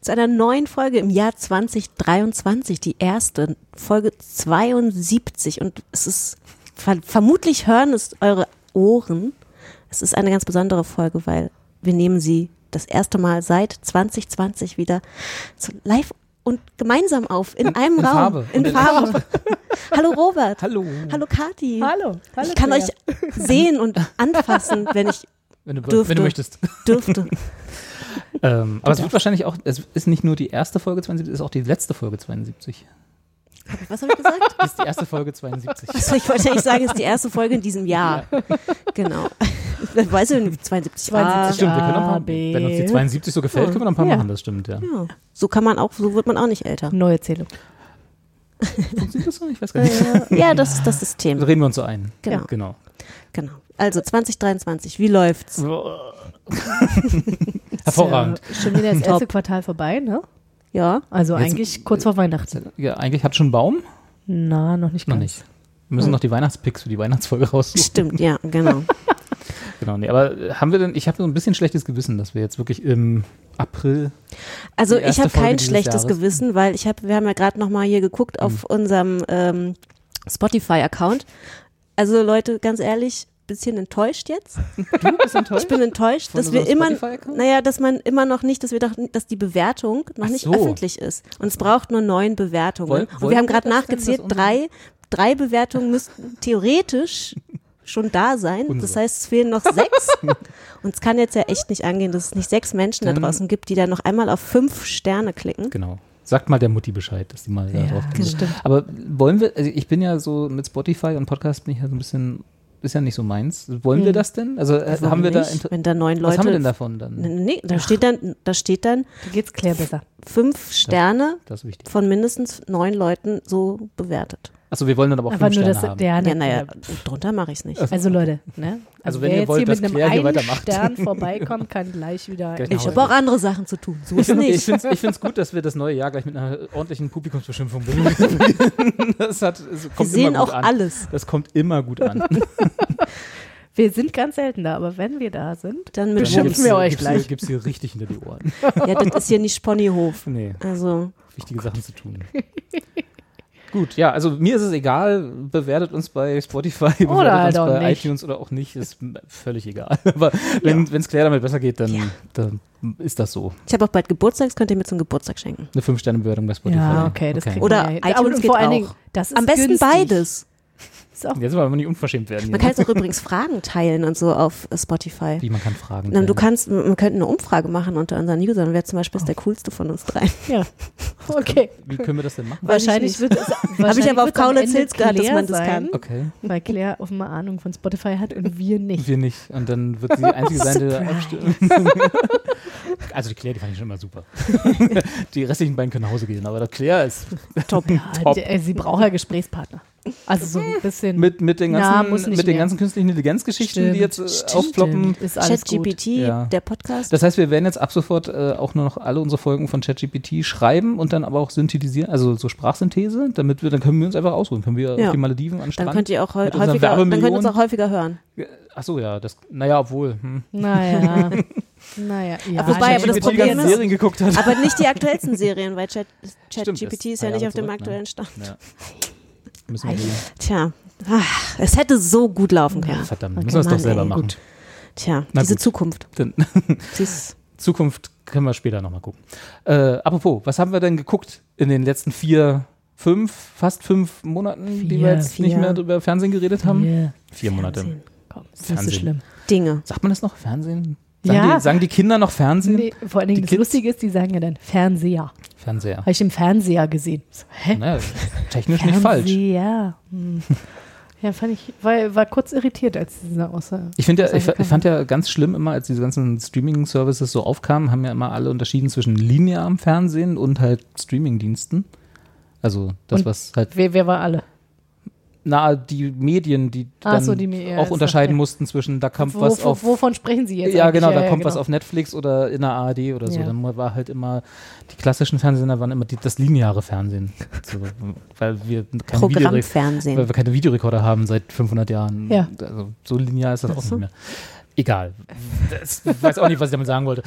zu einer neuen Folge im Jahr 2023, die erste Folge 72 und es ist ver vermutlich hören es eure Ohren. Es ist eine ganz besondere Folge, weil wir nehmen sie das erste Mal seit 2020 wieder live und gemeinsam auf in einem in Raum Farbe. in Und in Farbe. Hallo Robert. Hallo. Hallo Kati. Hallo. Hallo Ich kann Claire. euch sehen und anfassen, wenn ich Wenn du, Dürfte. wenn du möchtest. dürfte. Ähm, aber es wird wahrscheinlich auch, es ist nicht nur die erste Folge 72, es ist auch die letzte Folge 72. Was habe ich gesagt? Das ist die erste Folge 72. Achso, ich wollte eigentlich sagen, es ist die erste Folge in diesem Jahr. Genau. Weißt du, 72. Ah, Das stimmt, wir können noch ein paar, A, B. wenn uns die 72 so gefällt, können wir noch ein paar Ja. machen, das stimmt, ja. ja. So kann man auch, so wird man auch nicht älter. Neue Zählung. Funktioniert das so? Ich weiß gar nicht. Ja, das ist das System. Reden wir uns so ein. Genau. Genau. Genau. Also 2023, wie läuft's? Hervorragend. Ist ja schon wieder das Top. erste Quartal vorbei, ne? Ja. Also Jetzt- eigentlich kurz vor Weihnachten. Ja, eigentlich hat schon einen Baum? Na, noch nicht Noch ganz. nicht. Wir müssen noch die Weihnachtspicks für die Weihnachtsfolge raussuchen. Stimmt, ja, genau. Genau, nee, aber äh, haben wir denn, ich habe so ein bisschen schlechtes Gewissen, dass wir jetzt wirklich im April, Also ich habe kein schlechtes Jahres. Gewissen, weil ich habe, wir haben ja gerade noch mal hier geguckt auf unserem ähm, Spotify-Account. Also Leute, ganz ehrlich, bisschen enttäuscht jetzt. du bist enttäuscht? Ich bin enttäuscht, Von dass wir immer, naja, dass man immer noch nicht, dass wir doch, dass die Bewertung noch Ach nicht so. öffentlich ist. Und es braucht nur neun Bewertungen. Woll- und wir haben gerade das nachgezählt, drei, drei Bewertungen müssten theoretisch schon da sein. Das Unsere. heißt, es fehlen noch sechs. und es kann jetzt ja echt nicht angehen, dass es nicht sechs Menschen da Dann- draußen gibt, die da noch einmal auf fünf Sterne klicken. Genau. Sagt mal der Mutti Bescheid, dass die mal da Ja, drauf das kommt. stimmt. Aber wollen wir, also ich bin ja so mit Spotify und Podcast bin ich ja so ein bisschen, ist ja nicht so meins. Wollen wir das denn? Also äh, haben wir da, nicht? Inter- wenn da neun was Leute. haben wir denn davon dann? Nee, da steht dann, da steht dann Da geht's Claire besser. fünf Sterne Das ist wichtig. von mindestens neun Leuten so bewertet. Achso, wir wollen dann aber auch Aber fünf nur, Sterne dass haben. der, Ja, ne, naja, drunter mache ich es nicht. Also Leute, ne? Also wenn wer ihr jetzt wollt, hier dass mit einem Claire einen weitermacht. Stern vorbeikommt, kann gleich wieder. Nach Ich habe auch andere Sachen zu tun. So ist Ich nicht. finde es ich gut, dass wir das neue Jahr gleich mit einer ordentlichen Publikumsbeschimpfung beginnen. Das hat, es Wir kommt sehen auch an. alles. Das kommt immer gut an. Wir sind ganz selten da, aber wenn wir da sind, Dann Beschimpfen wir euch gibt's gleich. Hier, gibt's hier richtig hinter die Ohren. Ja, das ist hier nicht Ponyhof. Nee, Also, wichtige Sachen zu tun. Gut, ja, also mir ist es egal, bewertet uns bei Spotify, bewertet Oder uns halt auch bei nicht. iTunes oder auch nicht, ist völlig egal. Aber wenn es Claire damit besser geht, dann, dann ist das so. ich habe auch bald Geburtstag, das könnt ihr mir zum Geburtstag schenken. Eine 5-Sterne-Bewertung bei Spotify. ja, okay, das kriegt Oder ja iTunes Aber geht vor allen auch. Dingen, das ist Am besten günstig. beides. Ist auch Jetzt wollen wir nicht unverschämt werden. Man hier. kann jetzt auch übrigens Fragen teilen und so auf äh, Spotify. Wie, man kann fragen. Na, du kannst, wir könnten eine Umfrage machen unter unseren Usern, wer zum Beispiel ist der coolste von uns dreien. Ja, okay. Wie können wir das denn machen? Wahrscheinlich wird es. Habe ich aber auf Kaulitz Hills gehört, dass man das kann. Okay, Weil Claire offenbar Ahnung von Spotify hat und wir nicht. wir nicht. Und dann wird sie die Einzige sein, die da abstimmt. Also die Claire, die fand ich schon immer super. die restlichen beiden können nach Hause gehen, aber der Claire ist Top. Ja, Top. der- sie braucht ja Gesprächspartner. Also so ein bisschen. mit, mit den Na, ganzen, nicht mit den ganzen künstlichen Intelligenzgeschichten, die jetzt äh, stimmt, aufploppen. ChatGPT, Ja. der Podcast. Das heißt, wir werden jetzt ab sofort äh, auch nur noch alle unsere Folgen von ChatGPT schreiben und dann aber auch synthetisieren, also so Sprachsynthese, damit wir, dann können wir uns einfach ausruhen, können wir Ja. auf die Malediven an dann könnt ihr auch häufiger, dann könnt ihr uns auch häufiger hören. Ach so, ja, das, naja, obwohl. Hm. Naja. naja, ja. Wobei, aber das Problem ganzen ist- Serien geguckt hat. Aber nicht die aktuellsten Serien, weil Chat, ChatGPT ist ist ja nicht auf dem zurück, ne? aktuellen Stand. Ja. Müssen wir die, Tja, ach, es hätte so gut laufen können. verdammt, Okay, müssen wir es doch selber ey, machen. gut. Tja, Na diese gut. Zukunft. Zukunft können wir später nochmal gucken. Äh, apropos, was haben wir denn geguckt in den letzten vier, fünf, fast fünf Monaten, die Vier, wir jetzt nicht vier. mehr über Fernsehen geredet haben? Yeah. Vier Monate. Fernsehen. Komm, ist nicht so Fernsehen. schlimm. Dinge. Sagt man das noch? Fernsehen? Sagen, Ja. die, sagen die Kinder noch Fernsehen? Nee, vor allen Dingen Die das Kids? Lustige ist, die sagen ja dann Fernseher. Fernseher. Habe ich im Fernseher gesehen. So, hä? Naja, technisch nicht falsch. Fernseher. Hm. Ja, fand ich, war, war kurz irritiert, als diese Aussage. Ich ja, ich, ich fand ja ganz schlimm immer, als diese ganzen Streaming-Services so aufkamen, haben ja immer alle unterschieden zwischen linearem Fernsehen und halt Streaming-Diensten. Also das, Und was halt, Wer, wer war alle? Na, die Medien, die Ach dann so, die Me- ja, auch unterscheiden okay. mussten zwischen, da kommt Wo, was wo, auf wovon sprechen Sie jetzt? ja, genau, da kommt genau. was auf Netflix oder in der ARD oder so. Ja. Dann war halt immer, die klassischen Fernsehsender waren immer die, das lineare Fernsehen. So, weil wir keine Videore weil wir keine Videorekorder haben seit 500 Jahren. Ja. Also, so linear ist das auch so. nicht mehr. Egal. Das, ich weiß auch nicht, was ich damit sagen wollte.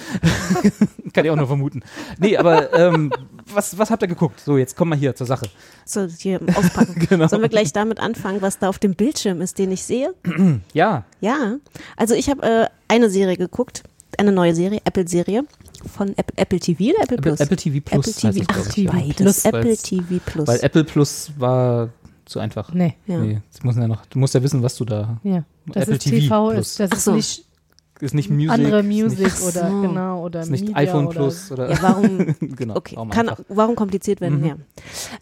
Kann ich auch nur vermuten. Nee, aber ähm, was, was habt ihr geguckt? So, jetzt kommen wir hier zur Sache. So, hier auspacken. Genau. Sollen wir gleich damit anfangen, was da auf dem Bildschirm ist, den ich sehe? Ja, Ja. Also ich habe äh, eine Serie geguckt, eine neue Serie, Apple-Serie von Apple, Apple TV oder Apple Apple, Plus? Apple TV Plus. Apple TV, heißt es, ach, ich, ja. beides. Plus, Apple TV Plus. Weil Apple Plus war zu einfach. Nee, ja. Nee, das muss ja noch, du musst ja wissen, was du da. ja. Das Apple ist TV TV, Plus. ist, das Ach ist so. nicht Ist nicht Music. andere ist Music Nicht, oder so. genau oder ist nicht Media iPhone oder Plus oder. Ja, warum? genau. Okay, warum kann, warum kompliziert werden? Mhm. Ja.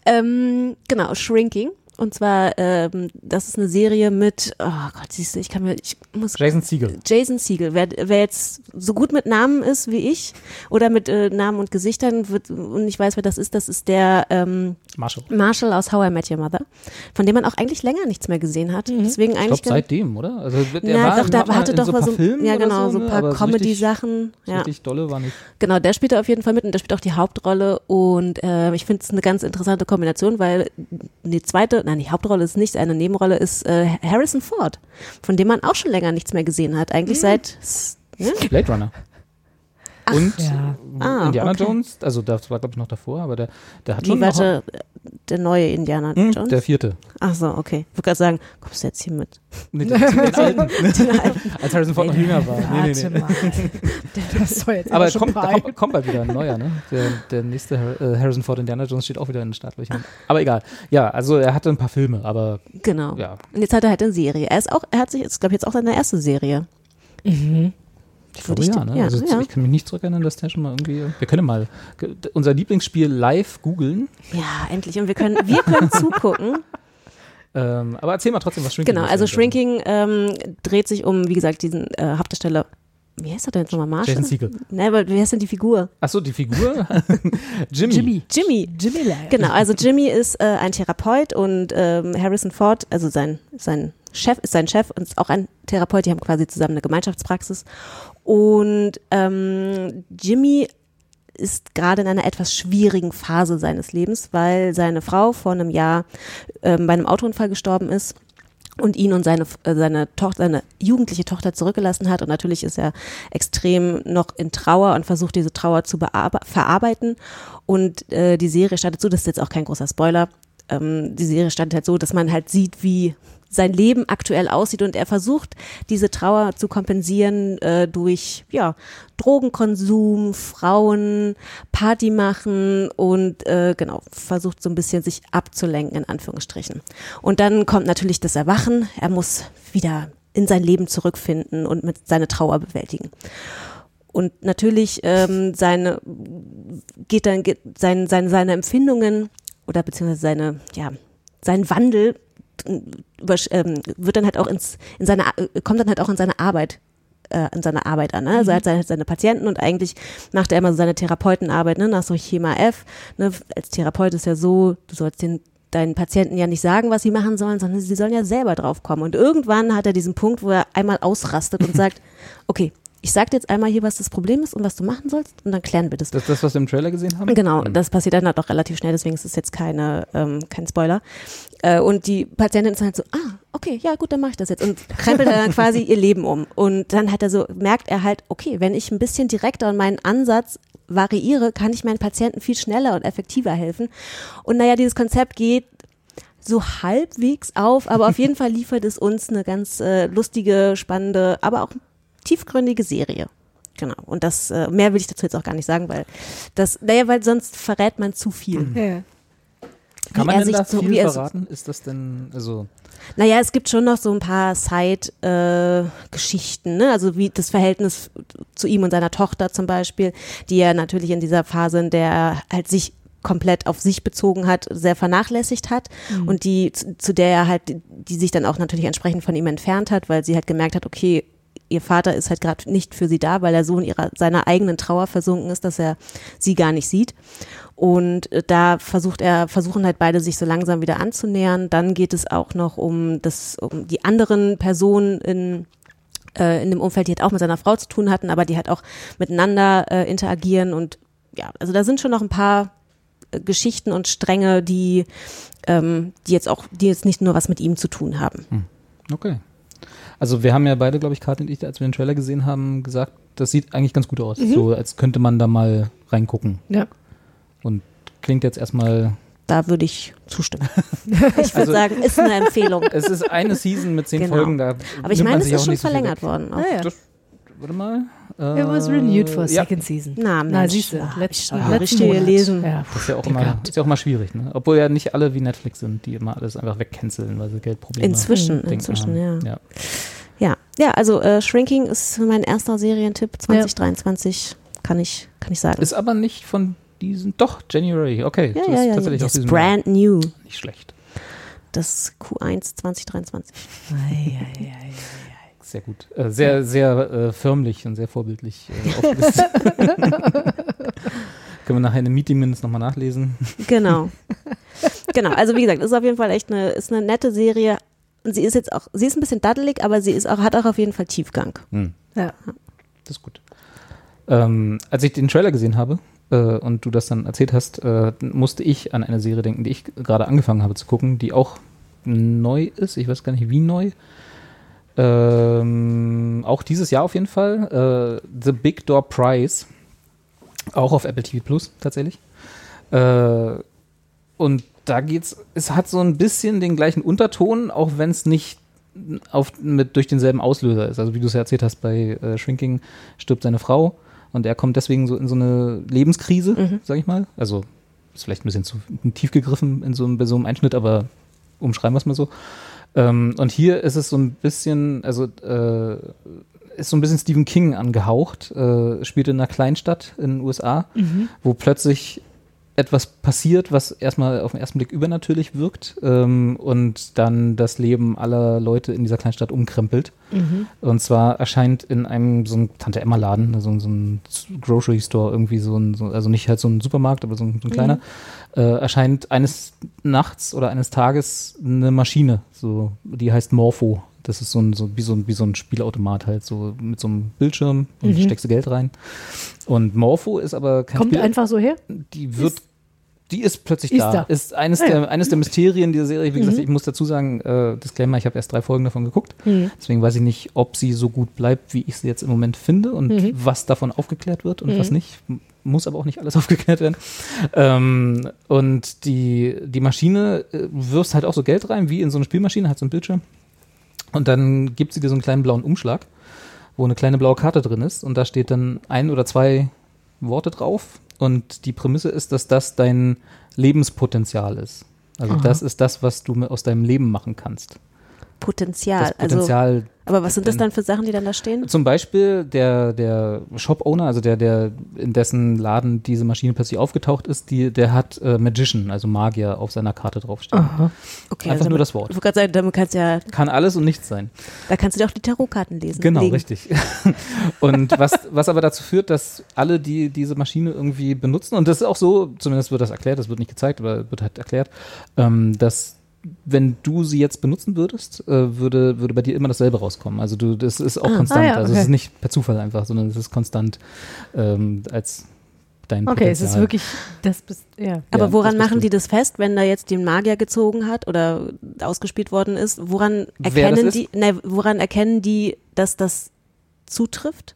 Ähm, genau, Shrinking. Und zwar, ähm, das ist eine Serie mit, oh Gott, siehst du, ich kann mir, ich muss Jason Siegel. Jason Siegel, wer, wer jetzt so gut mit Namen ist wie ich oder mit äh, Namen und Gesichtern wird, und ich weiß, wer das ist, das ist der ähm, Marshall. Marshall aus How I Met Your Mother, von dem man auch eigentlich länger nichts mehr gesehen hat. Deswegen Ich eigentlich glaube seitdem, oder? Also der ja, war doch, da hatte doch mal paar so, Filmen ja genau, so ne? ein paar Aber so Comedy-Sachen. So Ja. richtig dolle war nicht. Genau, der spielt da auf jeden Fall mit und der spielt auch die Hauptrolle und äh, ich finde es eine ganz interessante Kombination, weil die zweite, nein, die Hauptrolle ist nicht, eine Nebenrolle ist äh, Harrison Ford, von dem man auch schon länger nichts mehr gesehen hat, eigentlich seit s- ne? Blade Runner. Und ja. Ah, Indiana okay. Jones, also das war glaube ich noch davor, aber der, der hat schon Wie noch, warte, der neue Indiana Hm, Jones? der vierte. Ach so, okay. Ich wollte gerade sagen, kommst du jetzt hier mit? Nee, den, den alten. Als Harrison Ford noch jünger war. Nee, nee, nee. mal. Das soll jetzt Aber schon kommt, kommt, kommt bald wieder ein neuer, ne? Der, der nächste äh, Harrison Ford Indiana Jones steht auch wieder in den Startlöchern. Aber egal. Ja, also er hatte ein paar Filme, aber Genau. ja. Und jetzt hat er halt eine Serie. Er ist auch, er hat sich, ist glaube ich jetzt auch seine erste Serie. Mhm. Ich Würde glaube ja, ne? ja, also ja. ich kann mich nicht zurückerinnern, dass der schon mal irgendwie. Wir können mal unser Lieblingsspiel live googeln. Ja, endlich. Und wir können, wir können zugucken. Ähm, aber erzähl mal trotzdem, was Shrinking Genau, ist. also Und, ähm, Shrinking ähm, dreht sich um, wie gesagt, diesen äh, Hauptdarsteller. Wie heißt er denn jetzt nochmal? Marshall? Jason Siegel. Ne, aber wie heißt denn die Figur? Achso, die Figur? Jimmy. Jimmy. Jimmy. Jimmy. Genau, also Jimmy ist äh, ein Therapeut und ähm, Harrison Ford, also sein, sein Chef ist sein Chef und ist auch ein Therapeut, die haben quasi zusammen eine Gemeinschaftspraxis. Und ähm, Jimmy ist gerade in einer etwas schwierigen Phase seines Lebens, weil seine Frau vor einem Jahr ähm, bei einem Autounfall gestorben ist und ihn und seine, äh, seine Tochter, seine jugendliche Tochter zurückgelassen hat. Und natürlich ist er extrem noch in Trauer und versucht diese Trauer zu verarbeiten. Und äh, die Serie startet so, das ist jetzt auch kein großer Spoiler, ähm, die Serie startet halt so, dass man halt sieht, wie sein Leben aktuell aussieht und er versucht, diese Trauer zu kompensieren äh, durch ja, Drogenkonsum, Frauen, Party machen und äh, genau, versucht so ein bisschen sich abzulenken, in Anführungsstrichen. Und dann kommt natürlich das Erwachen, er muss wieder in sein Leben zurückfinden und mit seine Trauer bewältigen. Und natürlich ähm, seine geht dann geht sein, seine, seine Empfindungen oder beziehungsweise seine, ja, sein Wandel wird dann halt auch ins, in seine, äh, kommt dann halt auch in seine Arbeit äh, in seine Arbeit an. Ne? Also er hat seine, seine Patienten und eigentlich macht er immer so seine Therapeutenarbeit ne? nach so Schema F. Ne? Als Therapeut ist ja so, du sollst den deinen Patienten ja nicht sagen, was sie machen sollen, sondern sie sollen ja selber drauf kommen. Und irgendwann hat er diesen Punkt, wo er einmal ausrastet und sagt, okay, ich sag dir jetzt einmal hier, was das Problem ist und was du machen sollst und dann klären wir das. Das ist das, was wir im Trailer gesehen haben? Genau, das passiert dann halt auch relativ schnell, deswegen ist es jetzt keine, ähm, kein Spoiler. Äh, und die Patientin ist halt so, ah, okay, ja gut, dann mache ich das jetzt und krempelt dann quasi ihr Leben um. Und dann hat er so, merkt er halt, okay, wenn ich ein bisschen direkter und meinen Ansatz variiere, kann ich meinen Patienten viel schneller und effektiver helfen. Und naja, dieses Konzept geht so halbwegs auf, aber auf jeden Fall liefert es uns eine ganz äh, lustige, spannende, aber auch tiefgründige Serie. Genau. Und das, äh, mehr will ich dazu jetzt auch gar nicht sagen, weil das, naja, weil sonst verrät man zu viel. Ja. Kann man er denn sich da so- viel er verraten? Ist das denn, also, Naja, es gibt schon noch so ein paar Side-Geschichten, ne? Also wie das Verhältnis zu ihm und seiner Tochter zum Beispiel, die ja natürlich in dieser Phase, in der er halt sich komplett auf sich bezogen hat, sehr vernachlässigt hat und die, zu, zu der er halt, die sich dann auch natürlich entsprechend von ihm entfernt hat, weil sie halt gemerkt hat, okay, ihr Vater ist halt gerade nicht für sie da, weil der Sohn ihrer, seiner eigenen Trauer versunken ist, dass er sie gar nicht sieht. Und äh, da versucht er, versuchen halt beide sich so langsam wieder anzunähern. Dann geht es auch noch um das, um die anderen Personen in, äh, in dem Umfeld, die halt auch mit seiner Frau zu tun hatten, aber die halt auch miteinander äh, interagieren und ja, also da sind schon noch ein paar äh, Geschichten und Stränge, die, ähm, die jetzt auch, die jetzt nicht nur was mit ihm zu tun haben. Okay. Also wir haben ja beide, glaube ich, Karin und ich, als wir den Trailer gesehen haben, gesagt, das sieht eigentlich ganz gut aus. So als könnte man da mal reingucken. Ja. Und klingt jetzt erstmal. Da würde ich zustimmen. ich würde Also- sagen, ist eine Empfehlung. Es ist eine Season mit zehn Genau. Folgen, da. Aber ich meine, es ist schon verlängert weg. worden. Auch. Naja. Das, warte mal. It was renewed for a ja, second season. Na, Na, Mensch, siehst du, schon letzten richtig Monat. gelesen. Ja. Das ist ja auch, immer, ist ja auch mal schwierig, ne? Obwohl ja nicht alle wie Netflix sind, die immer alles einfach wegcanceln, weil sie Geldprobleme Inzwischen, denken inzwischen, haben. ja. ja. Ja, ja, also äh, Shrinking ist mein erster Serientipp 2023, kann ich, kann ich sagen. Ist aber nicht von diesen. Doch, January, okay. ja, das ja, ist ja, tatsächlich ja. aus Das ist brand new. Nicht schlecht. Das Q1 2023. Ei, ei, ei, ei. Sehr gut. Äh, sehr, sehr äh, förmlich und sehr vorbildlich äh, aufgelistet. Können wir nachher in einem Meeting mindestens nochmal nachlesen. Genau. genau, also wie gesagt, ist auf jeden Fall echt eine, ist eine nette Serie. Und sie ist jetzt auch, sie ist ein bisschen daddelig, aber sie ist auch, hat auch auf jeden Fall Tiefgang. Hm. Ja. Das ist gut. Ähm, als ich den Trailer gesehen habe äh, und du das dann erzählt hast, äh, musste ich an eine Serie denken, die ich gerade angefangen habe zu gucken, die auch neu ist. Ich weiß gar nicht, wie neu. Ähm, auch dieses Jahr auf jeden Fall. Äh, The Big Door Prize. Auch auf Apple TV Plus tatsächlich. Äh, und da geht's, es hat so ein bisschen den gleichen Unterton, auch wenn es nicht auf, mit, durch denselben Auslöser ist. Also wie du es ja erzählt hast, bei äh, Shrinking stirbt seine Frau und er kommt deswegen so in so eine Lebenskrise, sag ich mal. Also ist vielleicht ein bisschen zu tief gegriffen in so, einem- bei so einem Einschnitt, aber umschreiben wir es mal so. Ähm, und hier ist es so ein bisschen, also äh, ist so ein bisschen Stephen King angehaucht, äh, spielt in einer Kleinstadt in den USA, wo plötzlich etwas passiert, was erstmal auf den ersten Blick übernatürlich wirkt ähm, und dann das Leben aller Leute in dieser Kleinstadt umkrempelt. Und zwar erscheint in einem so ein Tante Emma Laden, also so ein Grocery Store irgendwie so ein, so, also nicht halt so ein Supermarkt, aber so ein, so ein kleiner, äh, erscheint eines Nachts oder eines Tages eine Maschine, so die heißt Morpho. Das ist so ein, so wie so ein, wie so ein Spielautomat halt, so mit so einem Bildschirm und steckst du Geld rein. Und Morpho ist aber kein Kommt Spiel einfach so her? die wird, die ist plötzlich Ist da. da. Ist eines, Ah, ja. der, eines der Mysterien dieser Serie. Wie gesagt, ich muss dazu sagen, äh, Disclaimer, ich habe erst drei Folgen davon geguckt. Deswegen weiß ich nicht, ob sie so gut bleibt, wie ich sie jetzt im Moment finde und was davon aufgeklärt wird und was nicht. Muss aber auch nicht alles aufgeklärt werden. Ähm, und die, die Maschine äh, wirfst halt auch so Geld rein, wie in so eine Spielmaschine, hat so einen Bildschirm. Und dann gibt sie dir so einen kleinen blauen Umschlag, wo eine kleine blaue Karte drin ist. Und da steht dann ein oder zwei Worte drauf. Und die Prämisse ist, dass das dein Lebenspotenzial ist. Also das ist das, was du aus deinem Leben machen kannst. Potenzial. Das Potenzial. Also, aber was sind das dann für Sachen, die dann da stehen? Zum Beispiel der, der Shop-Owner, also der, der in dessen Laden diese Maschine plötzlich aufgetaucht ist, die, der hat äh, Magician, also Magier, auf seiner Karte draufstehen. Okay, Einfach also nur damit- das Wort. Ich wollte gerade sagen, damit kannst ja, Kann alles und nichts sein. da kannst du dir auch die Tarotkarten lesen. Genau, legen. richtig. und was, was aber dazu führt, dass alle, die diese Maschine irgendwie benutzen, und das ist auch so, zumindest wird das erklärt, das wird nicht gezeigt, aber wird halt erklärt, ähm, dass wenn du sie jetzt benutzen würdest, äh, würde, würde bei dir immer dasselbe rauskommen. Also du, das ist auch konstant. Ah, ja, Also es okay. ist nicht per Zufall einfach, sondern es ist konstant ähm, als dein Okay, es ist Potenzial. wirklich, das bist, ja. Aber Ja, woran machen die das fest, wenn da jetzt den Magier gezogen hat oder ausgespielt worden ist? Woran erkennen die, ne, woran erkennen die, dass das zutrifft?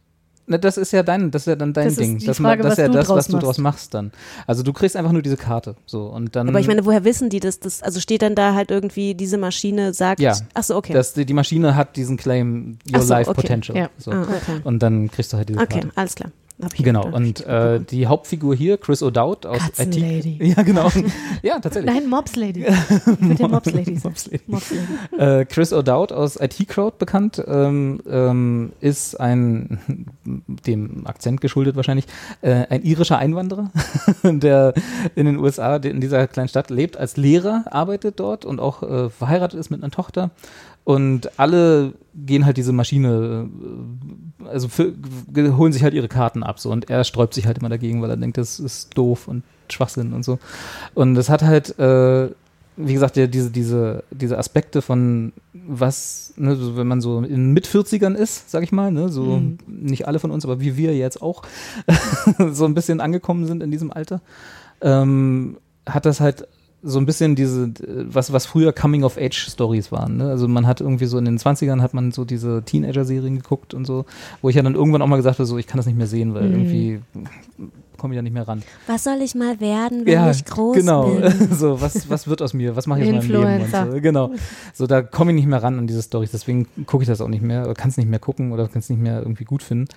Na, das ist ja dein, das ist ja dann dein Das ist Ding. die das, Frage, das ist ja du das, was du machst. draus machst dann. Also du kriegst einfach nur diese Karte. So und dann. Aber ich meine, woher wissen die das? das also steht dann da halt irgendwie, diese Maschine sagt, Ja. ach so, okay. dass die, die Maschine hat diesen Claim Your so, Life okay. Potential. Ja. So. Ah, okay. Und dann kriegst du halt diese Okay, Karte. alles klar. Hab ich Genau, und äh, die Hauptfigur hier, Chris O'Dowd aus Katzenlady. IT. Ja, genau. ja, tatsächlich. Nein, Mobslady. Mit den Mobsladies. Mobslady. Mobslady. Äh, Chris O'Dowd aus IT Crowd bekannt, ähm, ähm, ist ein, dem Akzent geschuldet wahrscheinlich, äh, ein irischer Einwanderer, der in den USA, in dieser kleinen Stadt lebt, als Lehrer, arbeitet dort und auch äh, verheiratet ist mit einer Tochter. Und alle gehen halt diese Maschine, äh, also für, holen sich halt ihre Karten ab so und er sträubt sich halt immer dagegen, weil er denkt, das ist doof und Schwachsinn und so. Und das hat halt, äh, wie gesagt, ja, diese, diese, diese Aspekte von was, ne, so, wenn man so in Mit-40ern ist, sag ich mal, ne, so Mhm. nicht alle von uns, aber wie wir jetzt auch so ein bisschen angekommen sind in diesem Alter, ähm, hat das halt so ein bisschen diese, was, was früher Coming-of-Age-Stories waren. Ne? Also man hat irgendwie so in den 20ern hat man so diese Teenager-Serien geguckt und so, wo ich ja dann irgendwann auch mal gesagt habe, so ich kann das nicht mehr sehen, weil Mhm. irgendwie komme ich da nicht mehr ran. Was soll ich mal werden, wenn ich groß genau. bin? so, was, was wird aus mir? Was mache ich aus meinem Leben? So, genau. So, da komme ich nicht mehr ran an diese Storys. Deswegen gucke ich das auch nicht mehr oder kann es nicht mehr gucken oder kann es nicht mehr irgendwie gut finden.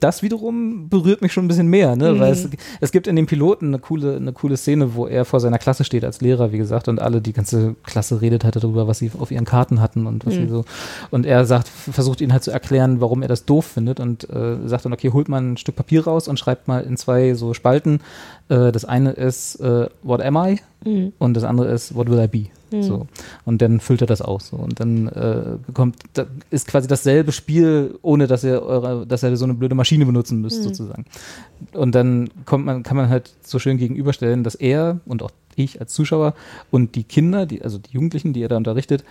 Das wiederum berührt mich schon ein bisschen mehr, ne? Mhm. weil es, es gibt in dem Piloten eine coole, eine coole Szene, wo er vor seiner Klasse steht als Lehrer, wie gesagt, und alle, die ganze Klasse redet halt darüber, was sie auf ihren Karten hatten und was Mhm. sie so. Und er sagt, versucht ihnen halt zu erklären, warum er das doof findet und äh, sagt dann, okay, holt mal ein Stück Papier raus und schreibt mal in zwei so Spalten. Äh, das eine ist, äh, what am I? Mhm. und das andere ist What will I be? Mhm. So. Und dann füllt er das aus. So. Und dann äh, bekommt, da ist quasi dasselbe Spiel, ohne dass ihr eure, dass ihr so eine blöde Maschine benutzen müsst, Mhm. sozusagen. Und dann kommt man, kann man halt so schön gegenüberstellen, dass er und auch ich als Zuschauer und die Kinder, die, also die Jugendlichen, die er da unterrichtet,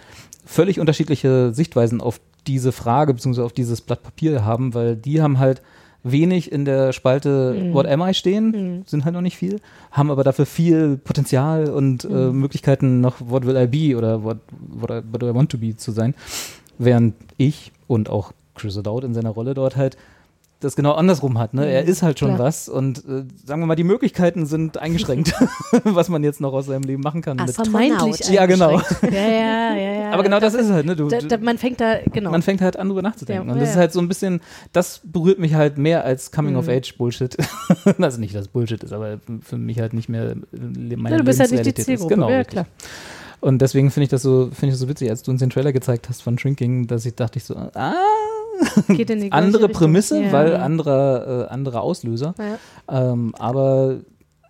völlig unterschiedliche Sichtweisen auf diese Frage bzw. auf dieses Blatt Papier haben, weil die haben halt wenig in der Spalte Mhm. What am I stehen, Mhm. sind halt noch nicht viel, haben aber dafür viel Potenzial und äh, Mhm. Möglichkeiten noch What will I be oder What, what, I, what do I want to be zu sein, während ich und auch Chris O'Dowd in seiner Rolle dort halt das genau andersrum hat. Ne? Er Mhm, ist halt schon klar. was und äh, sagen wir mal, die Möglichkeiten sind eingeschränkt, was man jetzt noch aus seinem Leben machen kann. Vermeintlich Ja, genau. Ja, ja, ja, ja. aber genau das ist es halt. Ne? Du, Da, da, man fängt da, genau. man fängt halt an, drüber nachzudenken. Ja, und das ja, ist halt so ein bisschen, das berührt mich halt mehr als Mhm. Coming-of-Age-Bullshit. also nicht, dass Bullshit ist, aber für mich halt nicht mehr äh, meine ja, du bist halt nicht die. Zielgruppe. Genau, ja, richtig. klar. Und deswegen finde ich das so, finde ich das so witzig, als du uns den Trailer gezeigt hast von Shrinking, dass ich dachte ich so, ah, Geht in die gleiche andere Richtung. Prämisse, ja. weil anderer, äh, anderer Auslöser, Ja. ähm, aber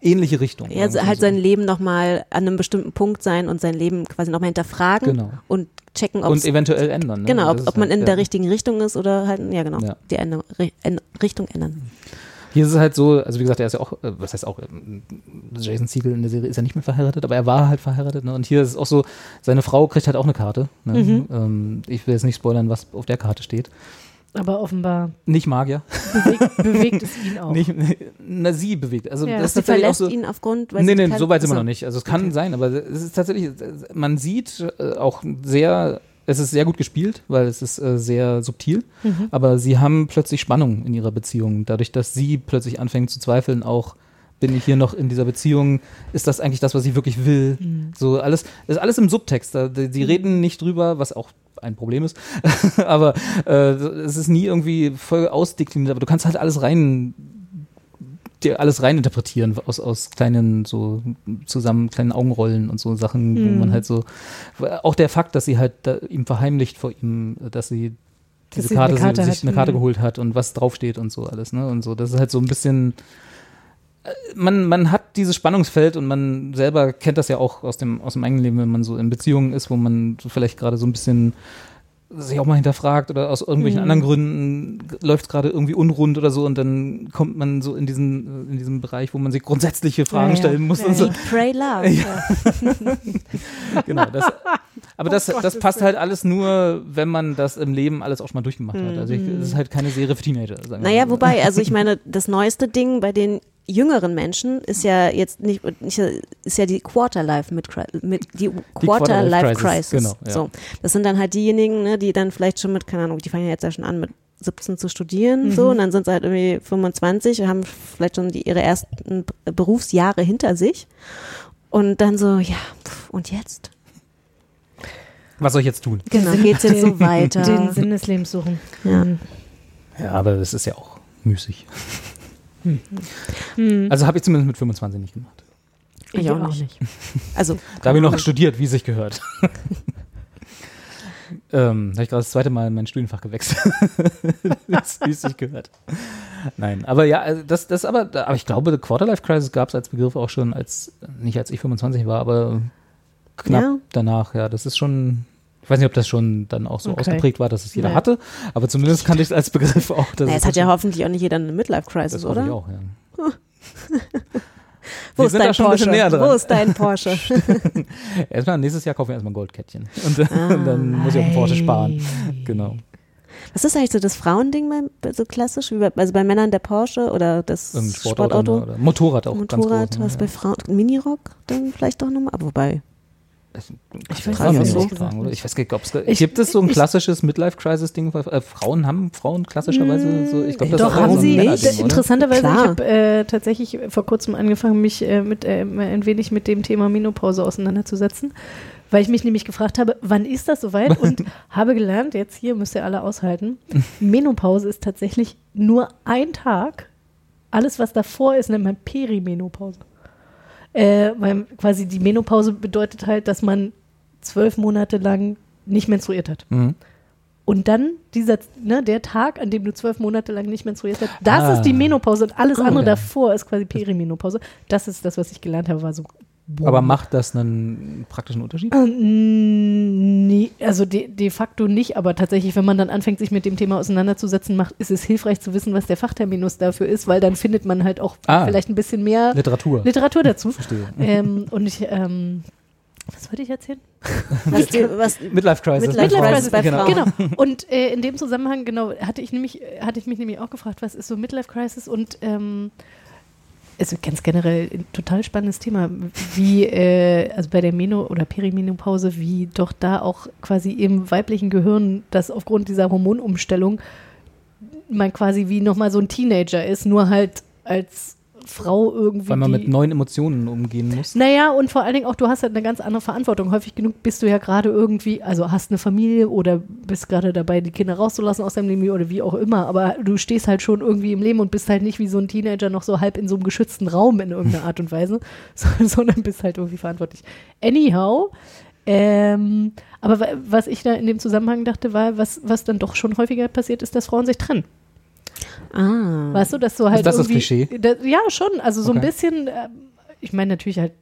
ähnliche Richtung. Ja, wir halt so. sein Leben nochmal an einem bestimmten Punkt sein und sein Leben quasi nochmal hinterfragen Genau. und checken, ob Und eventuell ändern. Ne? genau, ob, ob man halt, in ja. der richtigen Richtung ist oder halt, ja genau, Ja. die Änder Ri- Änd- Richtung ändern. Hier ist es halt so, also wie gesagt, er ist ja auch, äh, was heißt auch, ähm, Jason Siegel in der Serie ist ja nicht mehr verheiratet, aber er war halt verheiratet. Ne? Und hier ist es auch so, seine Frau kriegt halt auch eine Karte. Ne? Mhm. Ähm, ich will jetzt nicht spoilern, was auf der Karte steht. Aber offenbar Nicht Magier. bewegt, bewegt es ihn auch. Nicht, na, sie bewegt. Also Ja. das ist Sie tatsächlich auch verlässt so. ihn aufgrund, weil Nee, sie nee, so weit sind wir noch nicht. Also es kann Okay. sein, aber es ist tatsächlich, man sieht äh, auch sehr, es ist sehr gut gespielt, weil es ist äh, sehr subtil, Mhm. aber sie haben plötzlich Spannung in ihrer Beziehung. Dadurch, dass sie plötzlich anfängt zu zweifeln, auch bin ich hier noch in dieser Beziehung, ist das eigentlich das, was ich wirklich will? Mhm. So alles, ist alles im Subtext. Da- die- Sie reden nicht drüber, was auch ein Problem ist, aber äh, es ist nie irgendwie voll ausdekliniert, aber du kannst halt alles rein dir alles reininterpretieren aus, aus kleinen so zusammen kleinen Augenrollen und so Sachen, wo Mhm. man halt so auch der Fakt, dass sie halt da, ihm verheimlicht vor ihm, dass sie Dass diese sie eine Karte, Karte sich hat. eine Karte Mhm. geholt hat und was draufsteht und so alles, ne? Und so. Das ist halt so ein bisschen äh, man, man hat dieses Spannungsfeld und man selber kennt das ja auch aus dem, aus dem eigenen Leben, wenn man so in Beziehungen ist, wo man vielleicht gerade so ein bisschen sich auch mal hinterfragt oder aus irgendwelchen Mhm. anderen Gründen läuft es gerade irgendwie unrund oder so und dann kommt man so in diesen, in diesem Bereich, wo man sich grundsätzliche Fragen Ja, ja. stellen muss Ja, und so. Pray Love. Genau, das, aber das, das passt halt alles nur, wenn man das im Leben alles auch schon mal durchgemacht hat. Also ich, es ist halt keine Serie für Teenager. Sagen Naja, mal so. wobei, also ich meine, das neueste Ding bei den jüngeren Menschen ist ja jetzt nicht, nicht ist ja die Quarter-Life mit, mit die Quarter-Life Quarter-Life-Crisis, Crisis. genau, ja. So, das sind dann halt diejenigen, ne, die dann vielleicht schon mit, keine Ahnung, die fangen ja jetzt ja schon an mit 17 zu studieren, so, und dann sind sie halt irgendwie 25 und haben vielleicht schon die, ihre ersten Berufsjahre hinter sich. Und dann so, ja, und jetzt? Was soll ich jetzt tun? Genau, geht's jetzt so weiter? Den Sinn des Lebens suchen. Ja. Mhm. Ja, aber das ist ja auch müßig. Also habe ich zumindest mit 25 nicht gemacht. Ich auch nicht. Also, Da habe ich noch studiert, wie es sich gehört. ähm, da habe ich gerade das zweite Mal mein Studienfach gewechselt. wie es sich gehört. Nein, aber ja, also das, das aber, aber ich glaube, Quarterlife Crisis gab es als Begriff auch schon, als nicht als ich 25 war, aber knapp Ja. danach. Ja, das ist schon. Ich weiß nicht, ob das schon dann auch so Okay. ausgeprägt war, dass es jeder Ja. hatte, aber zumindest kannte ich es als Begriff auch. dass naja, es hat ja hoffentlich auch nicht jeder eine Midlife-Crisis, oder? Ich auch, ja. Wo ist dein Porsche? Wo ist dein Porsche? Erstmal nächstes Jahr kaufen wir erstmal ein Goldkettchen. Und, dann- und dann muss ich auf den Porsche sparen. Genau. Was ist eigentlich so das Frauending bei, so klassisch? Wie bei, also bei Männern der Porsche oder das Sportauto? Sportauto. Oder Motorrad auch Motorrad, ganz groß. ne? was bei Frauen, Minirock dann vielleicht auch nochmal, wobei, Ich weiß weiß nicht, nicht, so. fragen, oder? Ich weiß gar nicht, ob es Ich- gibt es so ein ich- klassisches Midlife-Crisis-Ding? Äh, Frauen haben Frauen klassischerweise so. Ich glaube, das Doch, haben so ein sie. Oder? Interessanterweise, Klar. ich habe äh, tatsächlich vor kurzem angefangen, mich äh, mit, äh, ein wenig mit dem Thema Menopause auseinanderzusetzen, weil ich mich nämlich gefragt habe, wann ist das soweit? Und habe gelernt, jetzt hier müsst ihr alle aushalten, Menopause ist tatsächlich nur ein Tag. Alles, was davor ist, nennt man Perimenopause. Äh, weil quasi die Menopause bedeutet halt, dass man zwölf Monate lang nicht menstruiert hat. Mhm. Und dann dieser, ne, der Tag, an dem du zwölf Monate lang nicht menstruiert hast, das Ah. ist die Menopause und alles andere Okay. davor ist quasi Perimenopause. Das ist das, was ich gelernt habe, war so. Aber macht das einen praktischen Unterschied? Äh, Nee, also de, de facto nicht, aber tatsächlich, wenn man dann anfängt, sich mit dem Thema auseinanderzusetzen, macht, ist es hilfreich zu wissen, was der Fachterminus dafür ist, weil dann findet man halt auch Ah. vielleicht ein bisschen mehr Literatur. Literatur dazu. Verstehe. ähm, und ich, ähm, was wollte ich erzählen? was, die, was Midlife-Crisis. Midlife bei Crisis bei genau. Frauen. Genau. Und äh, in dem Zusammenhang, genau, hatte ich nämlich, hatte ich mich nämlich auch gefragt, was ist so Midlife Crisis und ähm, also ganz generell ein total spannendes Thema, wie, äh, also bei der Meno- oder Perimenopause, wie doch da auch quasi im weiblichen Gehirn, das aufgrund dieser Hormonumstellung man quasi wie nochmal so ein Teenager ist, nur halt als Frau irgendwie. Weil man mit neuen Emotionen umgehen muss. naja, und vor allen Dingen auch, du hast halt eine ganz andere Verantwortung. Häufig genug bist du ja gerade irgendwie, also hast eine Familie oder bist gerade dabei, die Kinder rauszulassen aus deinem Leben oder wie auch immer, aber du stehst halt schon irgendwie im Leben und bist halt nicht wie so ein Teenager noch so halb in so einem geschützten Raum in irgendeiner Art und Weise, so- sondern bist halt irgendwie verantwortlich. Anyhow, ähm, aber wa- was ich da in dem Zusammenhang dachte, war, was, was dann doch schon häufiger passiert ist, dass Frauen sich trennen. Ah, Weißt du, dass du halt das das irgendwie. Klischee? Da, ja, schon. Also so ein Okay. bisschen, ähm, ich meine natürlich halt,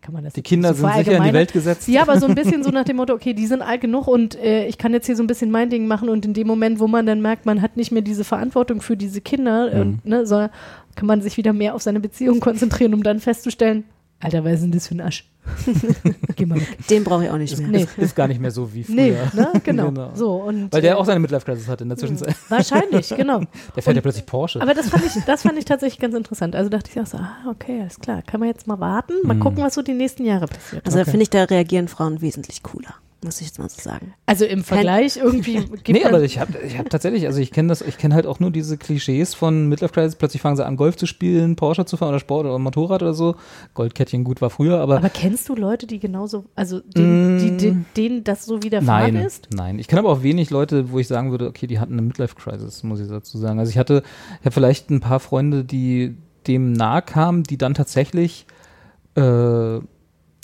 kann, man das Die Kinder nicht so sind sicher in die. Welt gesetzt. Ja, aber so ein bisschen so nach dem Motto, okay, die sind alt genug und äh, ich kann jetzt hier so ein bisschen mein Ding machen und in dem Moment, wo man dann merkt, man hat nicht mehr diese Verantwortung für diese Kinder, Mhm. und, ne, sondern kann man sich wieder mehr auf seine Beziehung konzentrieren, um dann festzustellen, Alter, was ist denn das für ein Asch? Geh mal weg. den brauche ich auch nicht mehr. Nee, Ist, ist gar nicht mehr so wie früher. nee, ne? genau. So, und, Weil der äh, auch seine Midlife-Crisis hatte in der Zwischenzeit. Wahrscheinlich, genau. Der fährt ja plötzlich Porsche. Aber das fand, ich, das fand ich tatsächlich ganz interessant. Also dachte ich auch so, ah, okay, alles klar. Kann man jetzt mal warten, mal gucken, was so die nächsten Jahre passiert. Also da Okay. finde ich, da reagieren Frauen wesentlich cooler, muss ich jetzt mal so sagen. Also im Vergleich irgendwie gibt Nee, aber ich habe ich hab tatsächlich, also ich kenne das, ich kenne halt auch nur diese Klischees von Midlife Crisis. Plötzlich fangen sie an, Golf zu spielen, Porsche zu fahren oder Sport oder Motorrad oder so. Goldkettchen gut war früher, aber, Aber kennst du Leute, die genauso, also denen, die, die, denen das so widerfahren nein, ist? nein. Ich kenne aber auch wenig Leute, wo ich sagen würde, okay, die hatten eine Midlife Crisis, muss ich dazu sagen. Also ich hatte, ich habe vielleicht ein paar Freunde, die dem nahe kamen, die dann tatsächlich äh,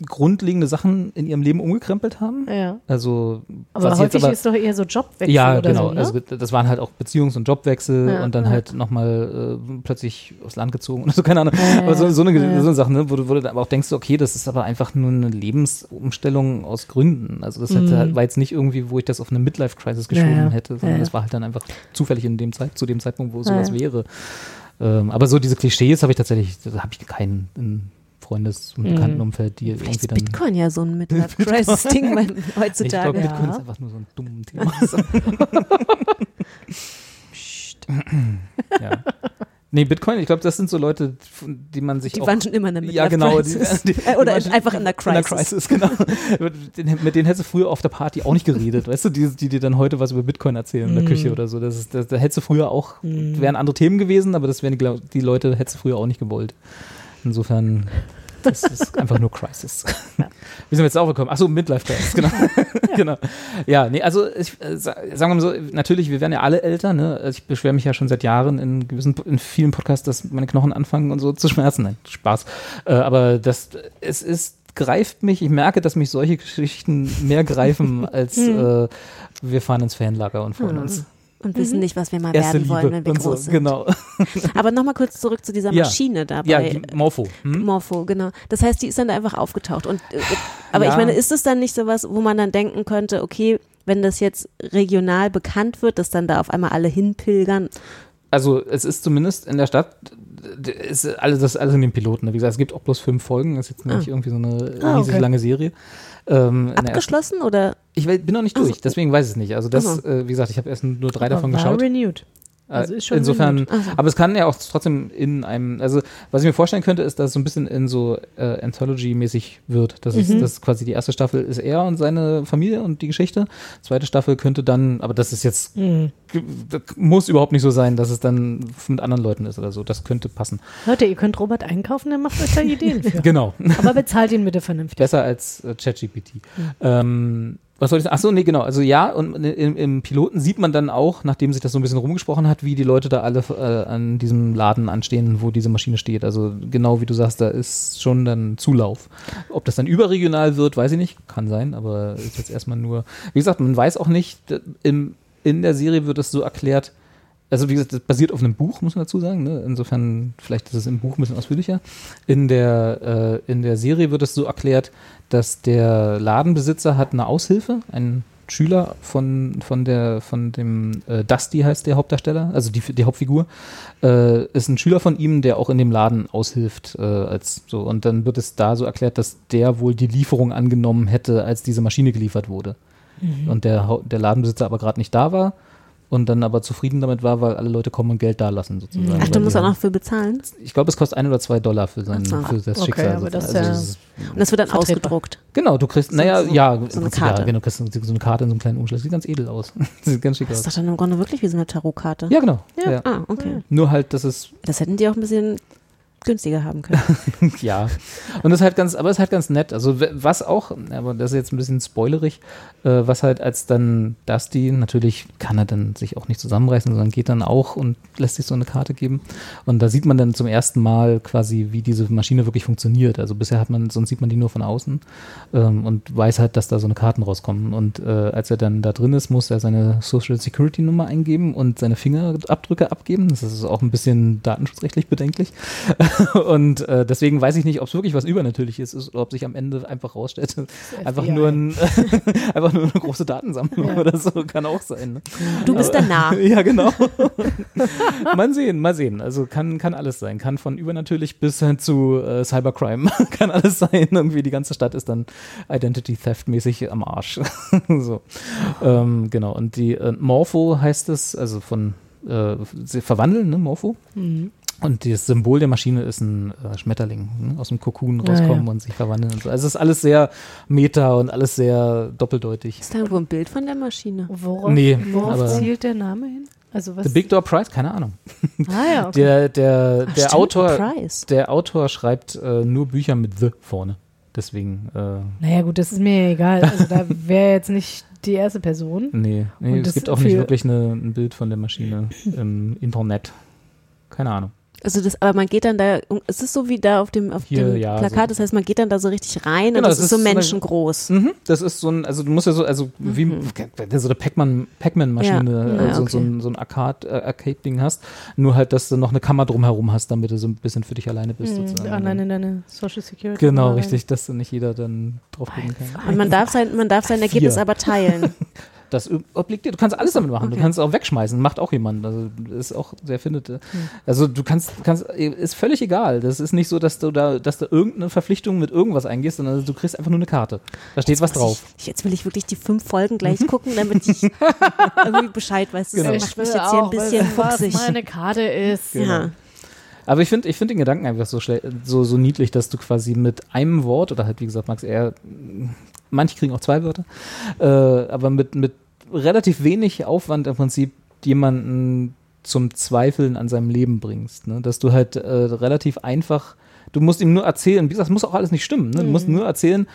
grundlegende Sachen in ihrem Leben umgekrempelt haben. Ja. Also Aber was häufig jetzt aber, ist doch eher so Jobwechsel ja, oder genau. so, ne? Also das waren halt auch Beziehungs- und Jobwechsel Ja, und dann ja. halt nochmal äh, plötzlich aufs Land gezogen oder so, keine Ahnung. Ja, aber so, so eine, so eine Sache, ne, wo du, wo du aber auch denkst, okay, das ist aber einfach nur eine Lebensumstellung aus Gründen. Also das hätte, Mhm. war jetzt nicht irgendwie, wo ich das auf eine Midlife-Crisis geschoben hätte, sondern das war halt dann einfach zufällig in dem Zeit, zu dem Zeitpunkt, wo sowas wäre. Ähm, aber so diese Klischees habe ich tatsächlich, da habe ich keinen im Freundes- und. Bekanntenumfeld, die Vielleicht irgendwie ist dann Bitcoin ja so ein Midlife-Crisis-Ding mein- ich heutzutage. glaube, Ja. Bitcoin ist einfach nur so ein dummes Thema. ja. Nee, Bitcoin, ich glaube, das sind so Leute, die man sich Die auch waren schon immer in der ja, genau. Die, die, Äh, Oder die waren einfach in der In der Crisis. Crisis, genau. Den- Mit denen hättest du früher auf der Party auch nicht geredet, weißt du, die, die dir dann heute was über Bitcoin erzählen in der. Küche oder so. Das ist, das, da hättest du früher auch, wären andere Themen gewesen, aber das wären die, die Leute, hättest du früher auch nicht gewollt. Insofern, Das ist einfach nur Crisis. Wie sind wir jetzt auch gekommen? Achso, Midlife Crisis, genau. genau. Ja, nee, also ich, äh, sa- sagen wir mal so, natürlich, wir werden ja alle älter, ne? Also Ich beschwere mich ja schon seit Jahren in gewissen, in vielen Podcasts, dass meine Knochen anfangen und so zu schmerzen. Nein, Spaß. Äh, aber das, es ist, greift mich, ich merke, dass mich solche Geschichten mehr greifen, als äh, wir fahren ins Fanlager und freuen uns. Und wissen nicht, was wir mal Erste werden wollen, Liebe wenn wir und so, groß sind. genau. Aber nochmal kurz zurück zu dieser Ja. Maschine da Ja, bei die Morpho. Hm? Morpho, genau. Das heißt, die ist dann da einfach aufgetaucht. Und, äh, aber Ja. ich meine, ist es dann nicht sowas, wo man dann denken könnte, okay, wenn das jetzt regional bekannt wird, dass dann da auf einmal alle hinpilgern? Also es ist zumindest in der Stadt, ist alles, das ist alles in den Piloten. Wie gesagt, es gibt auch bloß fünf Folgen, das ist jetzt nicht irgendwie so eine Ah, riesig okay. lange Serie. Ähm, Abgeschlossen oder? ich bin noch nicht durch, deswegen weiß ich es nicht. Also das, Aha. äh, wie gesagt, ich habe erst nur drei davon war geschaut. renewed. Äh, Also ist schon Insofern, renewed. Ach so. aber es kann ja auch trotzdem in einem, also was ich mir vorstellen könnte, ist, dass es so ein bisschen in so äh, Anthology-mäßig wird. Das Mhm. ist, das ist quasi die erste Staffel ist er und seine Familie und die Geschichte. Zweite Staffel könnte dann, aber das ist jetzt, Mhm. das muss überhaupt nicht so sein, dass es dann mit anderen Leuten ist oder so. Das könnte passen. Leute, ihr könnt Robert einkaufen, der macht euch da Ideen für. Genau. Aber bezahlt ihn bitte vernünftig. Besser als äh, ChatGPT. Ähm, was soll ich sagen? Achso, nee, genau. Also ja, und im, im Piloten sieht man dann auch, nachdem sich das so ein bisschen rumgesprochen hat, wie die Leute da alle äh, an diesem Laden anstehen, wo diese Maschine steht. Also genau wie du sagst, da ist schon dann Zulauf. Ob das dann überregional wird, weiß ich nicht. Kann sein, aber ist jetzt erstmal nur. Wie gesagt, man weiß auch nicht, im, in der Serie wird es so erklärt, also wie gesagt, das basiert auf einem Buch, muss man dazu sagen. Ne? Insofern, vielleicht ist es im Buch ein bisschen ausführlicher. In der, äh, in der Serie wird es so erklärt, dass der Ladenbesitzer hat eine Aushilfe, einen Schüler von, von, der, von dem äh, Dusty heißt der Hauptdarsteller, also die, die Hauptfigur, äh, ist ein Schüler von ihm, der auch in dem Laden aushilft. Äh, als so. Und dann wird es da so erklärt, dass der wohl die Lieferung angenommen hätte, als diese Maschine geliefert wurde. Und der, der Ladenbesitzer aber gerade nicht da war und dann aber zufrieden damit war, weil alle Leute kommen und Geld da lassen sozusagen. Ach, da Weil muss die er haben- noch für bezahlen. Ich glaube, es kostet ein oder zwei Dollar für, sein, so. für das Okay, Schicksal. aber das sozusagen. ist es Und das wird dann Vertretbar. ausgedruckt. Genau, du kriegst, So- naja, so- ja, so eine Karte. Ja, genau, du kriegst so eine Karte in so einem kleinen Umschlag. Sieht ganz edel aus. Sieht ganz schick Das ist aus. doch dann im Grunde wirklich wie so eine Tarotkarte. Ja, genau. Ja. Ja. Ah, okay. Nur halt, dass es Das hätten die auch ein bisschen günstiger haben können. ja. Und das ist halt ganz, aber es ist halt ganz nett. Also was auch, aber das ist jetzt ein bisschen spoilerig, äh, was halt als dann Dusty, natürlich kann er dann sich auch nicht zusammenreißen, sondern geht dann auch und lässt sich so eine Karte geben. Und da sieht man dann zum ersten Mal quasi, wie diese Maschine wirklich funktioniert. Also bisher hat man, sonst sieht man die nur von außen ähm, und weiß halt, dass da so eine Karten rauskommen. Und äh, als er dann da drin ist, muss er seine Social Security Nummer eingeben und seine Fingerabdrücke abgeben. Das ist auch ein bisschen datenschutzrechtlich bedenklich. Und äh, deswegen weiß ich nicht, ob es wirklich was Übernatürliches ist oder ob sich am Ende einfach rausstellt, einfach nur, ein, einfach nur eine große Datensammlung oder so, kann auch sein. Ne? Du bist der Narr. Ja, genau. mal sehen, mal sehen. Also kann, kann alles sein. Kann von übernatürlich bis hin zu äh, Cybercrime. kann alles sein. Irgendwie die ganze Stadt ist dann Identity Theft mäßig am Arsch. so. Ähm, genau. Und die äh, Morpho heißt es, also von äh, verwandeln, ne, Morpho. Mhm. Und das Symbol der Maschine ist ein äh, Schmetterling, ne? aus dem Kokon Ja, rauskommen ja. und sich verwandeln und so. Also es ist alles sehr meta und alles sehr doppeldeutig. Ist da irgendwo ein Bild von der Maschine? Worauf, Nee, worauf aber- zielt der Name hin? Also was? The Big Door Prize, keine Ahnung. ah ja, okay. Der, der, Ach, der stimmt, Autor, Price. der Autor schreibt äh, nur Bücher mit The vorne. Deswegen, äh, Naja gut, das ist mir egal. Also da wäre jetzt nicht die erste Person. nee, nee es gibt auch nicht wirklich eine, ein Bild von der Maschine im Internet. Keine Ahnung. Also das, aber man geht dann da, es ist so wie da auf dem, auf Hier, dem ja, Plakat, so. das heißt, man geht dann da so richtig rein Genau, und das das ist so ist so eine- menschengroß. Mhm, das ist so ein, also du musst ja so, also wie so eine Pac-Man, Pac-Man-Maschine, Ja, ja, äh, so, so okay. ein, so ein Arcade, äh, Arcade-Ding hast, nur halt, dass du noch eine Kammer drumherum hast, damit du so ein bisschen für dich alleine bist. Mhm, sozusagen. allein in deine Social Security. Genau, richtig, dass du nicht jeder dann drauf gucken kann. Und man darf sein, man darf sein Ergebnis aber teilen. Das obliegt dir. Du kannst alles damit machen. Du Okay. kannst auch wegschmeißen. Macht auch jemand. Also ist auch sehr findet. äh, Also du kannst, kannst, ist völlig egal. Das ist nicht so, dass du da, dass du irgendeine Verpflichtung mit irgendwas eingehst, sondern du kriegst einfach nur eine Karte. Da steht was Muss drauf. Ich, jetzt will ich wirklich die fünf Folgen gleich gucken, damit ich irgendwie Bescheid weiß. Das Genau. macht mich jetzt hier ein bisschen fuchsig. was meine Karte ist. Ja. Aber ich finde, ich finde den Gedanken einfach so, so, so niedlich, dass du quasi mit einem Wort oder halt, wie gesagt, Max, eher, manche kriegen auch zwei Wörter, äh, aber mit, mit relativ wenig Aufwand im Prinzip jemanden zum Zweifeln an seinem Leben bringst. Ne? Dass du halt äh, relativ einfach Du musst ihm nur erzählen, wie gesagt, das muss auch alles nicht stimmen. Ne? Du musst nur erzählen,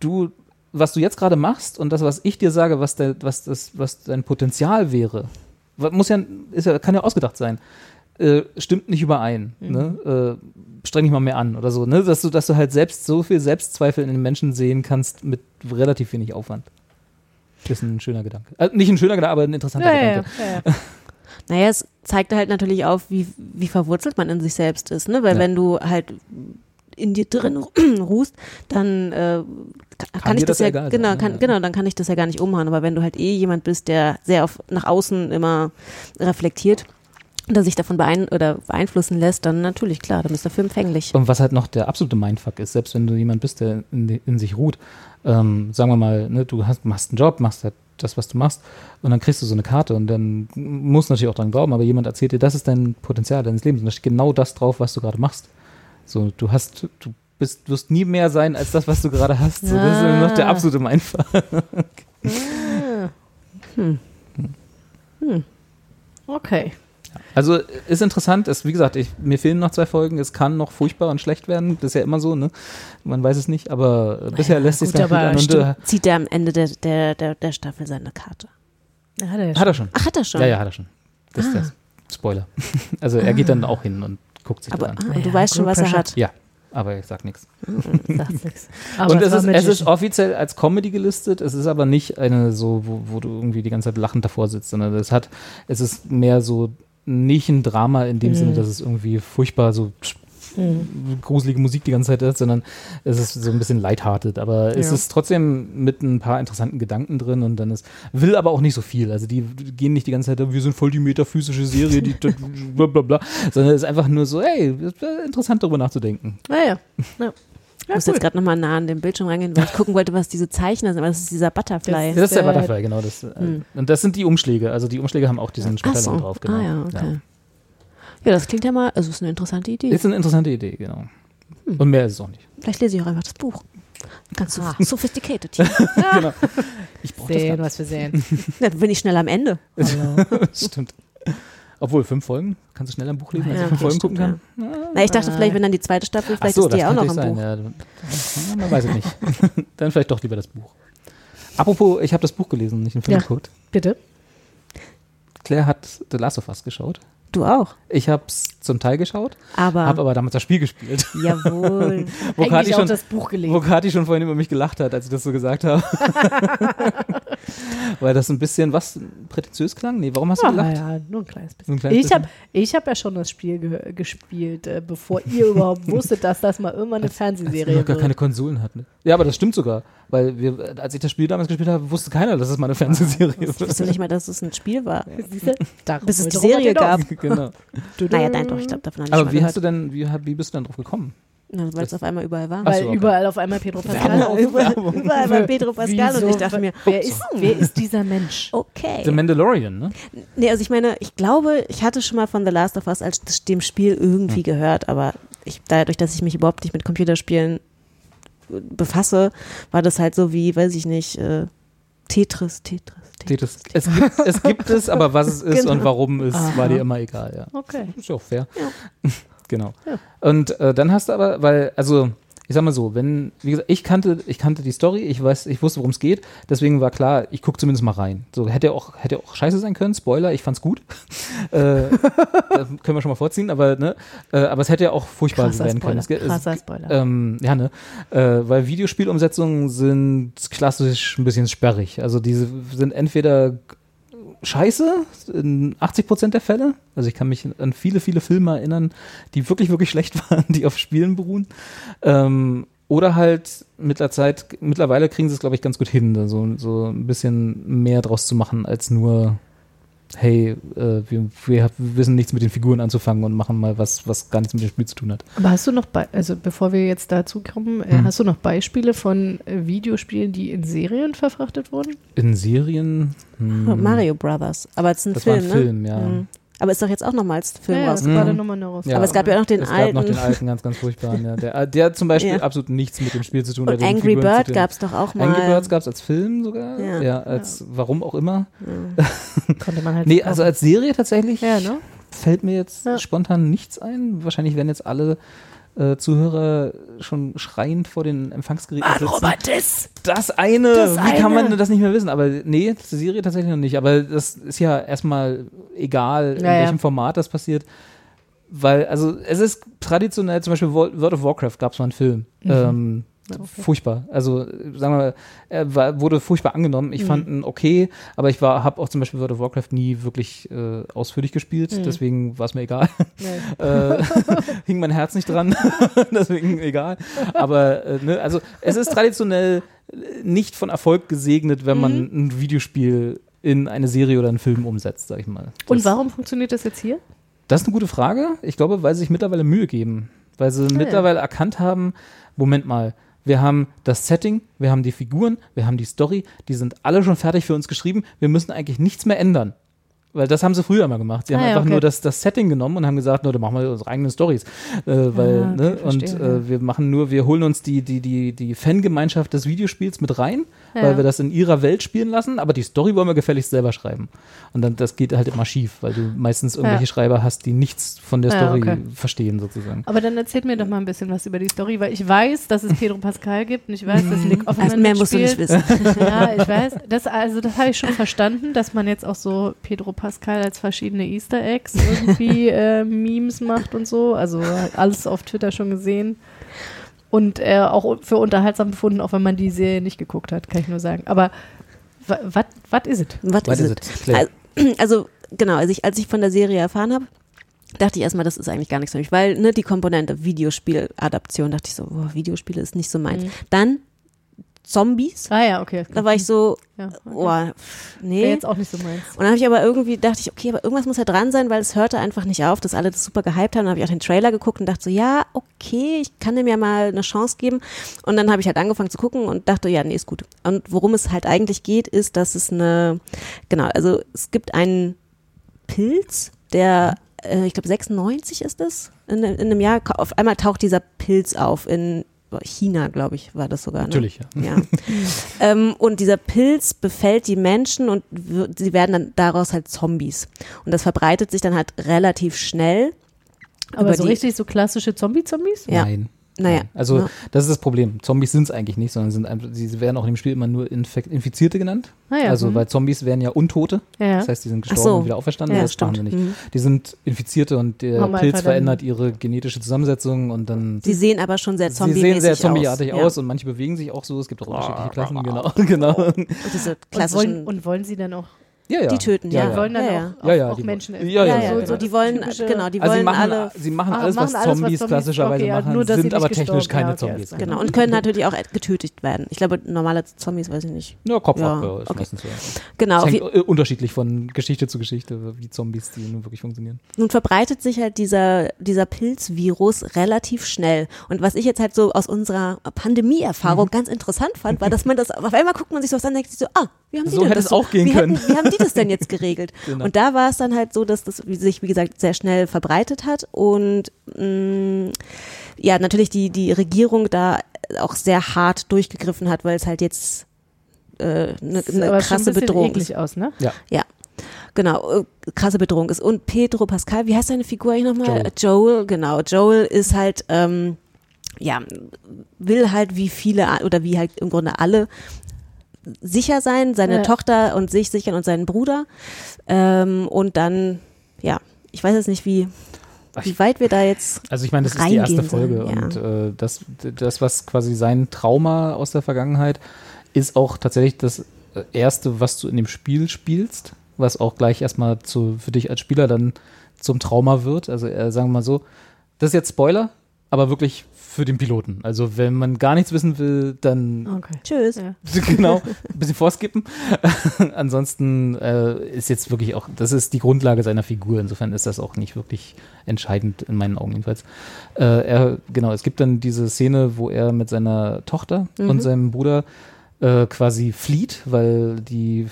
du, was du jetzt gerade machst und das, was ich dir sage, was, der, was, das, was dein Potenzial wäre, muss ja, ist ja, kann ja ausgedacht sein, äh, stimmt nicht überein. Ne? Äh, streng dich mal mehr an oder so, ne? Dass du, dass du halt selbst so viel Selbstzweifel in den Menschen sehen kannst mit relativ wenig Aufwand. Das ist ein schöner Gedanke. Äh, nicht ein schöner Gedanke, aber ein interessanter Ja, Gedanke. ja, ja. Naja, es zeigt halt natürlich auf, wie, wie verwurzelt man in sich selbst ist, ne? Weil Ja. wenn du halt in dir drin ruhst, dann äh, kann, kann ich das, das ja, genau, sein, kann, ja. genau, dann kann ich das ja gar nicht umhauen. Aber wenn du halt eh jemand bist, der sehr auf nach außen immer reflektiert, der sich davon beein oder beeinflussen lässt, dann natürlich klar, dann bist du dafür empfänglich. Und was halt noch der absolute Mindfuck ist, selbst wenn du jemand bist, der in, in sich ruht, ähm, sagen wir mal, ne, du hast, machst einen Job, machst halt das, was du machst, und dann kriegst du so eine Karte und dann musst du natürlich auch dran glauben, aber jemand erzählt dir, das ist dein Potenzial deines Lebens und da steht genau das drauf, was du gerade machst. So, du hast, du bist, wirst nie mehr sein als das, was du gerade hast. So, das ist noch der absolute Mindfuck. Okay. Also ist interessant, ist, wie gesagt, ich, mir fehlen noch zwei Folgen, es kann noch furchtbar und schlecht werden, das ist ja immer so, ne? Man weiß es nicht, aber äh, bisher lässt sich gut, ganz gut an. Und, äh, Zieht er am Ende der, der, der, der Staffel seine Karte. Ja, hat er ja hat er schon. Ach, hat er schon. Ja, ja, hat er schon. Das ist das. Spoiler. Also er geht dann auch hin und guckt sich Aber das ah, an. und du Ja, weißt schon, was er hat. Ja, aber ich sag nichts. Sagt. Aber Und es ist, es ist offiziell als Comedy gelistet, es ist aber nicht eine so, wo, wo du irgendwie die ganze Zeit lachend davor sitzt, sondern es hat, es ist mehr so nicht ein Drama in dem Mhm. Sinne, dass es irgendwie furchtbar so gruselige Musik die ganze Zeit ist, sondern es ist so ein bisschen lighthearted, aber es Ja. ist trotzdem mit ein paar interessanten Gedanken drin und dann ist, will aber auch nicht so viel. Also die gehen nicht die ganze Zeit, wir sind voll die metaphysische Serie, die bla bla bla, sondern es ist einfach nur so, hey, es interessant darüber nachzudenken. Ah, ja. ja. Ich muss jetzt gerade nochmal nah an den Bildschirm reingehen, weil ich gucken wollte, was diese Zeichner sind. Aber das ist dieser Butterfly. Das Das ist der Butterfly, genau. Das, äh, Und das sind die Umschläge. Also die Umschläge haben auch diesen Ach Spatterling so. drauf, genau. Ah ja, okay. Ja. das klingt ja mal, also ist eine interessante Idee. Ist eine interessante Idee, genau. Und mehr ist es auch nicht. Vielleicht lese ich auch einfach das Buch. Ganz so sophisticated. genau. Ich brauche das Sehen, was wir sehen. ja, dann bin ich schnell am Ende. Stimmt. Obwohl, fünf Folgen, kannst du schnell ein Buch lesen, als Ja, ich fünf Folgen gucken kann? stimmt, Na, ich dachte vielleicht, wenn dann die zweite Staffel, vielleicht so, ist die auch noch im natürlich Buch. sein. Ja, man weiß es nicht. dann vielleicht doch lieber das Buch. Apropos, ich habe das Buch gelesen, nicht den Film Ja. geguckt. Bitte? Claire hat The Last of Us geschaut. Du auch. Ich habe zum Teil geschaut, Aber, habe aber damals das Spiel gespielt. jawohl. Wo Eigentlich auch schon, das Buch Wo gelesen. Kathi schon vorhin über mich gelacht hat, als ich das so gesagt habe. Weil das ein bisschen was prätentiös klang? Nee, warum hast du gelacht? ja, nur ein kleines So ein bisschen. kleines ich habe bisschen? ich hab ja schon das Spiel ge gespielt, äh, bevor ihr überhaupt wusstet, dass das mal irgendwann eine Als wir Fernsehserie noch gar wird. keine Konsolen hatten. Ja, aber das stimmt sogar. Weil wir, als ich das Spiel damals gespielt habe, wusste keiner, dass es mal eine Fernsehserie Ich wusste nicht mal, dass es ein Spiel war. Darum Bis es die Serie gab. genau. Naja, nein, doch, ich glaube, davon habe ich Aber wie hast du denn, wie, wie bist du denn drauf gekommen? Weil es auf einmal überall war. Weil so, okay. überall auf einmal Pedro Pascal auf. überall, überall war Pedro Pascal und Wieso? ich dachte mir, wer ist, wer ist dieser Mensch? okay. The Mandalorian, ne? Nee, also ich meine, ich glaube, ich hatte schon mal von The Last of Us als dem Spiel irgendwie gehört, aber ich, dadurch, dass ich mich überhaupt nicht mit Computerspielen äh, befasse, war das halt so wie, weiß ich nicht, äh, Tetris, Tetris, Tetris. Tetris. Es gibt, es gibt es, aber was es ist Genau. und warum ist, Aha. war dir immer egal, ja. Okay. Ist ja auch fair. genau. Und äh, dann hast du aber, weil, also, ich sag mal so, wenn, wie gesagt, ich kannte, ich kannte die Story, ich weiß, ich wusste, worum es geht, deswegen war klar, ich gucke zumindest mal rein. So, hätte auch, hätte auch scheiße sein können, Spoiler, ich fand's gut. äh, das können wir schon mal vorziehen, aber, ne, äh, aber es hätte ja auch furchtbar Krasser werden können. Spoiler. Es, es, Krasser Spoiler. ähm, ja, ne? Äh, weil Videospielumsetzungen sind klassisch ein bisschen sperrig. Also diese sind entweder scheiße in 80 Prozent der Fälle. Also ich kann mich an viele, viele Filme erinnern, die wirklich, wirklich schlecht waren, die auf Spielen beruhen. Ähm, oder halt mit der Zeit, mittlerweile kriegen sie es, glaube ich, ganz gut hin, da so, so ein bisschen mehr draus zu machen, als nur, hey, äh, wir, wir wissen nichts mit den Figuren anzufangen und machen mal was, was gar nichts mit dem Spiel zu tun hat. Aber hast du noch, Be also bevor wir jetzt dazu kommen, äh, Hm. hast du noch Beispiele von äh, Videospielen, die in Serien verfrachtet wurden? In Serien. hm, Mario Brothers. Aber es ist ein Das war Film, ein ne? Film, ja. Mhm. Aber ist doch jetzt auch nochmal als Film ja, ja, raus. das war dann nochmal raus. Ja. Aber es gab ja auch noch den es alten. gab noch den alten, ganz, ganz furchtbaren. Ja. Der, der zum Beispiel Ja. absolut nichts mit dem Spiel zu tun hat. Angry Bird gab es doch auch mal. Angry Birds gab es als Film sogar. Ja. Ja, als warum auch immer. Konnte man halt Nee, also als Serie tatsächlich ja, ne? fällt mir jetzt Ja. spontan nichts ein. Wahrscheinlich werden jetzt alle äh, Zuhörer schon schreiend vor den Empfangsgeräten sitzen. Robert, das. Das eine, Das wie kann eine. man das nicht mehr wissen? Aber nee, die Serie tatsächlich noch nicht. Aber das ist ja erstmal egal, in welchem Format das passiert. Weil, also es ist traditionell, zum Beispiel Wo- World of Warcraft gab es mal einen Film. Mhm. Ähm, Furchtbar. Also sagen wir mal, er war, wurde furchtbar angenommen. Mhm. Ich fand ihn okay, aber ich habe auch zum Beispiel World of Warcraft nie wirklich äh, ausführlich gespielt. Mhm. Deswegen war es mir egal. äh, hing mein Herz nicht dran, deswegen egal. Aber äh, ne, also es ist traditionell nicht von Erfolg gesegnet, wenn man Mhm. ein Videospiel in eine Serie oder einen Film umsetzt, sag ich mal. Das, Und warum funktioniert das jetzt hier? Das ist eine gute Frage. Ich glaube, weil sie sich mittlerweile Mühe geben. Weil sie mittlerweile erkannt haben, Moment mal, wir haben das Setting, wir haben die Figuren, wir haben die Story, die sind alle schon fertig für uns geschrieben. Wir müssen eigentlich nichts mehr ändern. Weil das haben sie früher mal gemacht. Sie haben Ah ja, einfach okay. nur das, das Setting genommen und haben gesagt, no, dann machen wir unsere eigenen Stories. Äh, weil, Ah, okay, ne, und äh, wir machen nur, wir holen uns die, die, die, die Fangemeinschaft des Videospiels mit rein, Ja. weil wir das in ihrer Welt spielen lassen, aber die Story wollen wir gefälligst selber schreiben. Und dann, das geht halt immer schief, weil du meistens irgendwelche Ja. Schreiber hast, die nichts von der Ja, Story okay. verstehen, sozusagen. Aber dann erzählt mir doch mal ein bisschen was über die Story, weil ich weiß, dass es Pedro Pascal gibt und ich weiß, dass Nick Offerman Also mehr musst du nicht wissen. Ja, ich weiß. Das, also das habe ich schon verstanden, dass man jetzt auch so Pedro Pascal als verschiedene Easter Eggs irgendwie äh, Memes macht und so. Also alles auf Twitter schon gesehen. Und äh, auch für unterhaltsam befunden, auch wenn man die Serie nicht geguckt hat, kann ich nur sagen. Aber was ist es? Was ist es? Also, also, genau, als ich, als ich von der Serie erfahren habe, dachte ich erstmal, das ist eigentlich gar nichts für mich, weil ne, die Komponente Videospiel-Adaption, dachte ich so, boah, Videospiele ist nicht so meins. Mhm. Dann Zombies, Ah ja, okay. da war ich so, ja, oh, pff, Wäre nee. jetzt auch nicht so meins. Und dann habe ich aber irgendwie, dachte ich, okay, aber irgendwas muss ja dran sein, weil es hörte einfach nicht auf, dass alle das super gehypt haben. Dann habe ich auch den Trailer geguckt und dachte so, ja, okay, ich kann dem ja mal eine Chance geben. Und dann habe ich halt angefangen zu gucken und dachte, ja, nee, ist gut. Und worum es halt eigentlich geht, ist, dass es eine, genau, also es gibt einen Pilz, der, äh, ich glaube 96 ist es, in, in einem Jahr, auf einmal taucht dieser Pilz auf in China, glaube ich, war das sogar. Ne? Natürlich, ja. Ja. ähm, und dieser Pilz befällt die Menschen und sie werden dann daraus halt Zombies. Und das verbreitet sich dann halt relativ schnell. Aber so richtig so klassische Zombie-Zombies? Ja. Nein. Naja. Also Ja. das ist das Problem. Zombies sind es eigentlich nicht, sondern sind einfach, sie werden auch in dem Spiel immer nur Infek Infizierte genannt. Ah ja, also mhm. weil Zombies wären ja Untote. Ja. Das heißt, die sind gestorben so. und wieder auferstanden. Ja, das machen wir stimmt. nicht. Mhm. Die sind Infizierte und der Haben Pilz verändert ihre genetische Zusammensetzung und dann Sie sehen aber schon sehr sie zombie sehen sehr zombieartig aus. aus, und manche bewegen sich auch so. Es gibt auch unterschiedliche Klassen. Genau, genau. Und diese Und klassischen, wollen, und wollen sie dann auch, Ja, ja. Die töten, ja. die wollen dann Ja, ja. auch, auch, Ja, ja, auch die Menschen essen? ja, ja, ja, ja, genau. so, die wollen, Typische- genau, die Also sie wollen machen, alle, sie machen Ah, alles, was machen alles, was Zombies Zombies- klassischerweise okay, machen, nur, sind aber technisch keine Zombies. genau, und können natürlich auch getötet werden. Ich glaube, normale Zombies, weiß ich nicht. Ja, Kopf Ja, ab, okay. meistens so. Genau, auf hängt äh, unterschiedlich von Geschichte zu Geschichte, wie Zombies, die nun wirklich funktionieren. Nun verbreitet sich halt dieser, dieser Pilzvirus relativ schnell. Und was ich jetzt halt so aus unserer Pandemie-Erfahrung Mhm. ganz interessant fand, war, dass man das, auf einmal guckt man sich so was an und denkt sich so, ah, wie haben die So hätte das es auch gehen können. Hätten, wie haben die das denn jetzt geregelt? Genau. Und da war es dann halt so, dass das sich, wie gesagt, sehr schnell verbreitet hat und mh, ja, natürlich die, die Regierung da auch sehr hart durchgegriffen hat, weil es halt jetzt äh, eine, aber schon ein krasse Bedrohung ist. aus, ne? Ja. Ja, genau, äh, krasse Bedrohung ist. Und Pedro Pascal, wie heißt seine Figur eigentlich nochmal? Joel. Joel. Joel, genau. Joel ist halt, ähm, ja, will halt wie viele oder wie halt im Grunde alle sicher sein, seine Ja. Tochter und sich sichern und seinen Bruder. Ähm, und dann, ja, ich weiß jetzt nicht, wie, wie weit wir da jetzt. Also ich meine, das ist die erste Folge sollen, ja. und äh, das, das, was quasi sein Trauma aus der Vergangenheit ist auch tatsächlich das äh, erste, was du in dem Spiel spielst, was auch gleich erstmal zu, für dich als Spieler dann zum Trauma wird. Also äh, sagen wir mal so, das ist jetzt Spoiler, aber wirklich für den Piloten. Also wenn man gar nichts wissen will, dann Okay. Tschüss. Ja. genau, ein bisschen vorskippen. Ansonsten äh, ist jetzt wirklich auch, das ist die Grundlage seiner Figur. Insofern ist das auch nicht wirklich entscheidend, in meinen Augen jedenfalls. Äh, er, genau, es gibt dann diese Szene, wo er mit seiner Tochter und seinem Bruder äh, quasi flieht, weil die,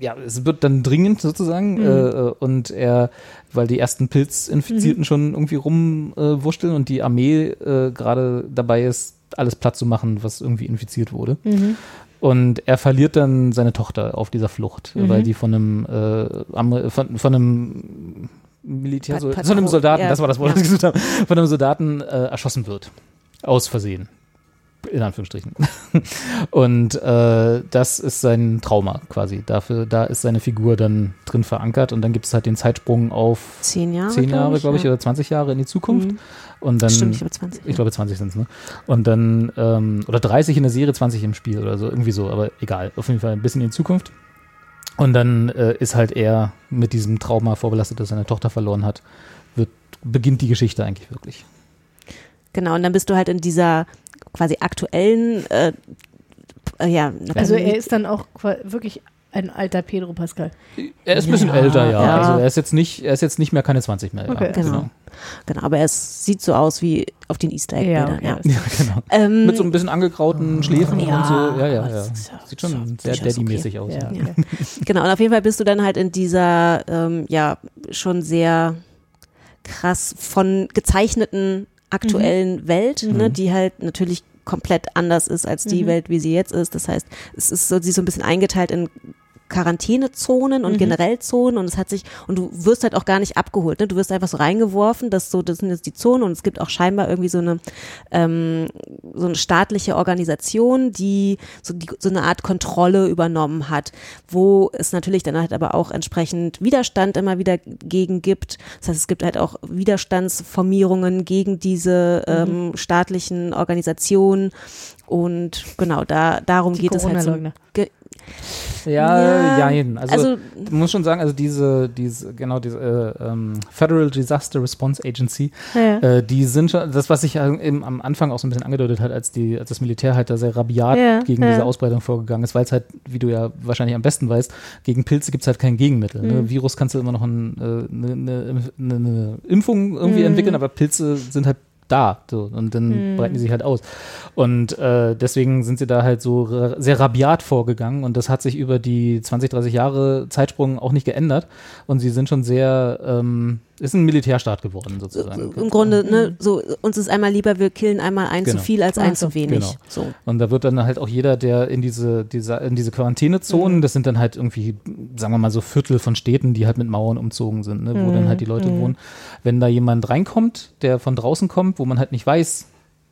ja, es wird dann dringend sozusagen äh, äh, und er, weil die ersten Pilzinfizierten schon irgendwie rumwurschteln und die Armee äh, gerade dabei ist, alles platt zu machen, was irgendwie infiziert wurde. Und er verliert dann seine Tochter auf dieser Flucht, weil die von einem, äh, von, von einem Militär, Pat- so, Patro- von einem Soldaten, ja, das war das Wort, ja. das ich gesucht habe, von einem Soldaten äh, erschossen wird. Aus Versehen. In Anführungsstrichen. Und äh, das ist sein Trauma quasi. Dafür, da ist seine Figur dann drin verankert und dann gibt es halt den Zeitsprung auf Zehn Jahre. zehn Jahre, glaube ich, ja. oder 20 Jahre in die Zukunft. Mhm. Und dann, Stimmt, ich glaube 20. ich glaube 20 sind es, ne? Und dann, ähm, oder 30 in der Serie, 20 im Spiel oder so, irgendwie so, aber egal. Auf jeden Fall ein bisschen in die Zukunft. Und dann äh, ist halt er mit diesem Trauma vorbelastet, dass er seine Tochter verloren hat, wird, beginnt die Geschichte eigentlich wirklich. Genau, und dann bist du halt in dieser quasi aktuellen, äh, äh, ja, Also er ist dann auch wirklich ein alter Pedro Pascal. Er ist ein bisschen Ja, älter, ja. ja. Also er ist jetzt nicht, er ist jetzt nicht mehr keine 20 mehr. Okay. Ja, Genau. genau. genau, aber es sieht so aus wie auf den Easter Egg Ja, Bildern. okay, Ja, Ja, genau. Ähm, Mit so ein bisschen angegrauten Schläfen Ja, und so. Ja, ja, ja. Sieht schon sehr Daddy-mäßig aus. Ja, Ja. okay. Genau, und auf jeden Fall bist du dann halt in dieser, ähm, ja, schon sehr krass von gezeichneten aktuellen Welt, ne, Mhm. die halt natürlich komplett anders ist als die Mhm. Welt, wie sie jetzt ist. Das heißt, es ist so, sie ist so ein bisschen eingeteilt in Quarantänezonen und Mhm. generell Zonen und es hat sich, und du wirst halt auch gar nicht abgeholt, ne? Du wirst einfach so reingeworfen, dass so, das sind jetzt die Zonen und es gibt auch scheinbar irgendwie so eine, ähm, so eine staatliche Organisation, die so, die so eine Art Kontrolle übernommen hat, wo es natürlich dann halt aber auch entsprechend Widerstand immer wieder gegen gibt. Das heißt, es gibt halt auch Widerstandsformierungen gegen diese ähm, staatlichen Organisationen. Und genau, da darum Die geht es halt so. Ge Ja, Ja, jein. Also, also du musst schon sagen, also diese, diese genau, diese äh, ähm, Federal Disaster Response Agency, Ja, äh, die sind schon, das, was sich ja eben am Anfang auch so ein bisschen angedeutet hat, als, die, als das Militär halt da sehr rabiat Ja, gegen diese Ausbreitung vorgegangen ist, weil es halt, wie du ja wahrscheinlich am besten weißt, gegen Pilze gibt es halt kein Gegenmittel. Ne? Mhm. Virus kannst du immer noch ein, äh, eine, eine, eine, eine Impfung irgendwie Mhm. entwickeln, aber Pilze sind halt da so, und dann Mhm. breiten die sich halt aus. Und äh, deswegen sind sie da halt so ra sehr rabiat vorgegangen und das hat sich über die 20, 30 Jahre Zeitsprung auch nicht geändert und sie sind schon sehr, ähm, ist ein Militärstaat geworden sozusagen. im Grunde, ne, so uns ist einmal lieber, wir killen einmal ein Genau. zu viel als ein so, zu wenig. genau. So. Und da wird dann halt auch jeder, der in diese, diese, in diese Quarantänezonen, Mhm. das sind dann halt irgendwie, sagen wir mal so Viertel von Städten, die halt mit Mauern umzogen sind, ne, wo dann halt die Leute Mhm. wohnen. Wenn da jemand reinkommt, der von draußen kommt, wo man halt nicht weiß,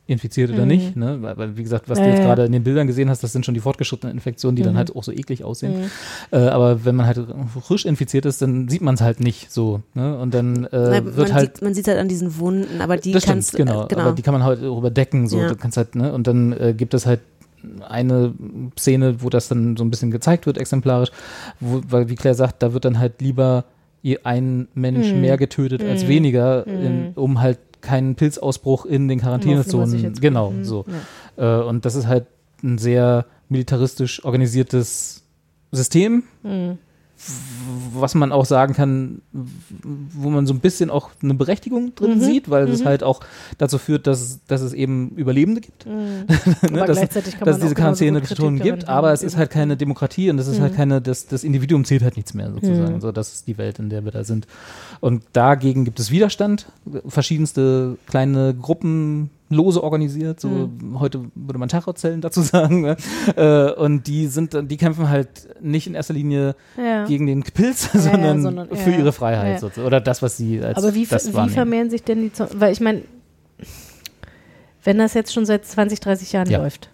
infiziert oder Mhm. nicht, ne? weil, weil, wie gesagt, was Ja, du jetzt gerade in den Bildern gesehen hast, das sind schon die fortgeschrittenen Infektionen, die dann Mhm. halt auch so eklig aussehen. Mhm. Äh, aber wenn man halt frisch infiziert ist, dann sieht man es halt nicht so. Ne? Und dann äh, Na, wird man halt sieht man sieht halt an diesen Wunden, aber die kannst genau. äh, genau. Aber die kann man halt auch überdecken. So. Ja. Du kannst halt, ne? Und dann äh, gibt es halt eine Szene, wo das dann so ein bisschen gezeigt wird, exemplarisch, wo, weil wie Claire sagt, da wird dann halt lieber ein Mensch Mhm. mehr getötet als Mhm. weniger, Mhm. in, um halt keinen Pilzausbruch in den Quarantänezonen. Genau. Mhm. so. Ja. Äh, und das ist halt ein sehr militaristisch organisiertes System, Mhm. Was man auch sagen kann, wo man so ein bisschen auch eine Berechtigung drin Mhm. sieht, weil es Mhm. halt auch dazu führt, dass, es- dass es eben Überlebende gibt. Mhm. ne? Dass, dass es diese Quarantäne-Zonen Kritik gibt, aber es ist halt keine Demokratie und es ist halt Mhm. keine, das, das Individuum zählt halt nichts mehr sozusagen. Mhm. So, das ist die Welt, in der wir da sind. Und dagegen gibt es Widerstand, verschiedenste kleine Gruppen, lose organisiert, so Mhm. heute würde man Terrorzellen dazu sagen. Ne? Äh, und die sind, die kämpfen halt nicht in erster Linie Ja. gegen den Pilz, ja, sondern, sondern- für ihre Freiheit sozusagen. oder das, was sie als Aber wie, das wie vermehren sich denn die? Weil ich meine, wenn das jetzt schon seit 20, 30 Jahren Ja. läuft,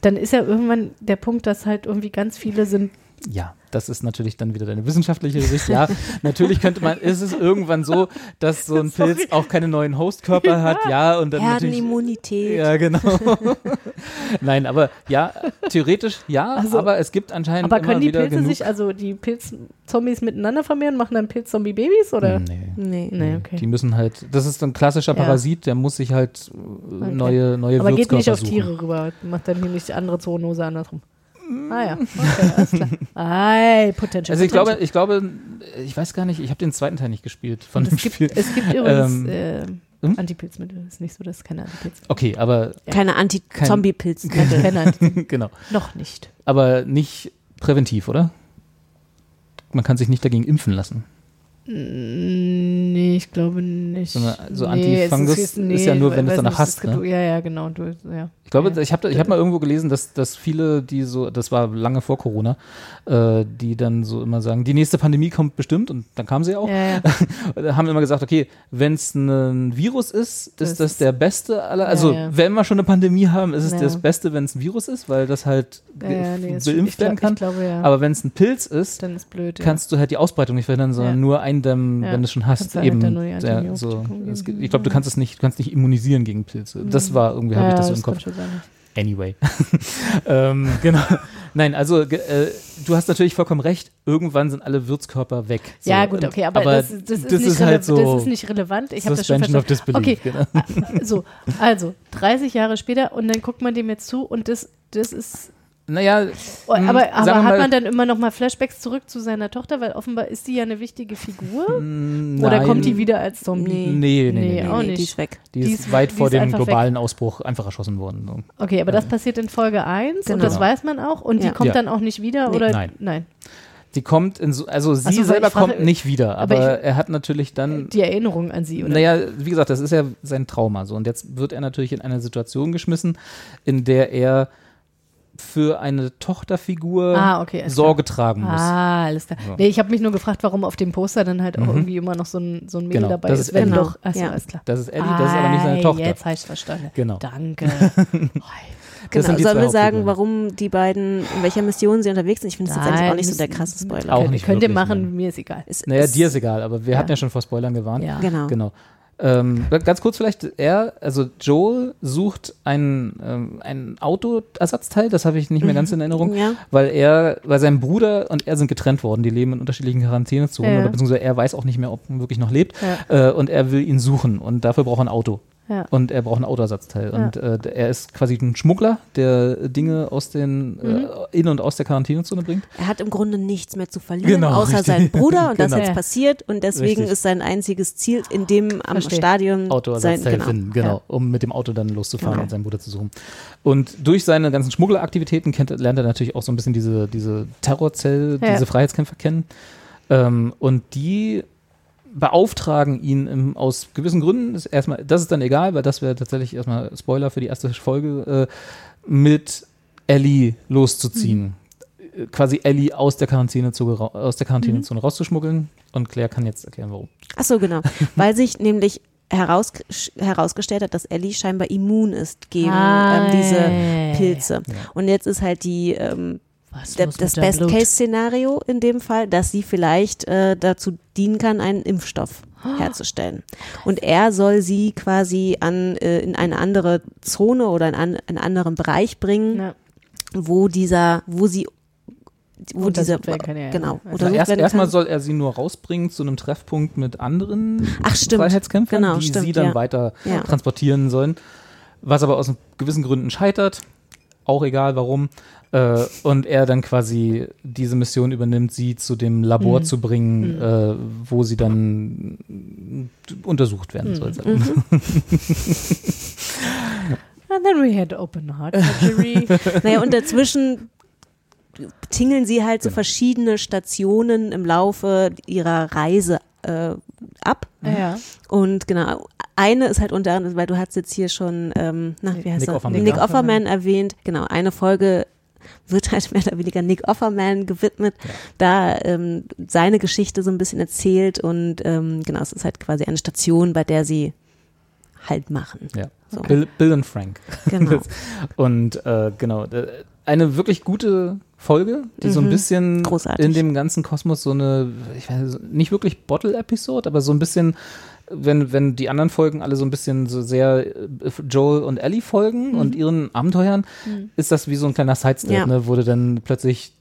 dann ist ja irgendwann der Punkt, dass halt irgendwie ganz viele sind. Ja, das ist natürlich dann wieder deine wissenschaftliche Sicht. Ja, natürlich könnte man, ist es irgendwann so, dass so ein Pilz auch keine neuen Hostkörper hat, ja, und dann. Herdenimmunität. Ja, genau. Nein, aber ja, theoretisch ja, Also, aber es gibt anscheinend Aber immer können die wieder Pilze sich, also die Pilzzombies miteinander vermehren, machen dann Pilz-Zombie-Babys oder? nee. Nee. Nee, okay. Die müssen halt, das ist ein klassischer. Parasit, der muss sich halt äh, neue, neue Aber geht nicht auf suchen. Tiere rüber, macht dann nämlich die andere Zoonose andersrum. Ah ja, okay, alles klar. Ei, Potential. Also ich Potential. glaube, ich glaube, ich weiß gar nicht, ich habe den zweiten Teil nicht gespielt von dem es gibt, Spiel. es gibt übrigens Ähm, äh, hm? Antipilzmittel. Es ist nicht so, dass es keine Antipilz Okay, aber Keine Anti-Zombie-Pilz. Keine Anti genau. Noch nicht. Aber nicht präventiv, oder? Man kann sich nicht dagegen impfen lassen. Nee, ich glaube nicht. So eine- so Nee, Antifungus jetzt- ist ja nur, wenn du es danach nicht, hast, ist ne? Ja, ja, genau. Du, ja. Ich glaube, Ja. ich habe ich hab mal irgendwo gelesen, dass, dass viele, die so, das war lange vor Corona, äh, die dann so immer sagen, die nächste Pandemie kommt bestimmt und dann kam sie auch. Ja, ja. haben immer gesagt, okay, wenn es ein Virus ist, ist Das das ist- der beste aller. Also wenn wir schon eine Pandemie haben, ist es das Beste, wenn es ein Virus ist, weil das halt nee, ist schon- beimpft ich glaub- werden kann. Ich glaube. Aber wenn es ein Pilz ist, dann ist blöd. Kannst du halt die Ausbreitung nicht verhindern, sondern nur eindämmen, Ja. wenn du es schon hast. Halt Eben, die ja, so. Es Ich glaube, du kannst es nicht, du kannst nicht immunisieren gegen Pilze. Das war irgendwie, habe ich das so im Kopf. Anyway. ähm, genau. Nein, also äh, du hast natürlich vollkommen recht. Irgendwann sind alle Wirtskörper weg. So, ja, gut, okay, aber, das, das, ist das nicht ist halt so das ist nicht relevant. Ich habe das schon verstanden. Okay, Genau. Ah, so, also 30 Jahre später und dann guckt man dem jetzt zu und das, das ist. Naja, Oh, hm, aber aber hat man dann immer noch mal Flashbacks zurück zu seiner Tochter, weil offenbar ist die ja eine wichtige Figur? Nein. Oder kommt die wieder als Zombie? Nee. Nee, nee, nee. Nee, auch nicht. die ist weg. Die, die ist, ist- weit die vor dem einfach weg. globalen Ausbruch einfach erschossen worden. So. Okay, aber das passiert in Folge 1 und Genau. das weiß man auch und die Ja. kommt Ja. dann auch nicht wieder Nee. oder Nein. nein. Die kommt in so, also sie Ach so, weil selber frage- kommt nicht wieder, aber, aber ich- er hat natürlich dann Die Erinnerung an sie oder Naja, wie gesagt, das ist ja sein Trauma so. Und jetzt wird er natürlich in eine Situation geschmissen, in der er für eine Tochterfigur Ah, okay, Sorge tragen muss. Ah, alles klar. So. Nee, ich habe mich nur gefragt, warum auf dem Poster dann halt auch irgendwie immer noch so ein, so ein Mädel Genau, dabei das ist. ist wenn Ellie. doch, achso, Ja. alles klar. Das ist Ellie, das ist aber nicht seine Ah, Tochter. Jetzt habe ich verstanden. Genau. Danke. Das Genau. Sollen wir sagen, Hauptfiguren. warum die beiden, in welcher Mission sie unterwegs sind? Ich finde, das ist jetzt eigentlich auch nicht so der krasse Spoiler. Auch Könnt, nicht könnt ihr machen, nein. mir ist egal. Es Naja, ist- dir ist egal, aber wir Ja. hatten ja schon vor Spoilern gewarnt. Ja. Genau. Genau. Ähm, ganz kurz vielleicht, er, also Joel sucht ein, ähm, ein Autoersatzteil, das habe ich nicht mehr ganz in Erinnerung, Ja. weil er, weil sein Bruder und er sind getrennt worden, die leben in unterschiedlichen Quarantänezonen Ja. oder beziehungsweise er weiß auch nicht mehr, ob er wirklich noch lebt Ja. äh, und er will ihn suchen und dafür braucht er ein Auto. Ja. Und er braucht ein Autoersatzteil. Ja. Und äh, er ist quasi ein Schmuggler, der Dinge aus den, Mhm. äh, in und aus der Quarantänezone bringt. Er hat im Grunde nichts mehr zu verlieren, Genau, außer richtig. seinen Bruder und das Genau. ist jetzt passiert und deswegen Richtig. ist sein einziges Ziel in dem am Verstehe. Stadion sein, Autoersatzteil genau. finden, genau, Ja. um mit dem Auto dann loszufahren Genau. und seinen Bruder zu suchen. Und durch seine ganzen Schmuggelaktivitäten kennt, lernt er natürlich auch so ein bisschen diese, diese Terrorzell, Ja. diese Freiheitskämpfer kennen. Ähm, und die beauftragen ihn im, aus gewissen Gründen, ist erstmal, das ist dann egal, weil das wäre tatsächlich erstmal Spoiler für die erste Folge, äh, mit Ellie loszuziehen. Äh, Quasi Ellie aus der Quarantänezone, ra- aus der Quarantänezone rauszuschmuggeln. Und Claire kann jetzt erklären, warum. Ach so, genau. Weil sich nämlich heraus, herausgestellt hat, dass Ellie scheinbar immun ist gegen Ah, ähm, diese ja, ja. Pilze. Und jetzt ist halt die ähm, Was der, das? Best-Case-Szenario in dem Fall, dass sie vielleicht äh, dazu dienen kann, einen Impfstoff herzustellen. Und er soll sie quasi an äh, in eine andere Zone oder in an, einen anderen Bereich bringen, Ja. wo dieser, wo sie wo diese Untersucht werden kann, ja, genau Also Erst, erstmal soll er sie nur rausbringen zu einem Treffpunkt mit anderen Ach, stimmt. Freiheitskämpfern, Genau, die stimmt, sie dann ja. weiter Ja. transportieren sollen. Was aber aus gewissen Gründen scheitert, auch egal warum. Äh, und er dann quasi diese Mission übernimmt, sie zu dem Labor Mhm. zu bringen, äh, wo sie dann untersucht werden soll. Mhm. And then we had open heart surgery. Naja, und dazwischen tingeln sie halt so Genau. verschiedene Stationen im Laufe ihrer Reise äh, ab. ja. Und genau, eine ist halt unter anderem, weil du hast jetzt hier schon, ähm, na, wie heißt Nick er? Offerman. Nick Offerman erwähnt. Genau, eine Folge wird halt mehr oder weniger Nick Offerman gewidmet, da ähm, seine Geschichte so ein bisschen erzählt und ähm, genau, es ist halt quasi eine Station, bei der sie halt machen. Ja. So. Bill, Bill und Frank. Genau. Und äh, genau, eine wirklich gute Folge, die so ein Mhm. bisschen Großartig. in dem ganzen Kosmos so eine, ich weiß nicht wirklich Bottle-Episode, aber so ein bisschen, wenn, wenn die anderen Folgen alle so ein bisschen so sehr äh, Joel und Ellie folgen und ihren Abenteuern, ist das wie so ein kleiner Sidestep, Ja. ne, wo du dann plötzlich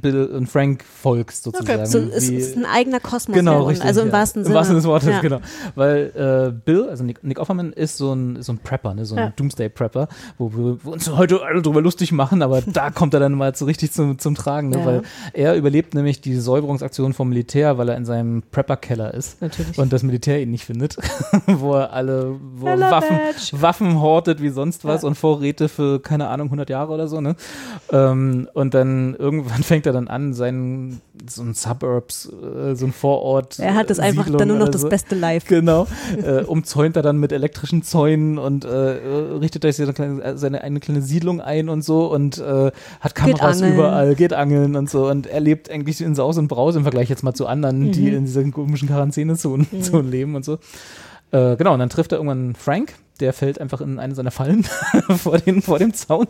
Bill und Frank folgst sozusagen. So, es ist ein eigener Kosmos. Genau, richtig. Also im ja. wahrsten Sinne. Im wahrsten Sinne des Wortes, Ja. genau. Weil äh, Bill, also Nick, Nick Offerman, ist so ein, so ein Prepper, ne? so ein. Doomsday-Prepper, wo wir uns heute alle drüber lustig machen, aber da kommt er dann mal so richtig zum, zum Tragen, ne? Weil er überlebt nämlich die Säuberungsaktion vom Militär, weil er in seinem Prepper-Keller ist Natürlich. und das Militär ihn nicht findet. Findet, wo er alle wo Waffen. Waffen hortet wie sonst was und Vorräte für, keine Ahnung, 100 Jahre oder so. Ne? Ähm, und dann irgendwann fängt er dann an, seinen, so ein Suburbs, äh, so ein Vorort. Er hat es einfach Siedlung dann nur noch das so. beste Live. Genau. äh, umzäunt er dann mit elektrischen Zäunen und äh, richtet euch seine, kleine, äh, seine eine kleine Siedlung ein und so und äh, hat Kameras angeln. überall, geht angeln und so. Und er lebt eigentlich in Saus und Braus im Vergleich jetzt mal zu anderen, die Mhm. in dieser komischen Quarantänezonen Zonen leben und so. Äh, genau, und dann trifft er irgendwann Frank, der fällt einfach in eine seiner Fallen vor, den, vor dem Zaun.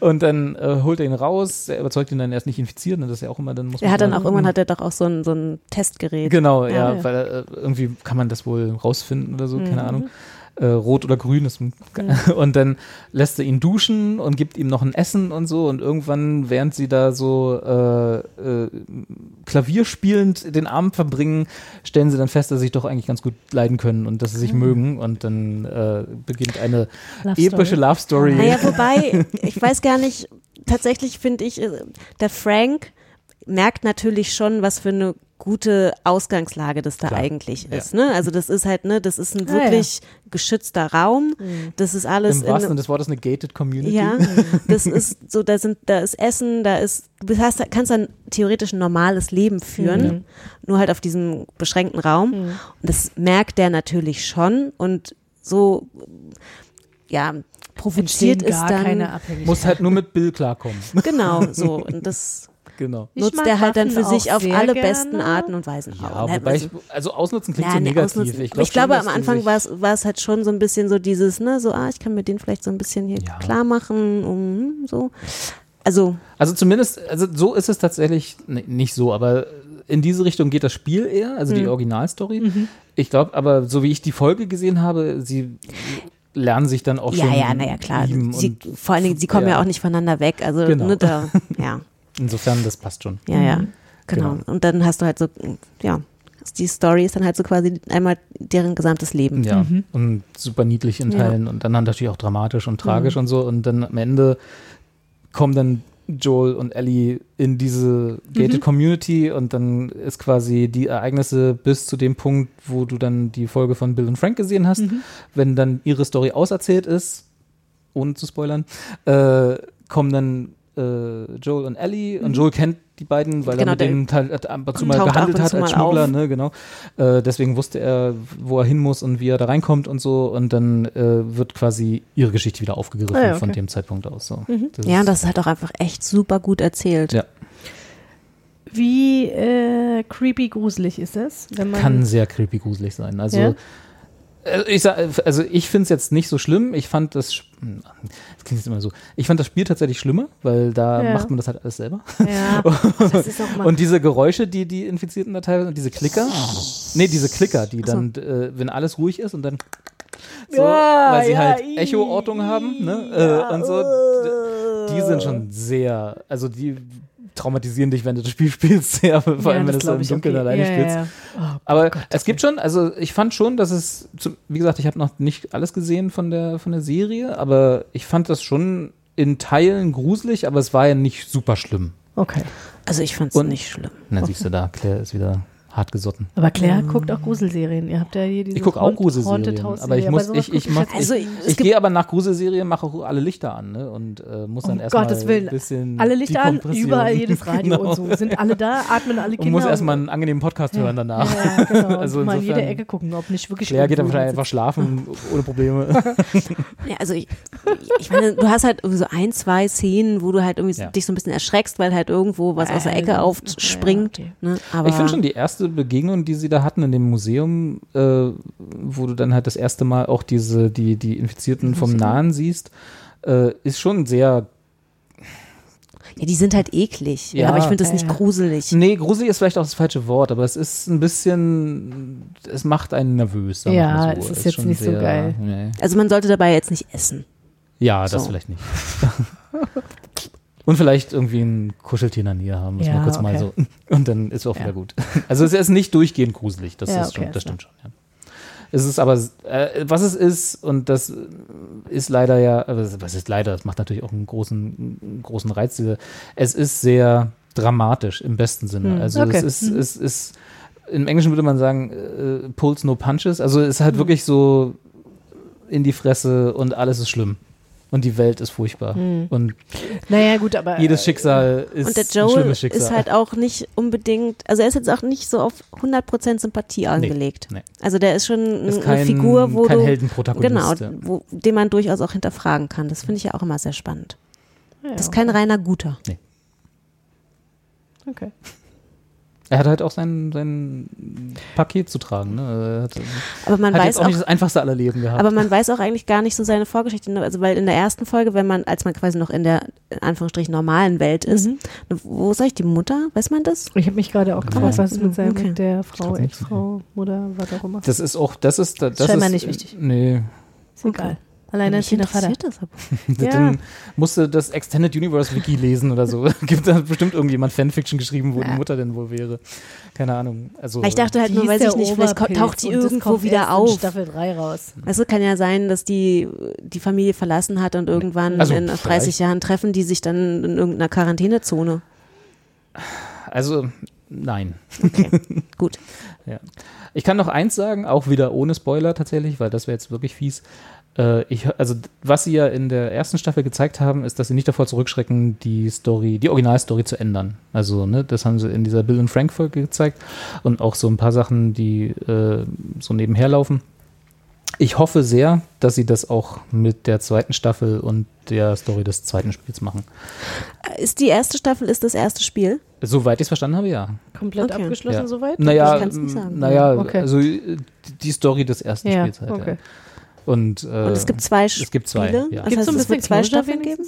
Und dann äh, holt er ihn raus, er überzeugt ihn dann, er ist nicht infiziert, und das ist ja auch immer, dann muss Er hat dann auch irgendwann hat er doch auch so ein, so ein Testgerät. Genau, ja, Ja, ja. weil äh, irgendwie kann man das wohl rausfinden oder so, Mhm. keine Ahnung. Äh, rot oder grün ist. Und dann lässt er ihn duschen und gibt ihm noch ein Essen und so. Und irgendwann während sie da so äh, äh, Klavier spielend den Abend verbringen stellen sie dann fest dass sie sich doch eigentlich ganz gut leiden können und dass sie sich mögen. Und dann äh, beginnt eine Love epische. Love Story. Naja, wobei, ich weiß gar nicht, tatsächlich finde ich, äh, der Frank merkt natürlich schon, was für eine gute Ausgangslage das da Klar. eigentlich Ja. ist. Ne? Also das ist halt, ne, das ist ein Ah, ja. wirklich geschützter Raum. Das ist alles im wahrsten in, Sinne des Wortes eine gated Community ja, das ist so, da sind, da ist Essen, da ist, du hast, kannst dann theoretisch ein normales Leben führen, nur halt auf diesem beschränkten Raum. Und das merkt der natürlich schon und so, ja, provoziert ist dann, keine Abhängigkeit. muss halt nur mit Bill klarkommen genau, so, und das genau Ich nutzt er halt dann für sich auf alle gerne. besten Arten und Weisen. ja, auch, ne? wobei Also- ich, also ausnutzen klingt Ja, so nee, negativ ausnutzen. ich, glaub ich glaube, am Anfang war es, war es halt schon so ein bisschen so dieses, ne, so, ah, ich kann mir den vielleicht so ein bisschen hier Ja. klar machen, um, so. Also, Also zumindest, also so ist es tatsächlich, nee, nicht so, aber in diese Richtung geht das Spiel eher, also Mhm. die Originalstory. Ich glaube, aber so wie ich die Folge gesehen habe, sie lernen sich dann auch ja, schon ja, naja, klar. Sie, vor allen Dingen, sie kommen ja. ja. auch nicht voneinander weg. Also, Genau. ne, da, ja, insofern das passt schon. ja, ja, genau. Genau. Und dann hast du halt so, ja, die Story ist dann halt so quasi einmal deren gesamtes Leben. Ja, und super niedlich in Ja. Mhm. Teilen und dann natürlich auch dramatisch und tragisch und so und dann am Ende kommen dann Joel und Ellie in diese gated Mhm. Community und dann ist quasi die Ereignisse bis zu dem Punkt, wo du dann die Folge von Bill und Frank gesehen hast, Mhm. wenn dann ihre Story auserzählt ist, ohne zu spoilern, äh, kommen dann äh, Joel und Ellie und Joel kennt die beiden, weil Mhm. Genau, er mit denen halt ab und zu mal gehandelt hat als Schmuggler, auf. ne, genau. Äh, deswegen wusste er, wo er hin muss und wie er da reinkommt und so und dann äh, wird quasi ihre Geschichte wieder aufgegriffen Ah ja, okay. von dem Zeitpunkt aus. So. Das Ja, und das ist halt auch einfach echt super gut erzählt. Ja. Wie äh, creepy gruselig ist es, wenn man kann sehr creepy gruselig sein. Also Ja? Äh, ich sag, also ich finde es jetzt nicht so schlimm. Ich fand das, hm, das klingt jetzt immer so. Ich fand das Spiel tatsächlich schlimmer, weil da Ja. macht man das halt alles selber. ja, Und diese Geräusche, die die Infizierten da teilweise, diese Klicker, nee, diese Klicker, die dann, äh, wenn alles ruhig ist und dann so, Ja, weil sie ja, halt Echoortung haben, ne, äh, und so, die sind schon sehr, also die traumatisieren dich, wenn du das Spiel spielst, sehr, vor allem wenn du das es im Dunkeln okay. alleine ja, spielst. Ja, ja. Oh, Aber Gott, es gibt schon, also ich fand schon, dass es, zum, wie gesagt, ich habe noch nicht alles gesehen von der, von der Serie, aber ich fand das schon in Teilen gruselig, aber es war ja nicht super schlimm. okay. Also ich fand's Und- nicht schlimm. Na, siehst du da, Claire ist wieder hart gesotten. Aber Claire guckt auch Gruselserien. Ihr habt ja hier diese Ich gucke auch Gruselserien, Haunted House aber ich muss, sowas ich, ich, mach, Also, ich, ich gehe aber nach Gruselserien, mache auch alle Lichter an, ne, und äh, muss dann Um erstmal Gottes Willen, ein bisschen alle Lichter an, überall jedes Radio Genau. und so. Sind alle da, atmen alle Kinder. Und muss erstmal einen angenehmen Podcast hören danach. Ja, genau. Also mal in jede Ecke gucken, ob nicht wirklich Claire geht dann wahrscheinlich einfach schlafen, ohne Probleme. Ja, also ich, ich meine, du hast halt irgendwie so ein, zwei Szenen, wo du halt irgendwie Ja. dich so ein bisschen erschreckst, weil halt irgendwo was aus der Ecke aufspringt. ja, okay. ne? Aber Ich finde schon die erste Begegnung, die sie da hatten in dem Museum, äh, wo du dann halt das erste Mal auch diese, die, die Infizierten vom Nahen siehst, äh, ist schon sehr. ja, die sind halt eklig. Ja. aber ich finde das nicht Ja. gruselig. Nee, gruselig ist vielleicht auch das falsche Wort, aber es ist ein bisschen. Es macht einen nervös. Ja, so. es ist jetzt schon nicht so geil. Nee. Also man sollte dabei jetzt nicht essen. Ja, das So. vielleicht nicht. Und vielleicht irgendwie ein Kuscheltier in der Nähe haben, muss Ja, man kurz mal so. okay. Und dann ist auch Ja. wieder gut. Also es ist nicht durchgehend gruselig, das, Ja, ist okay, schon, das stimmt schon, ja. Es ist aber, äh, was es ist, und das ist leider ja, also was ist leider, das macht natürlich auch einen großen, einen großen Reiz, diese, es ist sehr dramatisch im besten Sinne. Hm, Also okay. es ist, es ist im Englischen würde man sagen, äh, pulls no punches. Also es ist halt wirklich so in die Fresse und alles ist schlimm. Und die Welt ist furchtbar. Und Naja, gut, aber. jedes Schicksal ist. Und der ein Joel schlimmes Schicksal. ist halt auch nicht unbedingt, also er ist jetzt auch nicht so auf 100% Sympathie angelegt. nee. Also der ist schon Ist eine kein- Figur, wo kein du Heldenprotagonist, genau, wo, den man durchaus auch hinterfragen kann. Das finde ich ja auch immer sehr spannend. Ja, Das ist kein reiner Guter. Okay. Er hat halt auch sein, sein Paket zu tragen. Ne? Er hat, Aber man hat weiß jetzt auch auch, nicht das einfachste aller Leben gehabt. aber man weiß auch eigentlich gar nicht so seine Vorgeschichte. Also weil in der ersten Folge, wenn man, als man quasi noch in der in Anführungsstrichen normalen Welt ist, Mhm. wo sag ich die Mutter? Weiß man das? Ich habe mich gerade auch gefragt, was ist mit, seinem, Okay. mit der Frau. Ex-Frau, Mutter, was auch immer. das ist auch, das ist, das Scheinbar ist, nicht wichtig. Nee, Ist egal. Alleinerziehender Vater. interessiert das aber. Ja. Dann musste das Extended Universe Wiki lesen oder so. Gibt da bestimmt irgendjemand Fanfiction geschrieben, wo die Mutter denn wohl wäre. Keine Ahnung. Also Ich dachte halt nur, weiß ich nicht, vielleicht taucht die irgendwo kommt wieder auf. Staffel 3 raus. Also kann ja sein, dass die die Familie verlassen hat und irgendwann Also, in 30 vielleicht. Jahren treffen die sich dann in irgendeiner Quarantänezone. also nein. Gut. Ja. Ich kann noch eins sagen, auch wieder ohne Spoiler tatsächlich, weil das wäre jetzt wirklich fies. Äh, ich, also was sie ja in der ersten Staffel gezeigt haben, ist, dass sie nicht davor zurückschrecken, die Story, die Originalstory zu ändern. Also, ne, das haben sie in dieser Bill und Frank Folge gezeigt und auch so ein paar Sachen, die äh, so nebenher laufen. Ich hoffe sehr, dass sie das auch mit der zweiten Staffel und der Story des zweiten Spiels machen. Ist die erste Staffel, ist das erste Spiel? Soweit ich es verstanden habe, ja. Komplett Okay. abgeschlossen ja. soweit? Naja, Ich kann's nicht sagen. naja Okay. also äh, die Story des ersten Ja, Spiels halt. okay. Ja. Und, äh, Und es gibt zwei es gibt zwei, Spiele? ja. Das Gibt's heißt, so ein es wird bisschen zwei Closure Staffeln geben?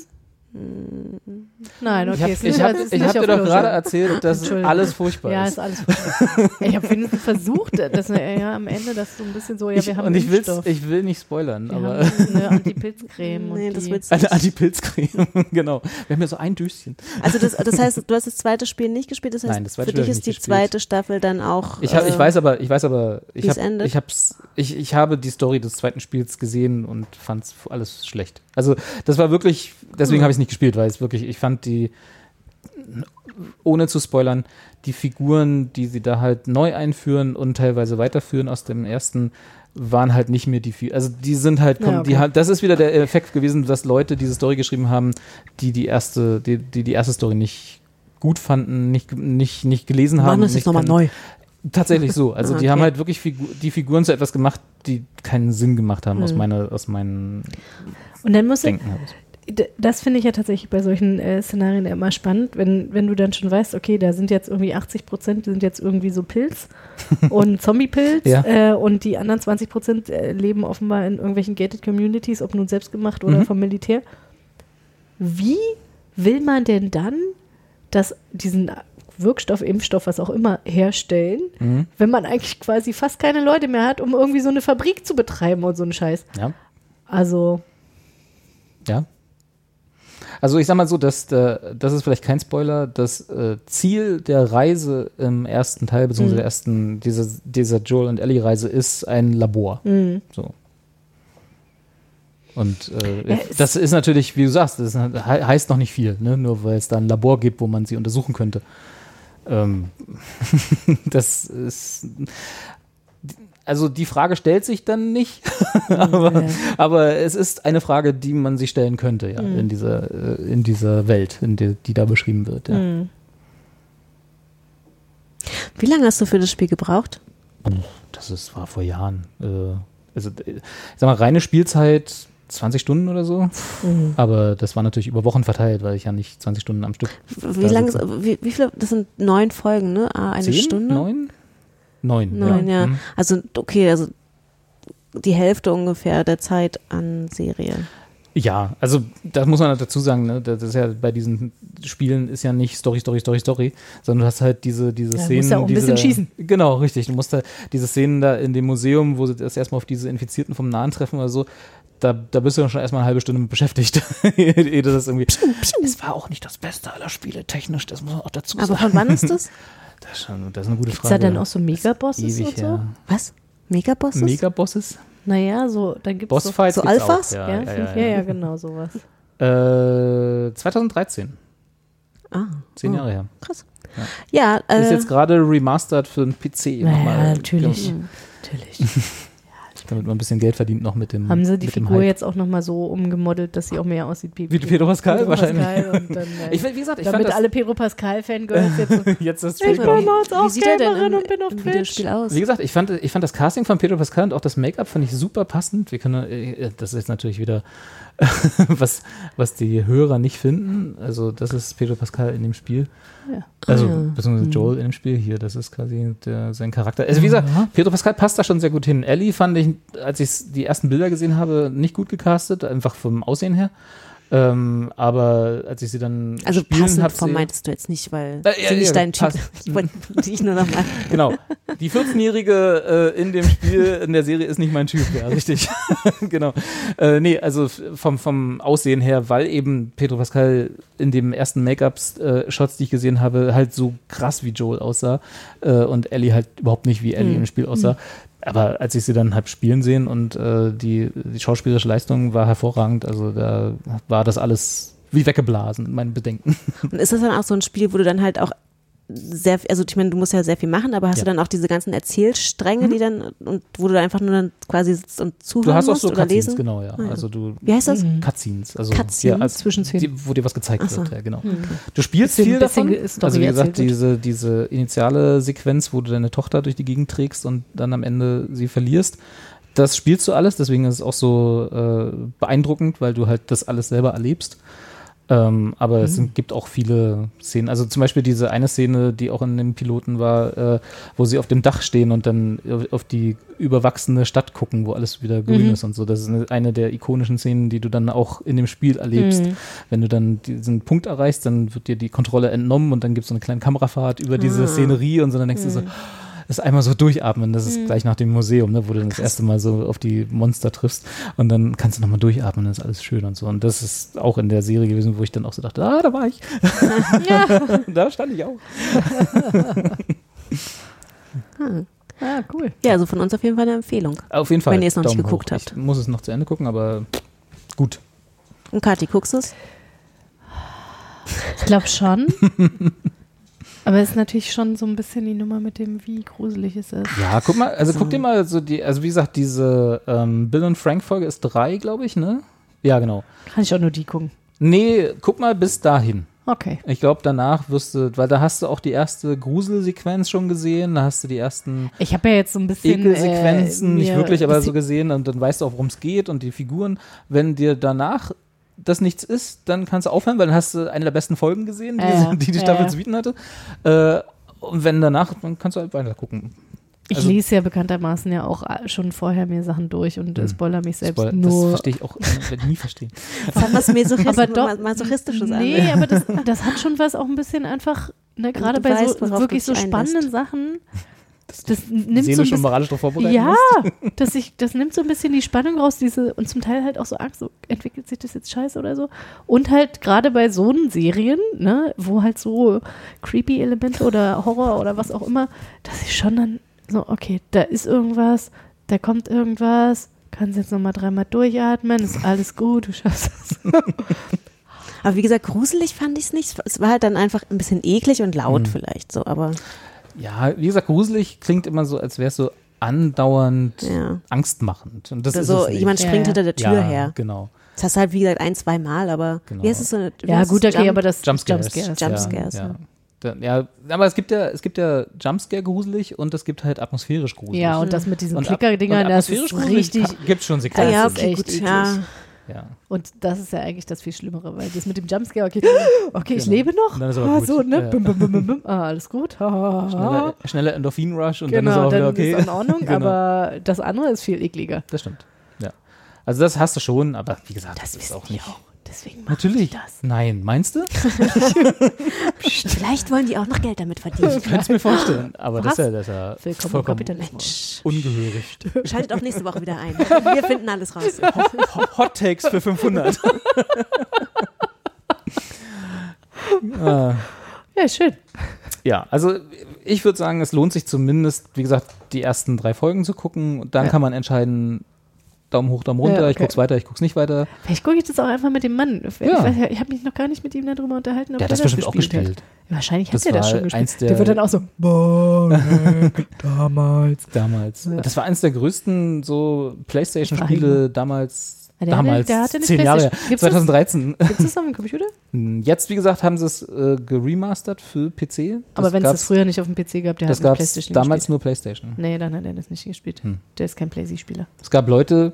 Nein, okay. ich habe ich ist- hab, ist ich hab dir doch gerade erzählt, dass alles furchtbar Ja, ist. ist alles furchtbar. ich habe wenigstens versucht, dass wir ja am Ende das so ein bisschen so, ja, ich, wir haben und ich, ich will nicht spoilern, wir aber haben eine Antipilzcreme Nee, und das die, willst du eine. Antipilzcreme, genau. Wir haben ja so ein Döschen. Also das, das heißt, du hast das zweite Spiel nicht gespielt, das heißt, Nein, das zweite für Spiel dich ich ist die gespielt. zweite Staffel dann auch Ich, hab, ich äh, weiß aber, ich weiß aber, ich, hab, ich, hab's, ich, ich habe die Story des zweiten Spiels gesehen und fand alles schlecht. Also das war wirklich, deswegen habe ich es nicht gespielt, weil es wirklich, ich fand die, ohne zu spoilern, die Figuren, die sie da halt neu einführen und teilweise weiterführen aus dem ersten, waren halt nicht mehr die, Fi- also die sind halt, Ja, die okay. halt, das ist wieder der Effekt gewesen, dass Leute diese Story geschrieben haben, die die erste, die die, die erste Story nicht gut fanden, nicht, nicht, nicht gelesen haben. Machen wir es nicht nochmal neu. Tatsächlich so. Also Ah, die okay. haben halt wirklich Figu die Figuren zu etwas gemacht, die keinen Sinn gemacht haben aus Hm. meiner, aus meinem und dann musst du, Denken heraus. Das finde ich ja tatsächlich bei solchen äh, Szenarien immer spannend, wenn, wenn du dann schon weißt, okay, da sind jetzt irgendwie 80 Prozent sind jetzt irgendwie so Pilz und Zombie-Pilz Ja. äh, und die anderen 20 Prozent äh, leben offenbar in irgendwelchen gated Communities, ob nun selbstgemacht oder Mhm. vom Militär. Wie will man denn dann das, diesen Wirkstoff, Impfstoff, was auch immer, herstellen, Mhm. wenn man eigentlich quasi fast keine Leute mehr hat, um irgendwie so eine Fabrik zu betreiben und so einen Scheiß? Ja. Also, Ja. Also ich sag mal so, dass äh, das ist vielleicht kein Spoiler, das äh, Ziel der Reise im ersten Teil, beziehungsweise Mhm. der ersten, dieser, dieser Joel und Ellie Reise ist ein Labor. mh. So. Und äh, Ja, das ist natürlich, wie du sagst, das he heißt noch nicht viel, ne? nur weil es da ein Labor gibt, wo man sie untersuchen könnte. Ähm, das ist. Also die Frage stellt sich dann nicht, aber, Ja. aber es ist eine Frage, die man sich stellen könnte, ja, Mhm. in dieser, äh, in dieser Welt, in der, die da beschrieben wird. Ja. Mh. Wie lange hast du für das Spiel gebraucht? Das ist, war vor Jahren. Äh, also, äh, ich sag mal, reine Spielzeit 20 Stunden oder so. Mhm. Aber das war natürlich über Wochen verteilt, weil ich ja nicht 20 Stunden am Stück. Wie lange? Wie, wie viele? Das sind neun Folgen, ne? Ah, eine Zehn? Stunde. Neun? Neun. Neun, ja. Mhm. Also okay, also die Hälfte ungefähr der Zeit an Serie. Ja, also das muss man halt dazu sagen, ne? das ist ja bei diesen Spielen ist ja nicht Story, Story, Story, Story, sondern du hast halt diese, diese Ja, du Szenen. musst ja auch ein diese bisschen schießen. Genau, richtig. Du musst da diese Szenen da in dem Museum, wo sie das erstmal auf diese Infizierten vom Nahen treffen oder so, da, da bist du ja schon erstmal eine halbe Stunde mit beschäftigt. du das irgendwie. Es war auch nicht das Beste aller Spiele, technisch, das muss man auch dazu Aber sagen. von wann ist das? Das ist, schon, das ist eine gute Frage. da dann auch so Megabosses und so? her. Was? Megabosses? Megabosses? Naja, so, da gibt es so, Bossfights so Alphas? Auch. ja, Ja, ja, ja, ja, ja, genau, sowas. Äh, 2013. ah, Zehn oh, Jahre her. Krass. Ja, Ist äh, jetzt gerade remastered für den PC. Naja, natürlich. gemacht, Natürlich. Damit man ein bisschen Geld verdient noch mit dem Haben sie die Figur Hype. jetzt auch nochmal so umgemodelt, dass sie auch mehr aussieht wie, Wie Pedro Pascal Pedro wahrscheinlich. Pascal und dann, äh, Ich, wie gesagt, ich fand damit das, alle Pedro Pascal-Fangirls jetzt so, jetzt das ich bin jetzt auch wie sieht er denn Gamerin und bin auf Twitch. Wie gesagt, ich fand, ich fand das Casting von Pedro Pascal und auch das Make-up fand ich super passend. Wir können, äh, das ist jetzt natürlich wieder was, was die Hörer nicht finden. Also das ist Pedro Pascal in dem Spiel. Ja. Also Ah, ja. beziehungsweise Joel in dem Spiel hier, das ist quasi der, sein Charakter. Also wie gesagt, Pedro Pascal passt da schon sehr gut hin. Ellie fand ich, als ich die ersten Bilder gesehen habe, nicht gut gecastet, einfach vom Aussehen her. Ähm, aber als ich sie dann Also spielen passend hab vom sehen- meintest du jetzt nicht, weil Äh, ja, sie nicht ja, dein Typ. passt. Ich wollte dich nur noch mal. Genau. Die 14-Jährige äh, in dem Spiel, in der Serie ist nicht mein Typ, ja, richtig. genau. Äh, nee, also vom, vom Aussehen her, weil eben Pedro Pascal in dem ersten Make-up-Shots, die ich gesehen habe, halt so krass wie Joel aussah äh, und Ellie halt überhaupt nicht wie Ellie im Spiel aussah. Aber als ich sie dann halt spielen sehen und äh, die, die schauspielerische Leistung war hervorragend, also da war das alles wie weggeblasen, mein Bedenken. Und ist das dann auch so ein Spiel, wo du dann halt auch sehr, also ich meine, du musst ja sehr viel machen, aber hast Ja. du dann auch diese ganzen Erzählstränge, die dann, und wo du einfach nur dann quasi sitzt und zuhören Du hast auch so oder Cutscenes, lesen? genau, ja. Ah, ja. Also du Wie heißt das? Cutscenes, also Cutscenes, ja, als Zwischenszenen. die, wo dir was gezeigt so. wird, ja, genau. Du spielst Bisschen- viel davon. Also wie gesagt, diese, diese initiale Sequenz, wo du deine Tochter durch die Gegend trägst und dann am Ende sie verlierst, das spielst du alles, deswegen ist es auch so äh, beeindruckend, weil du halt das alles selber erlebst. Ähm, aber es sind, gibt auch viele Szenen. Also zum Beispiel diese eine Szene, die auch in dem Piloten war, äh, wo sie auf dem Dach stehen und dann auf- die überwachsene Stadt gucken, wo alles wieder grün ist und so. Das ist eine, eine der ikonischen Szenen, die du dann auch in dem Spiel erlebst. Wenn du dann diesen Punkt erreichst, dann wird dir die Kontrolle entnommen und dann gibt es so eine kleine Kamerafahrt über diese Szenerie und so. Dann denkst du so, das ist einmal so durchatmen, das ist gleich nach dem Museum, ne, wo du das erste Mal so auf die Monster triffst und dann kannst du nochmal durchatmen, dann ist alles schön und so. Und das ist auch in der Serie gewesen, wo ich dann auch so dachte, ah, da war ich. da stand ich auch. Ah, cool. Ja, also von uns auf jeden Fall eine Empfehlung. Auf jeden Fall. Wenn ihr es noch nicht Daumen geguckt hoch. habt. Ich muss es noch zu Ende gucken, aber gut. Und Kathi, guckst du es? Ich glaube schon. Aber es ist natürlich schon so ein bisschen die Nummer mit dem, wie gruselig es ist. Ja, guck mal, also guck dir mal so die, also wie gesagt, diese ähm, Bill und Frank Folge ist drei, glaube ich, ne? Ja, genau. Kann ich auch nur die gucken. Nee, guck mal bis dahin. Okay. Ich glaube, danach wirst du, weil da hast du auch die erste Gruselsequenz schon gesehen, da hast du die ersten Ich habe ja jetzt so ein bisschen. Ekelsequenzen, äh, nicht wirklich, aber so gesehen und dann weißt du auch, worum es geht und die Figuren. Wenn dir danach das nichts ist, dann kannst du aufhören, weil dann hast du eine der besten Folgen gesehen, die, Ja, die die Staffel ja. zu bieten hatte. Äh, und wenn danach, dann kannst du halt weiter gucken. Ich also- lese ja bekanntermaßen ja auch schon vorher mir Sachen durch und äh, Hm. spoiler mich selbst Spoiler, das nur. verstehe ich auch, werde ich nie verstehen. Das hat was Masochistisches, Aber doch- Masochistisches Nee, an. aber das, das hat schon was auch ein bisschen einfach, ne, gerade bei weißt, so wirklich so spannenden einlässt. Sachen. Das nimmt so ein Seelisch und bisschen, moralisch darauf vorbereiten ja, dass ich, das nimmt so ein bisschen die Spannung raus, diese, und zum Teil halt auch so Angst, so entwickelt sich das jetzt scheiße oder so. Und halt gerade bei so einen Serien, ne, wo halt so creepy Elemente oder Horror oder was auch immer, dass ich schon dann so, okay, da ist irgendwas, da kommt irgendwas, kannst jetzt nochmal dreimal durchatmen, ist alles gut, du schaffst das. Aber wie gesagt, gruselig fand ich es nicht. Es war halt dann einfach ein bisschen eklig und laut Mhm. vielleicht so, aber Ja, wie gesagt, gruselig klingt immer so, als wäre es so andauernd ja. angstmachend. Und das Oder ist so, jemand springt ja. hinter der Tür ja, her. genau. Das hast du halt, wie gesagt, ein, zwei Mal, aber Genau. wie heißt es so eine Ja, gut, okay, Jump- aber das Jumpscares. Jumpscares. Jumpscares, ja. ja. Aber es gibt ja, es gibt ja Jumpscare gruselig und es gibt halt atmosphärisch gruselig. Ja, und das mit diesen Klicker-Dingern, das atmosphärisch ist gruselig richtig. Gibt schon Sequenzen. ja, okay, echt gut. Ja. Ja. Und das ist ja eigentlich das viel Schlimmere, weil das mit dem Jumpscare, okay, okay, ich Genau. lebe noch. Und dann ist aber ah, gut. so, ne? Ja. Bum, bum, bum, bum. Ah, alles gut. Ha, ha, ha. Schneller, schneller Endorphin-Rush und dann ist genau, auch wieder okay. ist in Ordnung, Genau. aber das andere ist viel ekliger. Das stimmt. Ja. Also das hast du schon, aber wie gesagt, das, Das ist auch nicht. auch. Deswegen machen Natürlich. die das. Nein, meinst du? Vielleicht wollen die auch noch Geld damit verdienen. Ich könnte es mir vorstellen. Aber das ist ja, das ist ja Willkommen vollkommen Kapitalismus. ungehörig. Schaltet auch nächste Woche wieder ein. Wir finden alles raus. Hot Takes für 500. ah. Ja, schön. Ja, also ich würde sagen, es lohnt sich zumindest, wie gesagt, die ersten drei Folgen zu gucken. Und dann Ja. kann man entscheiden, Daumen hoch, Daumen runter, Ja, ich okay. guck's weiter, ich guck's nicht weiter. Vielleicht gucke ich das auch einfach mit dem Mann. Ich, Ja. weiß, ich habe mich noch gar nicht mit ihm darüber unterhalten, ob Der hat der das bestimmt auch gespielt gespielt. Hat. Wahrscheinlich hat Das er das schon gespielt. Der, der- wird dann auch so, damals. Damals. Ja. Das war eins der größten so Playstation-Spiele damals. Der damals, der hatte zehn Jahre. Gibt's das? 2013. Gibt es das auf dem Computer? Jetzt, wie gesagt, haben sie es äh, geremastert für PC. Aber wenn es das früher nicht auf dem PC gab, der das hat es Playstation damals gespielt. nur Playstation. Nee, dann hat er das nicht gespielt. Hm. Der ist kein Playsy-Spieler. Es gab Leute,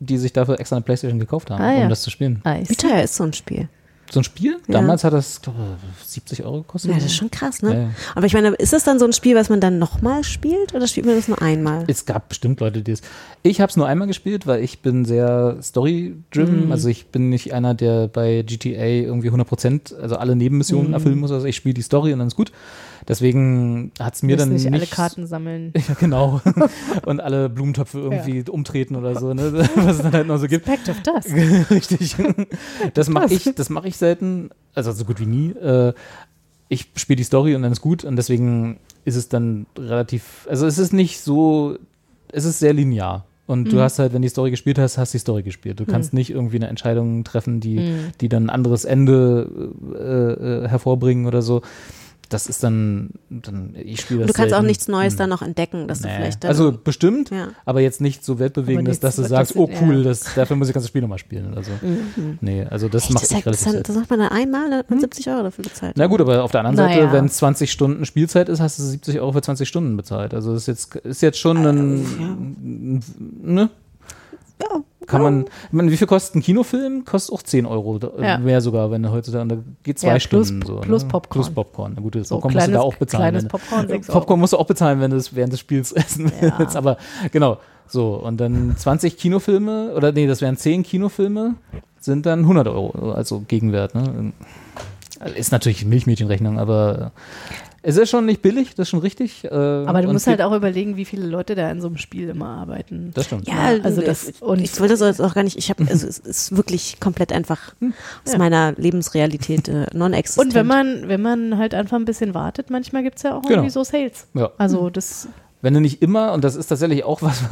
die sich dafür extra eine Playstation gekauft haben, Ah, ja. um das zu spielen. Ah, Wie teuer ist so ein Spiel? So ein Spiel? Ja. Damals hat das, glaube ich, 70 Euro gekostet. Ja, das ist schon krass, ne? Ja, ja. Aber ich meine, ist das dann so ein Spiel, was man dann nochmal spielt oder spielt man das nur einmal? Es gab bestimmt Leute, die es. Ich habe es nur einmal gespielt, weil ich bin sehr story-driven. Mhm. Also ich bin nicht einer, der bei GTA irgendwie 100% also alle Nebenmissionen Mhm. erfüllen muss. Also ich spiele die Story und dann ist gut. Deswegen hat es mir dann nicht nicht alle Karten sammeln. Ja, genau. und alle Blumentöpfe irgendwie umtreten oder so, ne? was es dann halt noch so gibt. Pact of Dust. Richtig. Das mache ich, das mache ich selten, also so gut wie nie. Äh, ich spiele die Story und dann ist gut und deswegen ist es dann relativ, also es ist nicht so, es ist sehr linear. Und du hast halt, wenn die Story gespielt hast, hast die Story gespielt. Du kannst nicht irgendwie eine Entscheidung treffen, die, die dann ein anderes Ende äh, äh, hervorbringen oder so. Das ist dann, dann ich spiele das du kannst auch selten. nichts Neues Hm. dann noch entdecken, dass du Nee. vielleicht dann. Also bestimmt, Ja. aber jetzt nicht so weltbewegendes, dass du sagst, das- oh cool, ja. das, dafür muss ich das ganze Spiel nochmal spielen oder so. Nee, also das Echt, mache das, ich ja, relativ das, selten. das macht man dann einmal, dann hat man 70 Euro dafür bezahlt. Na gut, aber auf der anderen Seite, Naja. wenn es 20 Stunden Spielzeit ist, hast du 70 Euro für 20 Stunden bezahlt. Also das ist jetzt, ist jetzt schon ein, ne? Ja. Kann man, ich meine, wie viel kostet ein Kinofilm? Kostet auch 10 Euro, Ja. mehr sogar, wenn du heutzutage, geht zwei Ja, plus- Stunden so. plus ne? Popcorn. Plus Popcorn. Na gut, das So Popcorn musst du da kleines- auch bezahlen. kleines wenn- Popcorn, sechs Popcorn musst du auch bezahlen, wenn du es während des Spiels essen Ja. willst. Aber genau, so. Und dann 20 Kinofilme, oder nee, das wären 10 Kinofilme, sind dann 100 Euro, also Gegenwert. Ne? Ist natürlich Milchmädchenrechnung, aber es ist schon nicht billig, das ist schon richtig. äh, Aber du musst halt auch überlegen, wie viele Leute da in so einem Spiel immer arbeiten. Das stimmt. Ja, also also das- und- ich will das jetzt auch gar nicht, ich habe, also es ist wirklich komplett einfach aus meiner Lebensrealität äh, non-existent. Und wenn man, wenn man halt einfach ein bisschen wartet, manchmal gibt es ja auch Genau. irgendwie so Sales. Ja. Also das, Wenn du nicht immer, und das ist tatsächlich auch was,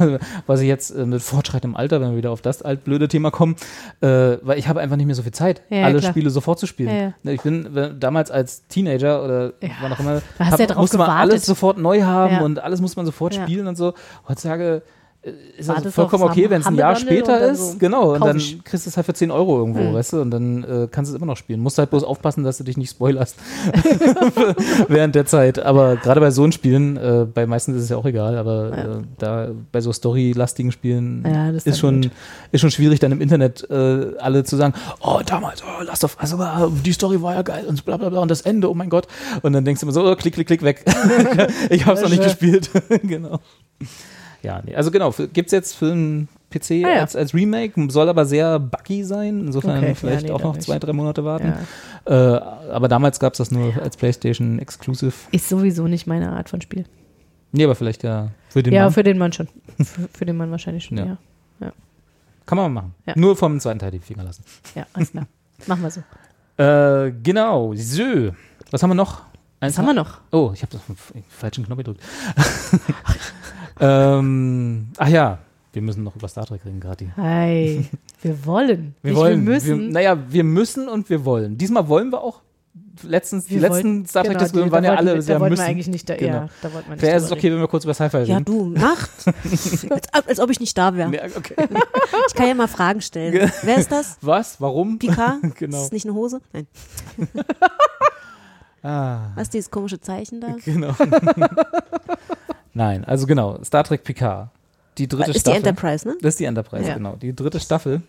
was ich jetzt äh, mit fortschreitendem Alter, wenn wir wieder auf das altblöde Thema kommen, äh, weil ich habe einfach nicht mehr so viel Zeit, Ja, alle klar. Spiele sofort zu spielen. Ja, ja. Ne, Ich bin wenn, damals als Teenager oder wann auch immer, drauf musste man gewartet. alles sofort neu haben und alles muss man sofort spielen und so. Heutzutage äh, ist das Wartest vollkommen okay, wenn es ein Jahr später ist. so, genau, und dann ich. kriegst du es halt für 10 Euro irgendwo, Mhm. weißt du, und dann äh, kannst du es immer noch spielen. Musst halt bloß aufpassen, dass du dich nicht spoilerst während der Zeit. Aber gerade bei so einen Spielen, äh, bei meisten ist es ja auch egal, aber Ja. äh, da bei so storylastigen Spielen Ja, ist ist, schon, gut. ist schon schwierig, dann im Internet äh, alle zu sagen, oh, damals, oh, Last of Us, aber die Story war ja geil und bla bla bla und das Ende, oh mein Gott. Und dann denkst du immer so, oh, klick, klick, klick, weg. ich hab's noch nicht gespielt. genau. Ja, nee, also genau, gibt es jetzt für einen PC Ah, ja. als, als Remake, soll aber sehr buggy sein, insofern Okay, ja, vielleicht nee, auch noch zwei, drei Monate warten. ja. Äh, aber damals gab es das nur als PlayStation Exclusive. ist sowieso nicht meine Art von Spiel. Nee, aber vielleicht ja für den ja, Mann. für den Mann schon. für, für den Mann wahrscheinlich schon, Ja. ja. Kann man machen. Ja. Nur vom zweiten Teil die Finger lassen. Ja, alles klar. Machen wir so. Äh, genau, so. Was haben wir noch? Was haben wir noch? Oh, ich habe den falschen Knopf gedrückt. ähm, ach ja, wir müssen noch über Star Trek reden, gerade. Hi. Wir wollen. Wir Nicht, wollen. Wir müssen. Wir, naja, wir müssen und wir wollen. Diesmal wollen wir auch. Letztens, die letzten wollten- Star genau, Trek-Diskussionen die- waren ja alle wir, sehr Da wollten müssen. wir eigentlich nicht da, Genau. ja, da wollten wir nicht Wäre es okay, wenn wir kurz über Sci-Fi ja, reden? du, macht. als, als ob ich nicht da wäre. Ja, okay. Ich kann ja mal Fragen stellen. Wer ist das? Was? Warum? Picard? Genau. Ist das nicht eine Hose? Nein. Ah, Was ist dieses komische Zeichen da? genau. Nein, also genau, Star Trek Picard. Die dritte Ist die Staffel. Enterprise, ne? Das ist die Enterprise, Ja. genau. Die dritte Staffel.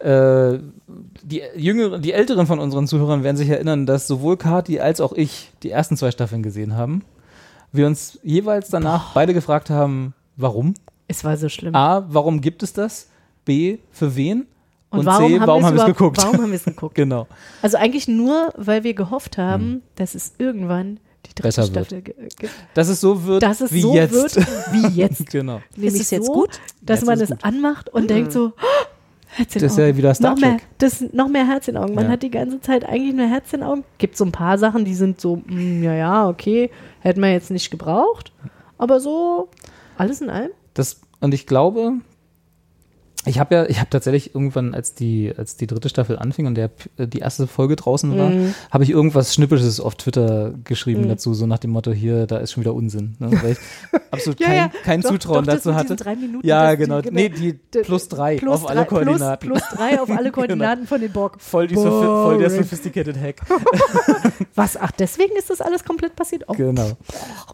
Äh, die jüngeren, die älteren von unseren Zuhörern werden sich erinnern, dass sowohl Kati als auch ich die ersten zwei Staffeln gesehen haben. Wir uns jeweils danach beide gefragt haben, warum? Es war so schlimm. A, warum gibt es das? B, für wen? Und, warum C, haben warum haben wir es geguckt? Warum haben wir es geguckt? genau. Also eigentlich nur, weil wir gehofft haben, dass es irgendwann die dritte Besser. Staffel gibt. Dass es so wird, Dass es wie so jetzt. wird wie jetzt. genau. Nehme Es ich ist es jetzt so, gut? Dass Jetzt man es gut. anmacht und denkt so, oh, Herz in Das ist ja wieder Star noch mehr, Trek. das, noch mehr Herz in Augen. Man Ja. hat die ganze Zeit eigentlich nur Herz in Augen. Gibt so ein paar Sachen, die sind so, mm, ja, ja, okay, hätten wir jetzt nicht gebraucht. Aber so, alles in allem. Das, und ich glaube, Ich habe ja, ich habe tatsächlich irgendwann, als die, als die dritte Staffel anfing und der, äh, die erste Folge draußen war, Mhm. habe ich irgendwas Schnippisches auf Twitter geschrieben dazu, so nach dem Motto, hier, da ist schon wieder Unsinn. Ne? Weil ich absolut Ja, kein, ja, kein doch, Zutrauen doch, dazu hatte. Minuten, ja, die- genau. genau. Nee, die plus drei Plus auf alle drei, Koordinaten. Plus, plus drei auf alle Koordinaten von den Borg. voll, die voll der sophisticated Hack. Was? Ach, deswegen ist das alles komplett passiert? Oh. Genau.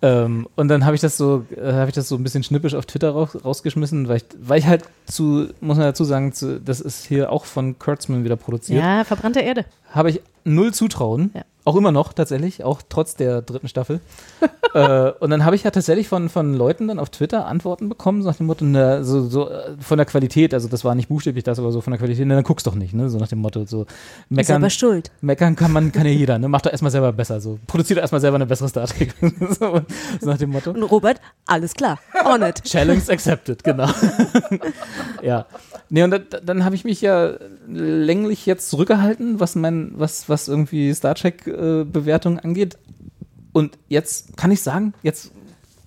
Ähm, und dann habe ich das so, äh, habe ich das so ein bisschen schnippisch auf Twitter raus, rausgeschmissen, weil ich, weil ich halt zu, muss man dazu sagen, das ist hier auch von Kurtzman wieder produziert. Ja, verbrannte Erde. Habe ich null Zutrauen. Ja. Auch immer noch tatsächlich, auch trotz der dritten Staffel. äh, und dann habe ich ja tatsächlich von, von Leuten dann auf Twitter Antworten bekommen, so nach dem Motto, ne, so, so äh, von der Qualität, also das war nicht buchstäblich das, aber so von der Qualität, ne, dann guckst doch nicht, ne? So nach dem Motto, so Ist meckern, aber schuld. meckern kann man, kann ja jeder, ne? Mach doch erstmal selber besser. So, produziert doch erstmal selber eine bessere Star Trek. so, so nach dem Motto. Und Robert, alles klar. On it. Challenge accepted, genau. ja. Nee, und da, dann habe ich mich ja länglich jetzt zurückgehalten, was mein, was, was irgendwie Star Trek-Bewertung angeht. Und jetzt kann ich sagen, jetzt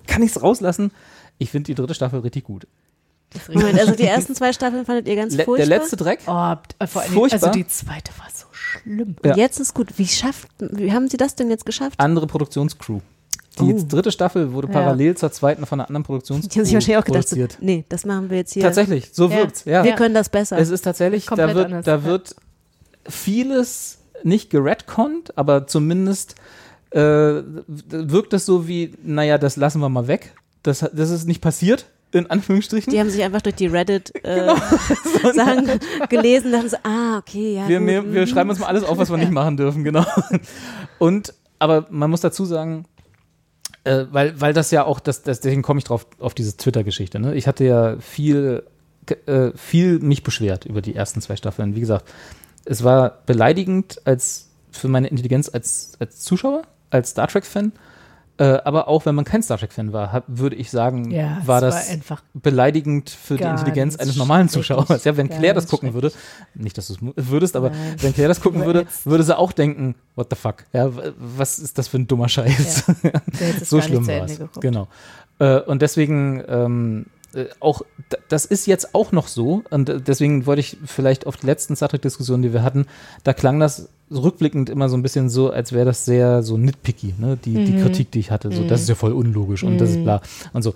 kann ich es rauslassen. Ich finde die dritte Staffel richtig gut. Moment, also die ersten zwei Staffeln fandet ihr ganz Le furchtbar. der letzte Dreck, Oh, äh, vor allen Dingen, Furchtbar. also die zweite war so schlimm. Ja. Und jetzt ist gut. Wie schafft, wie haben sie das denn jetzt geschafft? andere Produktionscrew. Die Oh. dritte Staffel wurde Ja. parallel zur zweiten von einer anderen Produktionscrew Die haben sich wahrscheinlich auch gedacht, so, produziert. nee, das machen wir jetzt hier. Tatsächlich, so Ja. wirkt's. Ja. Wir können das besser. Es ist tatsächlich, Komplett da wird, anders, da wird vieles nicht geredconnt, aber zumindest äh, wirkt es so wie, naja, das lassen wir mal weg. Das, das ist nicht passiert, in Anführungsstrichen. die haben sich einfach durch die Reddit äh, Genau. Gelesen, dachten so, ah, okay, ja. wir, wir, wir mhm. schreiben uns mal alles auf, was wir nicht machen dürfen, genau. Und, aber man muss dazu sagen, äh, weil, weil das ja auch, das, das, deswegen komme ich drauf, auf diese Twitter-Geschichte. Ne? Ich hatte ja viel, äh, viel mich beschwert über die ersten zwei Staffeln. Wie gesagt, es war beleidigend als für meine Intelligenz als, als Zuschauer, als Star Trek-Fan. Äh, aber auch wenn man kein Star Trek-Fan war, hab, würde ich sagen, Ja, war war das einfach beleidigend für die Intelligenz eines normalen. Zuschauers. Ja, wenn Claire das gucken würde, nicht, dass du es würdest, aber Nein. wenn Claire das gucken würde, würde sie auch denken, what the fuck? Ja, was ist das für ein dummer Scheiß? Es so schlimm war es. Genau. Äh, und deswegen ähm, äh, auch, d- das ist jetzt auch noch so und äh, deswegen wollte ich vielleicht auf die letzten Star Trek-Diskussionen, die wir hatten, da klang das rückblickend immer so ein bisschen so, als wäre das sehr so nitpicky, ne? die, Mhm. die Kritik, die ich hatte, so, das ist ja voll unlogisch und das ist bla und so.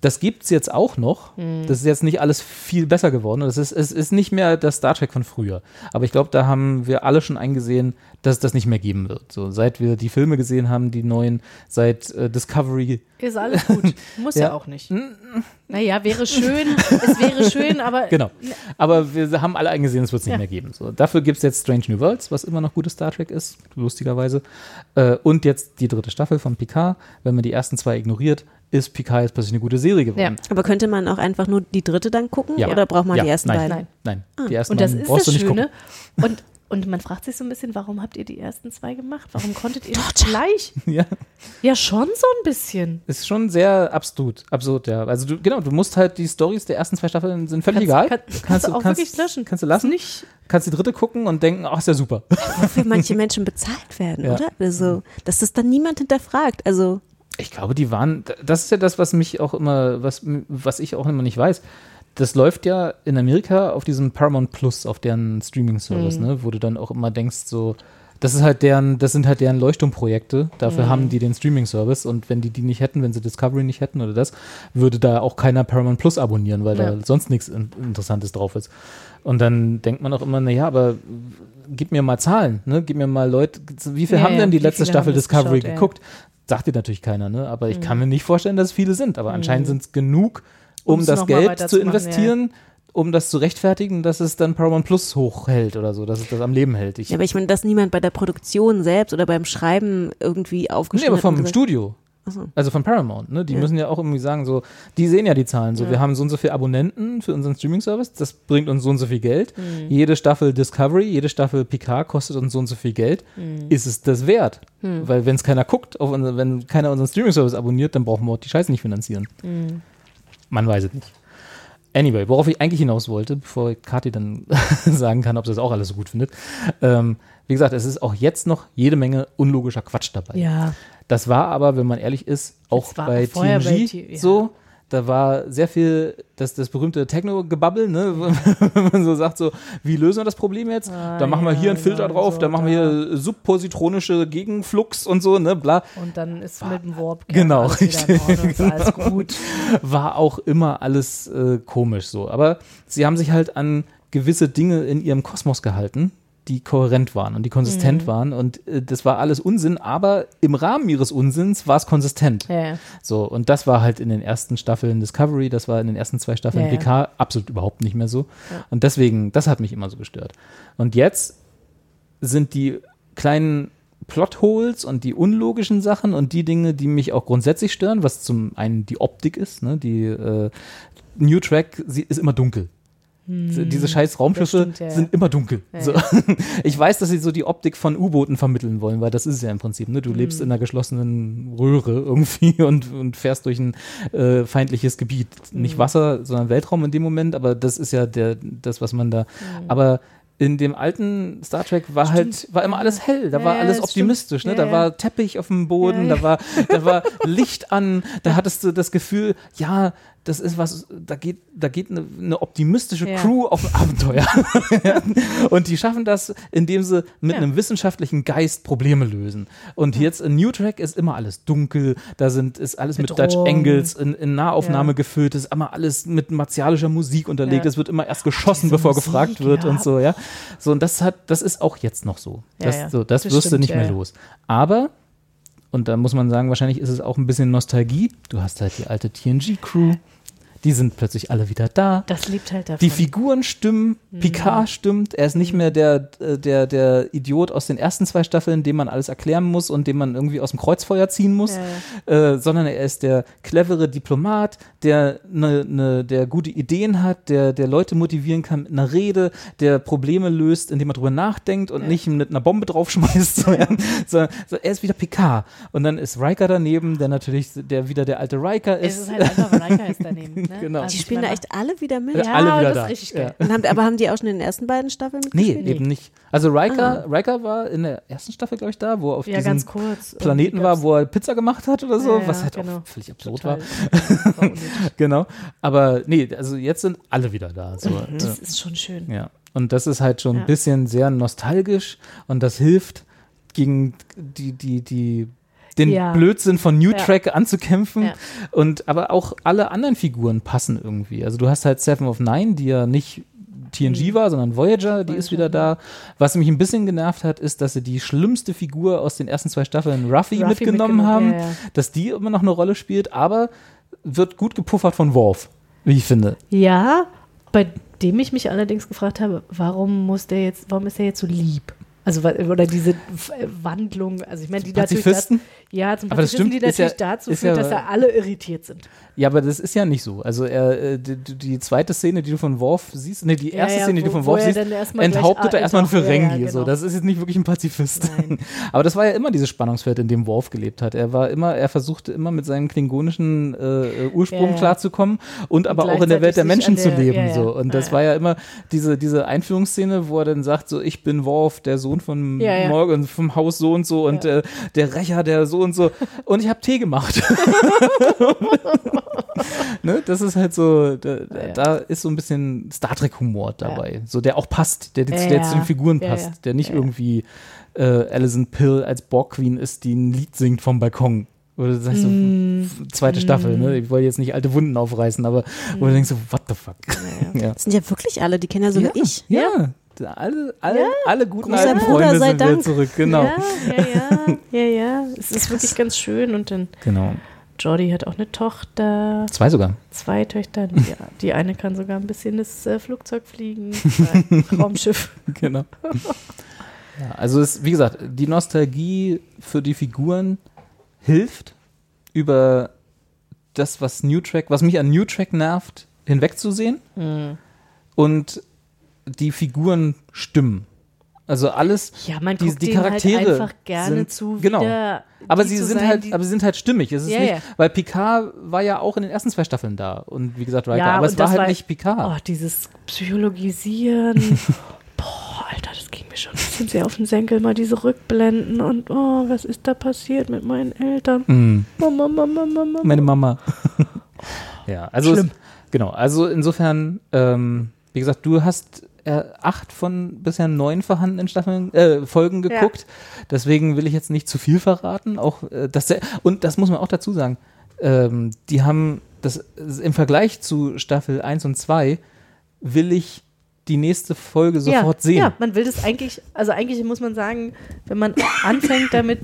Das gibt's jetzt auch noch. Mhm. Das ist jetzt nicht alles viel besser geworden. Das ist, es ist nicht mehr das Star Trek von früher. Aber ich glaube, da haben wir alle schon eingesehen, dass es das nicht mehr geben wird. So, seit wir die Filme gesehen haben, die neuen, seit äh, Discovery. Ist alles gut. Muss ja, Ja. auch nicht. Naja, wäre schön. es wäre schön, aber Genau. Aber wir haben alle eingesehen, es wird es nicht Ja. mehr geben. So, dafür gibt es jetzt Strange New Worlds, was immer noch gutes Star Trek ist, lustigerweise. Äh, und jetzt die dritte Staffel von Picard. Wenn man die ersten zwei ignoriert, ist Picard jetzt plötzlich eine gute Serie geworden. Aber könnte man auch einfach nur die dritte dann gucken? Ja. Oder braucht man Ja, die ersten nein. beiden? Nein. Nein, die ersten Und das ist brauchst das du nicht Schöne. gucken. Und, und man fragt sich so ein bisschen, warum habt ihr die ersten zwei gemacht? Warum konntet ihr nicht gleich? Ja. Ja, schon so ein bisschen. Ist schon sehr absurd, absurd, ja. Also du, genau, du musst halt die Stories der ersten zwei Staffeln sind völlig egal. Kann, kannst, du auch wirklich löschen. Kannst du lassen. Nicht. Kannst die dritte gucken und denken, ach, ist ja super. Wofür manche Menschen bezahlt werden, Ja. oder? Also, dass das dann niemand hinterfragt. Also, Ich glaube, die waren, das ist ja das, was mich auch immer, was, was ich auch immer nicht weiß. Das läuft ja in Amerika auf diesem Paramount Plus, auf deren Streaming-Service, ne, wo du dann auch immer denkst, so, das ist halt deren, das sind halt deren Leuchtturmprojekte. Dafür haben die den Streaming-Service und wenn die die nicht hätten, wenn sie Discovery nicht hätten oder das, würde da auch keiner Paramount Plus abonnieren, weil Ja. da sonst nichts in, Interessantes drauf ist. Und dann denkt man auch immer, naja, aber gib mir mal Zahlen, ne? Gib mir mal Leute, wie viel Ja, haben ja, denn die letzte Staffel Discovery geschaut, ja. geguckt? Sagt dir natürlich keiner, ne? Aber Mhm. ich kann mir nicht vorstellen, dass es viele sind. Aber anscheinend sind es genug, um Um's das Geld zu zu machen, investieren, um das zu rechtfertigen, dass es dann Paramount Plus hochhält oder so, dass es das am Leben hält. Ich, ja, aber ich meine, dass niemand bei der Produktion selbst oder beim Schreiben irgendwie nee, aufgeschrieben aber hat. und vom gesagt, Studio. Also von Paramount, ne? Die Ja. müssen ja auch irgendwie sagen, so, die sehen ja die Zahlen. So, wir haben so und so viele Abonnenten für unseren Streaming-Service, das bringt uns so und so viel Geld. Mhm. Jede Staffel Discovery, jede Staffel Picard kostet uns so und so viel Geld. Mhm. Ist es das wert? Weil wenn es keiner guckt, auf unser, wenn keiner unseren Streaming-Service abonniert, dann brauchen wir auch die Scheiße nicht finanzieren. Mhm. Man weiß es nicht. Anyway, worauf ich eigentlich hinaus wollte, bevor Kathi dann sagen kann, ob sie das auch alles so gut findet. Ähm, wie gesagt, es ist auch jetzt noch jede Menge unlogischer Quatsch dabei. Ja. Das war aber, wenn man ehrlich ist, auch bei vorher bei TNG T- ja. so. Da war sehr viel das, das berühmte Techno-Gebabbel, ne? wenn man so sagt, so, wie lösen wir das Problem jetzt? da machen wir Ah, ja, hier einen Filter ja, drauf, so, da machen wir hier subpositronische Gegenflux und so, ne, bla. Und dann ist mit dem Warp Genau, Ordnung, ist alles gut. War auch immer alles äh, komisch so. Aber sie haben sich halt an gewisse Dinge in ihrem Kosmos gehalten, die kohärent waren und die konsistent Mhm. waren. Und äh, das war alles Unsinn, aber im Rahmen ihres Unsinns war es konsistent. Ja, ja. So, und das war halt in den ersten Staffeln Discovery, das war in den ersten zwei Staffeln Ja, ja. PK absolut überhaupt nicht mehr so. Und deswegen, das hat mich immer so gestört. Und jetzt sind die kleinen Plotholes und die unlogischen Sachen und die Dinge, die mich auch grundsätzlich stören, was zum einen die Optik ist, ne? die äh, New Track sie ist immer dunkel. Diese scheiß Raumschiffe Hm. stimmt, ja, ja. sind immer dunkel. Ja, so. Ich weiß, dass sie so die Optik von U-Booten vermitteln wollen, weil das ist ja im Prinzip. Ne? Du Hm. lebst in einer geschlossenen Röhre irgendwie und, und fährst durch ein äh, feindliches Gebiet. Nicht Hm. Wasser, sondern Weltraum in dem Moment, aber das ist ja der, das, was man da. Hm. Aber in dem alten Star Trek war halt, war immer alles hell, da Ja, war ja, alles optimistisch, ne? stimmt. Da Ja, war ja. Teppich auf dem Boden, Ja, ja. da war, da war Licht an, da hattest du das Gefühl, ja, das ist was, da geht, da geht eine, eine optimistische Ja. Crew auf ein Abenteuer. und die schaffen das, indem sie mit Ja. einem wissenschaftlichen Geist Probleme lösen. Und jetzt in New Track ist immer alles dunkel, da sind, ist alles mit Dutch Bedrohung. Angles in, in Nahaufnahme Ja. gefüllt, ist immer alles mit martialischer Musik unterlegt, Ja. es wird immer erst geschossen, bevor Musik, gefragt wird ja. und so, ja. So, und das hat, das ist auch jetzt noch so. Ja, Das, ja. so, das, Das wirst du stimmt, nicht ja, mehr ja. los. Aber, und da muss man sagen, wahrscheinlich ist es auch ein bisschen Nostalgie. Du hast halt die alte TNG-Crew, die sind plötzlich alle wieder da. Das lebt halt davon. Die Figuren stimmen, Mhm. Picard stimmt, er ist nicht mehr der, äh, der, der Idiot aus den ersten zwei Staffeln, dem man alles erklären muss und dem man irgendwie aus dem Kreuzfeuer ziehen muss, Äh, sondern er ist der clevere Diplomat, der, ne, ne, der gute Ideen hat, der, der Leute motivieren kann mit einer Rede, der Probleme löst, indem er drüber nachdenkt und nicht mit einer Bombe draufschmeißt, so, ja. so, so, er ist wieder Picard. Und dann ist Riker daneben, der natürlich der wieder der alte Riker es ist. ist halt einfach, Riker ist daneben. Ne? Genau. Also Die spielen da echt alle wieder mit. Ja, alle wieder das da. ist richtig Ja. geil. Und haben, aber haben die auch schon in den ersten beiden Staffeln Nee, mitgespielt? eben nicht. Also Riker, Riker war in der ersten Staffel, glaube ich, da, wo er auf Ja, diesem ganz kurz. Planeten war, wo er Pizza gemacht hat oder so, Ja, was ja, halt genau. auch völlig absurd total- war. Genau. Aber nee, also jetzt sind alle wieder da. So. Das ist schon schön. ja. Und das ist halt schon Ja. ein bisschen sehr nostalgisch und das hilft gegen die, die, die den Ja. Blödsinn von New Ja. Track anzukämpfen. Ja. Und aber auch alle anderen Figuren passen irgendwie. Also du hast halt Seven of Nine, die ja nicht Mhm. TNG war, sondern Voyager, die ist wieder da. Was mich ein bisschen genervt hat, ist, dass sie die schlimmste Figur aus den ersten zwei Staffeln, Ruffy, Ruffy mitgenommen mitgenommen, haben, ja, ja. dass die immer noch eine Rolle spielt, aber wird gut gepuffert von Worf, wie ich finde. Ja, bei dem ich mich allerdings gefragt habe, warum muss der jetzt, warum ist er jetzt so lieb? Also oder diese Wandlung, also ich meine, die natürlich ja, zum Pazifisten, die ist ja- natürlich dazu führt, ja- dass da alle irritiert sind. Ja, aber das ist ja nicht so. Also er, äh, die, die zweite Szene, die du von Worf siehst, nee, die erste ja, Szene, die du wo- von wo Worf siehst, enthauptet er erstmal ja, Ferengi. ja, So, genau. das ist jetzt nicht wirklich ein Pazifist. Nein. aber das war ja immer dieses Spannungsfeld, in dem Worf gelebt hat. Er war immer, er versuchte immer mit seinem klingonischen äh, äh, Ursprung klarzukommen und aber auch in der Welt der Menschen an zu der- leben. So. Und das war ja immer diese, diese Einführungsszene, wo er dann sagt, so ich bin Worf, der Sohn von. Morgan, vom Haus so und so und äh, der Rächer, der so und so. Und ich habe Tee gemacht. ne? Das ist halt so, da, ja. da ist so ein bisschen Star Trek-Humor dabei. So, der auch passt, der, der, Ja, zu den Figuren ja, passt, ja. der nicht Ja, ja. irgendwie äh, Alison Pill als Borg Queen ist, die ein Lied singt vom Balkon. Oder du sagst so, Mm. f- zweite Staffel, ne? Ich wollte jetzt nicht alte Wunden aufreißen, aber wo du denkst so, what the fuck? Ja. Das sind ja wirklich alle, die kennen ja sogar ich. Ja. Alle, alle, alle guten alten Bruder, Freunde sind wieder Dank. zurück, genau. Ja, ja, ja, ja, ja. Es ist wirklich ganz schön. Und dann Genau. Jordi hat auch eine Tochter, Zwei sogar. zwei Töchter. Die, die eine kann sogar ein bisschen das äh, Flugzeug fliegen, Raumschiff. genau. Ja, also es, wie gesagt, die Nostalgie für die Figuren hilft über das, was New Track, was mich an New Track nervt, hinwegzusehen. Und die Figuren stimmen. Also alles. Ja, man die, guckt die denen Charaktere halt einfach gerne sind, zu, genau. Aber sie sind sein, halt, aber sie sind halt stimmig. Es ist Ja, nicht, ja. weil Picard war ja auch in den ersten zwei Staffeln da und wie gesagt Riker, Ja, aber es war halt nicht Picard. Oh, dieses Psychologisieren. Boah, Alter, das ging mir schon ein bisschen sehr auf den Senkel. Mal diese Rückblenden und oh, was ist da passiert mit meinen Eltern? Mm, Mama, Mama, Mama. meine Mama. Ja, also Schlimm. Es, genau, also insofern, ähm, wie gesagt, du hast äh, acht von bisher neun vorhandenen Staffeln, äh, Folgen Ja. geguckt. Deswegen will ich jetzt nicht zu viel verraten. Auch äh, das, und das muss man auch dazu sagen. Ähm, die haben das im Vergleich zu Staffel 1 und 2 will ich die nächste Folge sofort ja, sehen. Ja, man will das eigentlich, also eigentlich muss man sagen, wenn man anfängt damit,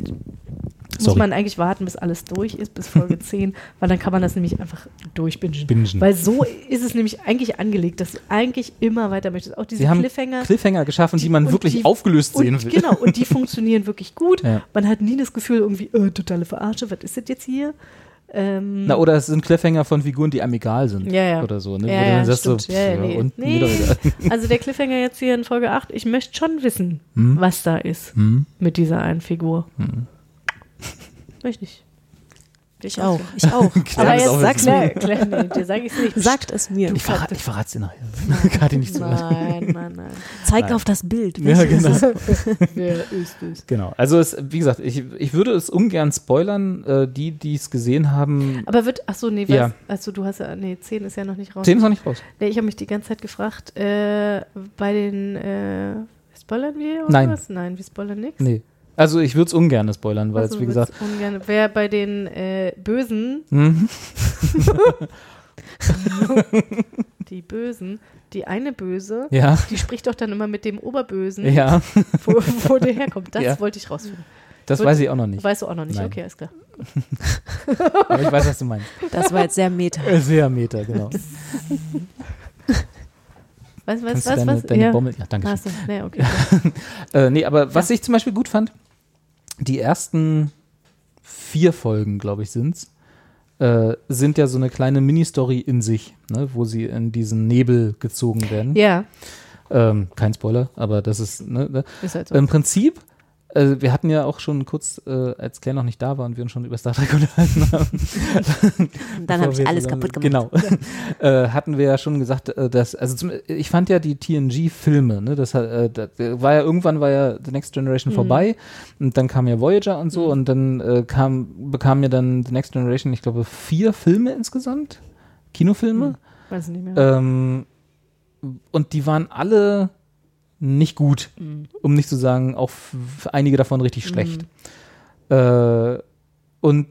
muss Sorry. man eigentlich warten, bis alles durch ist, bis Folge 10, weil dann kann man das nämlich einfach durchbingen. Bingen. Weil so ist es nämlich eigentlich angelegt, dass du eigentlich immer weiter möchtest. Auch diese Sie haben Cliffhanger. Cliffhanger geschaffen, die, man wirklich die- aufgelöst und, sehen will. Genau, und die funktionieren wirklich gut. Ja. Man hat nie das Gefühl, irgendwie, äh, totale Verarsche, was ist das jetzt hier? Ähm, Na, oder es sind Cliffhanger von Figuren, die am egal sind. Ja, ja. Oder so. Ne? Ja, ja, sagst so, Ja, ja, pff, nee. und Nee. Also der Cliffhanger jetzt hier in Folge 8, ich möchte schon wissen, Hm? was da ist Hm? mit dieser einen Figur. Möchte ich. Ich auch. Ich auch. Claire Aber jetzt auch sag's mir. Claire, nee, dir sage ich es nicht. Sagt es mir. Ich verrate ich verrat's dir nachher. Kati nicht zuhört. Nein, nein, nein. Zeig Nein. auf das Bild. Ja, genau. Wer ist es? Genau. Also, es, wie gesagt, ich, ich würde es ungern spoilern. Äh, die, die es gesehen haben, Aber wird, achso, nee, Ja. was, also du hast ja, nee, 10 ist ja noch nicht raus. 10 ist noch nicht raus. Nee, ich habe mich die ganze Zeit gefragt, äh, bei den, äh, spoilern wir oder Nein. was? Nein, wir spoilern nichts. Nee. Also, ich würde es ungern spoilern, weil es, wie gesagt, Ungern, wer bei den äh, Bösen, mhm. die Bösen, die eine Böse, ja, die spricht doch dann immer mit dem Oberbösen, ja, wo, wo der herkommt. Das Ja. wollte ich rausfinden. das Wird- weiß ich auch noch nicht. Weißt du auch noch nicht? Nein. Okay, alles klar. Aber ich weiß, was du meinst. Das war jetzt sehr meta. Äh, Sehr Meter, genau. Was, was, Kannst du was, deine, was? deine ja. Bommel, ja, danke schön. Achso, nee, okay. Äh, nee, aber was ich zum Beispiel gut fand, die ersten vier Folgen, glaube ich, sind's, äh, sind ja so eine kleine Mini-Story in sich, ne, wo sie in diesen Nebel gezogen werden. Ja, Ähm, kein Spoiler, aber das ist, ne, ne. ist halt so. Im Prinzip, äh, wir hatten ja auch schon kurz, äh, als Claire noch nicht da war und wir uns schon über Star Trek unterhalten haben. Dann habe ich alles kaputt gemacht. Genau. äh, hatten wir ja schon gesagt, äh, dass, also zum, ich fand ja die TNG-Filme, ne, das, hat, äh, das war ja irgendwann war ja The Next Generation Mhm. vorbei und dann kam ja Voyager und so und dann äh, kam, bekam ja dann The Next Generation, ich glaube, vier Filme insgesamt, Kinofilme. Weiß nicht mehr. Ähm, und die waren alle nicht gut, Mhm. um nicht zu sagen, auch f- einige davon richtig schlecht. Äh, und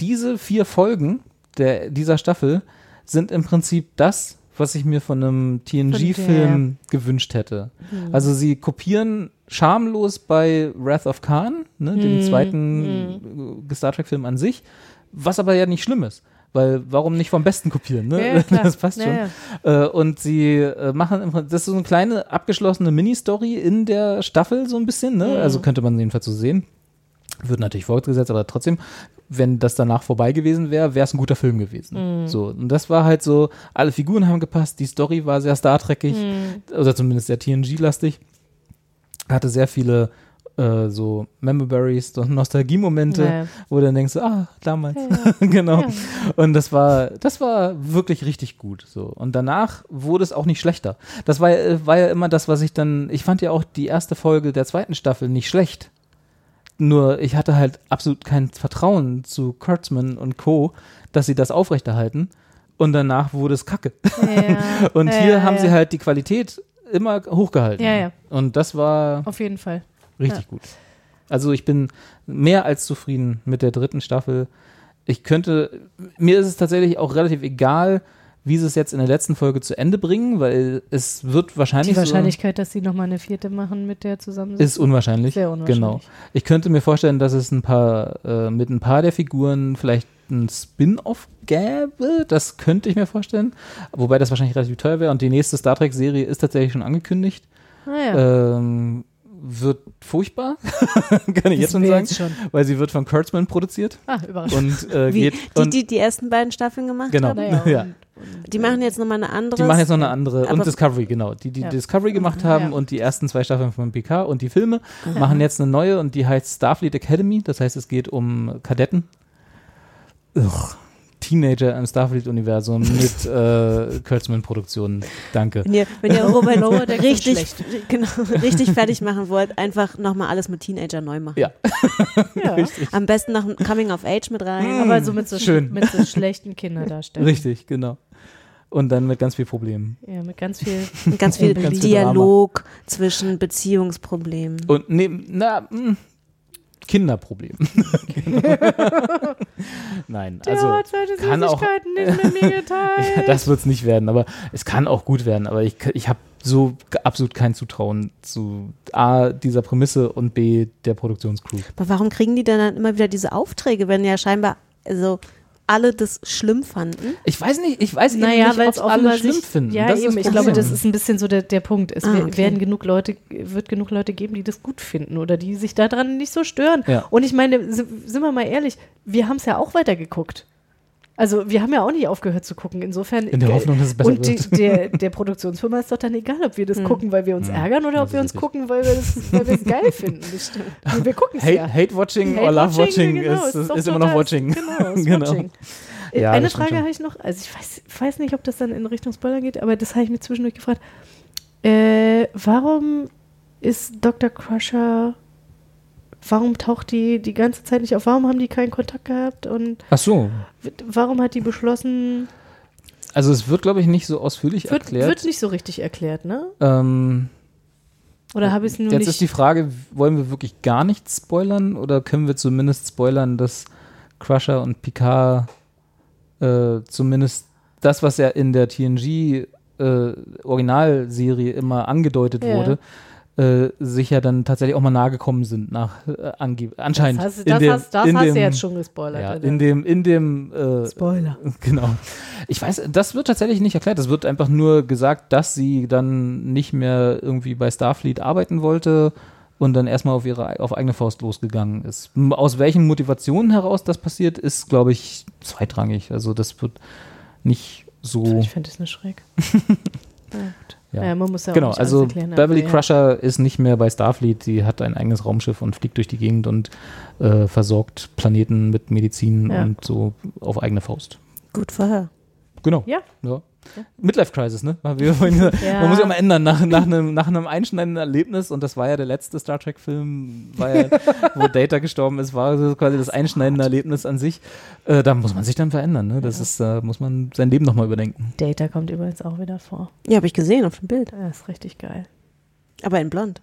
diese vier Folgen der, dieser Staffel sind im Prinzip das, was ich mir von einem TNG-Film gewünscht hätte. Mhm. Also sie kopieren schamlos bei Wrath of Khan, ne, dem Mhm. zweiten äh, Star Trek-Film an sich, was aber ja nicht schlimm ist. Weil warum nicht vom Besten kopieren? Ne? Ja. Das passt schon. ja. Äh, und sie äh, machen das ist so eine kleine abgeschlossene Mini-Story in der Staffel, so ein bisschen, ne? Mhm. Also könnte man jedenfalls so sehen. Wird natürlich fortgesetzt, aber trotzdem, wenn das danach vorbei gewesen wäre, wäre es ein guter Film gewesen. Mhm. So, und das war halt so, alle Figuren haben gepasst, die Story war sehr Star Trekig, Mhm. oder zumindest sehr TNG-lastig. Hatte sehr viele äh, so Memories, so Nostalgie-Momente, Naja. wo du dann denkst, ah, damals. Ja, genau. Ja. Und das war, das war wirklich richtig gut. So. Und danach wurde es auch nicht schlechter. Das war, ja- war ja immer das, was ich dann, ich fand ja auch die erste Folge der zweiten Staffel nicht schlecht. Nur ich hatte halt absolut kein Vertrauen zu Kurtzman und Co., dass sie das aufrechterhalten. Und danach wurde es kacke. Ja. Und hier haben sie halt die Qualität immer hochgehalten. Ja, ja. Und das war Auf jeden Fall. Richtig gut. Also ich bin mehr als zufrieden mit der dritten Staffel. Ich könnte, mir ist es tatsächlich auch relativ egal, wie sie es jetzt in der letzten Folge zu Ende bringen, weil es wird wahrscheinlich Die Wahrscheinlichkeit, dass sie nochmal eine vierte machen mit der zusammen so, ist unwahrscheinlich. Sehr unwahrscheinlich. Genau. Ich könnte mir vorstellen, dass es ein paar äh, mit ein paar der Figuren vielleicht ein Spin-off gäbe. Das könnte ich mir vorstellen. Wobei das wahrscheinlich relativ teuer wäre. Und die nächste Star Trek-Serie ist tatsächlich schon angekündigt. Ah, ja. Ähm, wird furchtbar, kann ich jetzt schon sagen, jetzt schon. weil sie wird von Kurtzman produziert Ah, Überraschung. und äh, Wie, geht die, und die die ersten beiden Staffeln gemacht Genau. haben? Naja, Ja. Die machen jetzt nochmal eine andere. die machen jetzt noch eine andere und Discovery, genau, die die Ja. Discovery gemacht Ja, haben ja. und die ersten zwei Staffeln von PK und die Filme machen jetzt eine neue und die heißt Starfleet Academy, das heißt es geht um Kadetten. Ugh. Teenager im Starfleet-Universum mit äh, Kurtzman-Produktionen. Danke. Wenn ihr, wenn ihr Robert richtig, genau, richtig fertig machen wollt, einfach nochmal alles mit Teenager neu machen. Ja. Ja. Am besten noch ein Coming of Age mit rein. Aber so mit so, Schön. mit so schlechten Kinderdarstellungen. Richtig, genau. Und dann mit ganz viel Problemen. Ja, mit ganz viel. Ganz viel Ganz viel Dialog zwischen Beziehungsproblemen. Und neben, na, mh, Kinderproblem. Genau. Nein, also hat seine kann auch- nicht mit mir ja, das wird es nicht werden, aber es kann auch gut werden. Aber ich, ich habe so absolut kein Zutrauen zu A, dieser Prämisse und B, der Produktionscrew. Aber warum kriegen die dann immer wieder diese Aufträge, wenn ja scheinbar also alle das schlimm fanden? Ich weiß nicht, ich weiß Naja, nicht, weil ob alle schlimm sich, finden. Ja, Das eben. Ich glaube, das ist ein bisschen so der, der Punkt. Es Ah, okay. werden genug Leute, wird genug Leute geben, die das gut finden oder die sich daran nicht so stören. Ja. Und ich meine, si- sind wir mal ehrlich, wir haben es ja auch weitergeguckt. Also wir haben ja auch nicht aufgehört zu gucken. Insofern In der Hoffnung, dass es besser und wird. der, der Produktionsfirma ist doch dann egal, ob wir das gucken, weil wir uns ärgern oder Ja, ob wir uns richtig. gucken, weil wir es weil wir es geil finden. Das stimmt. Und wir gucken es Hate, ja. Hate-Watching Hate or Love-Watching genau, ist, ist, ist immer noch Watching. Genau, ist Genau. Watching. Ja, Eine Frage habe ich noch, also ich weiß, weiß nicht, ob das dann in Richtung Spoiler geht, aber das habe ich mir zwischendurch gefragt. Äh, warum ist Dr. Crusher, warum taucht die die ganze Zeit nicht auf? Warum haben die keinen Kontakt gehabt? Und Ach so. warum hat die beschlossen, Also es wird, glaube ich, nicht so ausführlich wird, erklärt. wird nicht so richtig erklärt, ne? ähm, Oder habe ich es nur Jetzt nicht? ist die Frage, wollen wir wirklich gar nichts spoilern oder können wir zumindest spoilern, dass Crusher und Picard äh, zumindest das, was ja in der TNG äh, Originalserie immer angedeutet Ja. wurde, äh, sich ja dann tatsächlich auch mal nahe gekommen sind nach äh, ange anscheinend. das hast, das dem- hast, das hast dem, du jetzt schon gespoilert. Ja, in dem, in dem äh, Spoiler. Genau. Ich weiß, das wird tatsächlich nicht erklärt. Es wird einfach nur gesagt, dass sie dann nicht mehr irgendwie bei Starfleet arbeiten wollte und dann erstmal auf ihre auf eigene Faust losgegangen ist. Aus welchen Motivationen heraus das passiert, ist, glaube ich, zweitrangig. Also das wird nicht so. Ich finde das nicht schräg. ja, gut. Ja. Ja. man muss ja auch Genau, alles also erklären, Beverly aber ja. Crusher ist nicht mehr bei Starfleet. Sie hat ein eigenes Raumschiff und fliegt durch die Gegend und äh, versorgt Planeten mit Medizin Ja. und so auf eigene Faust. Gut vorher. Genau. Ja. Ja. Midlife Crisis, ne? Ja. Man muss ja mal ändern nach, nach, einem, nach einem einschneidenden Erlebnis und das war ja der letzte Star Trek Film, war ja, wo Data gestorben ist, war so quasi das einschneidende Erlebnis an sich. Äh, da muss man sich dann verändern, ne? Das ist, da muss man sein Leben nochmal überdenken. Data kommt übrigens auch wieder vor. Ja, habe ich gesehen auf dem Bild. Das ist richtig geil. Aber in blond.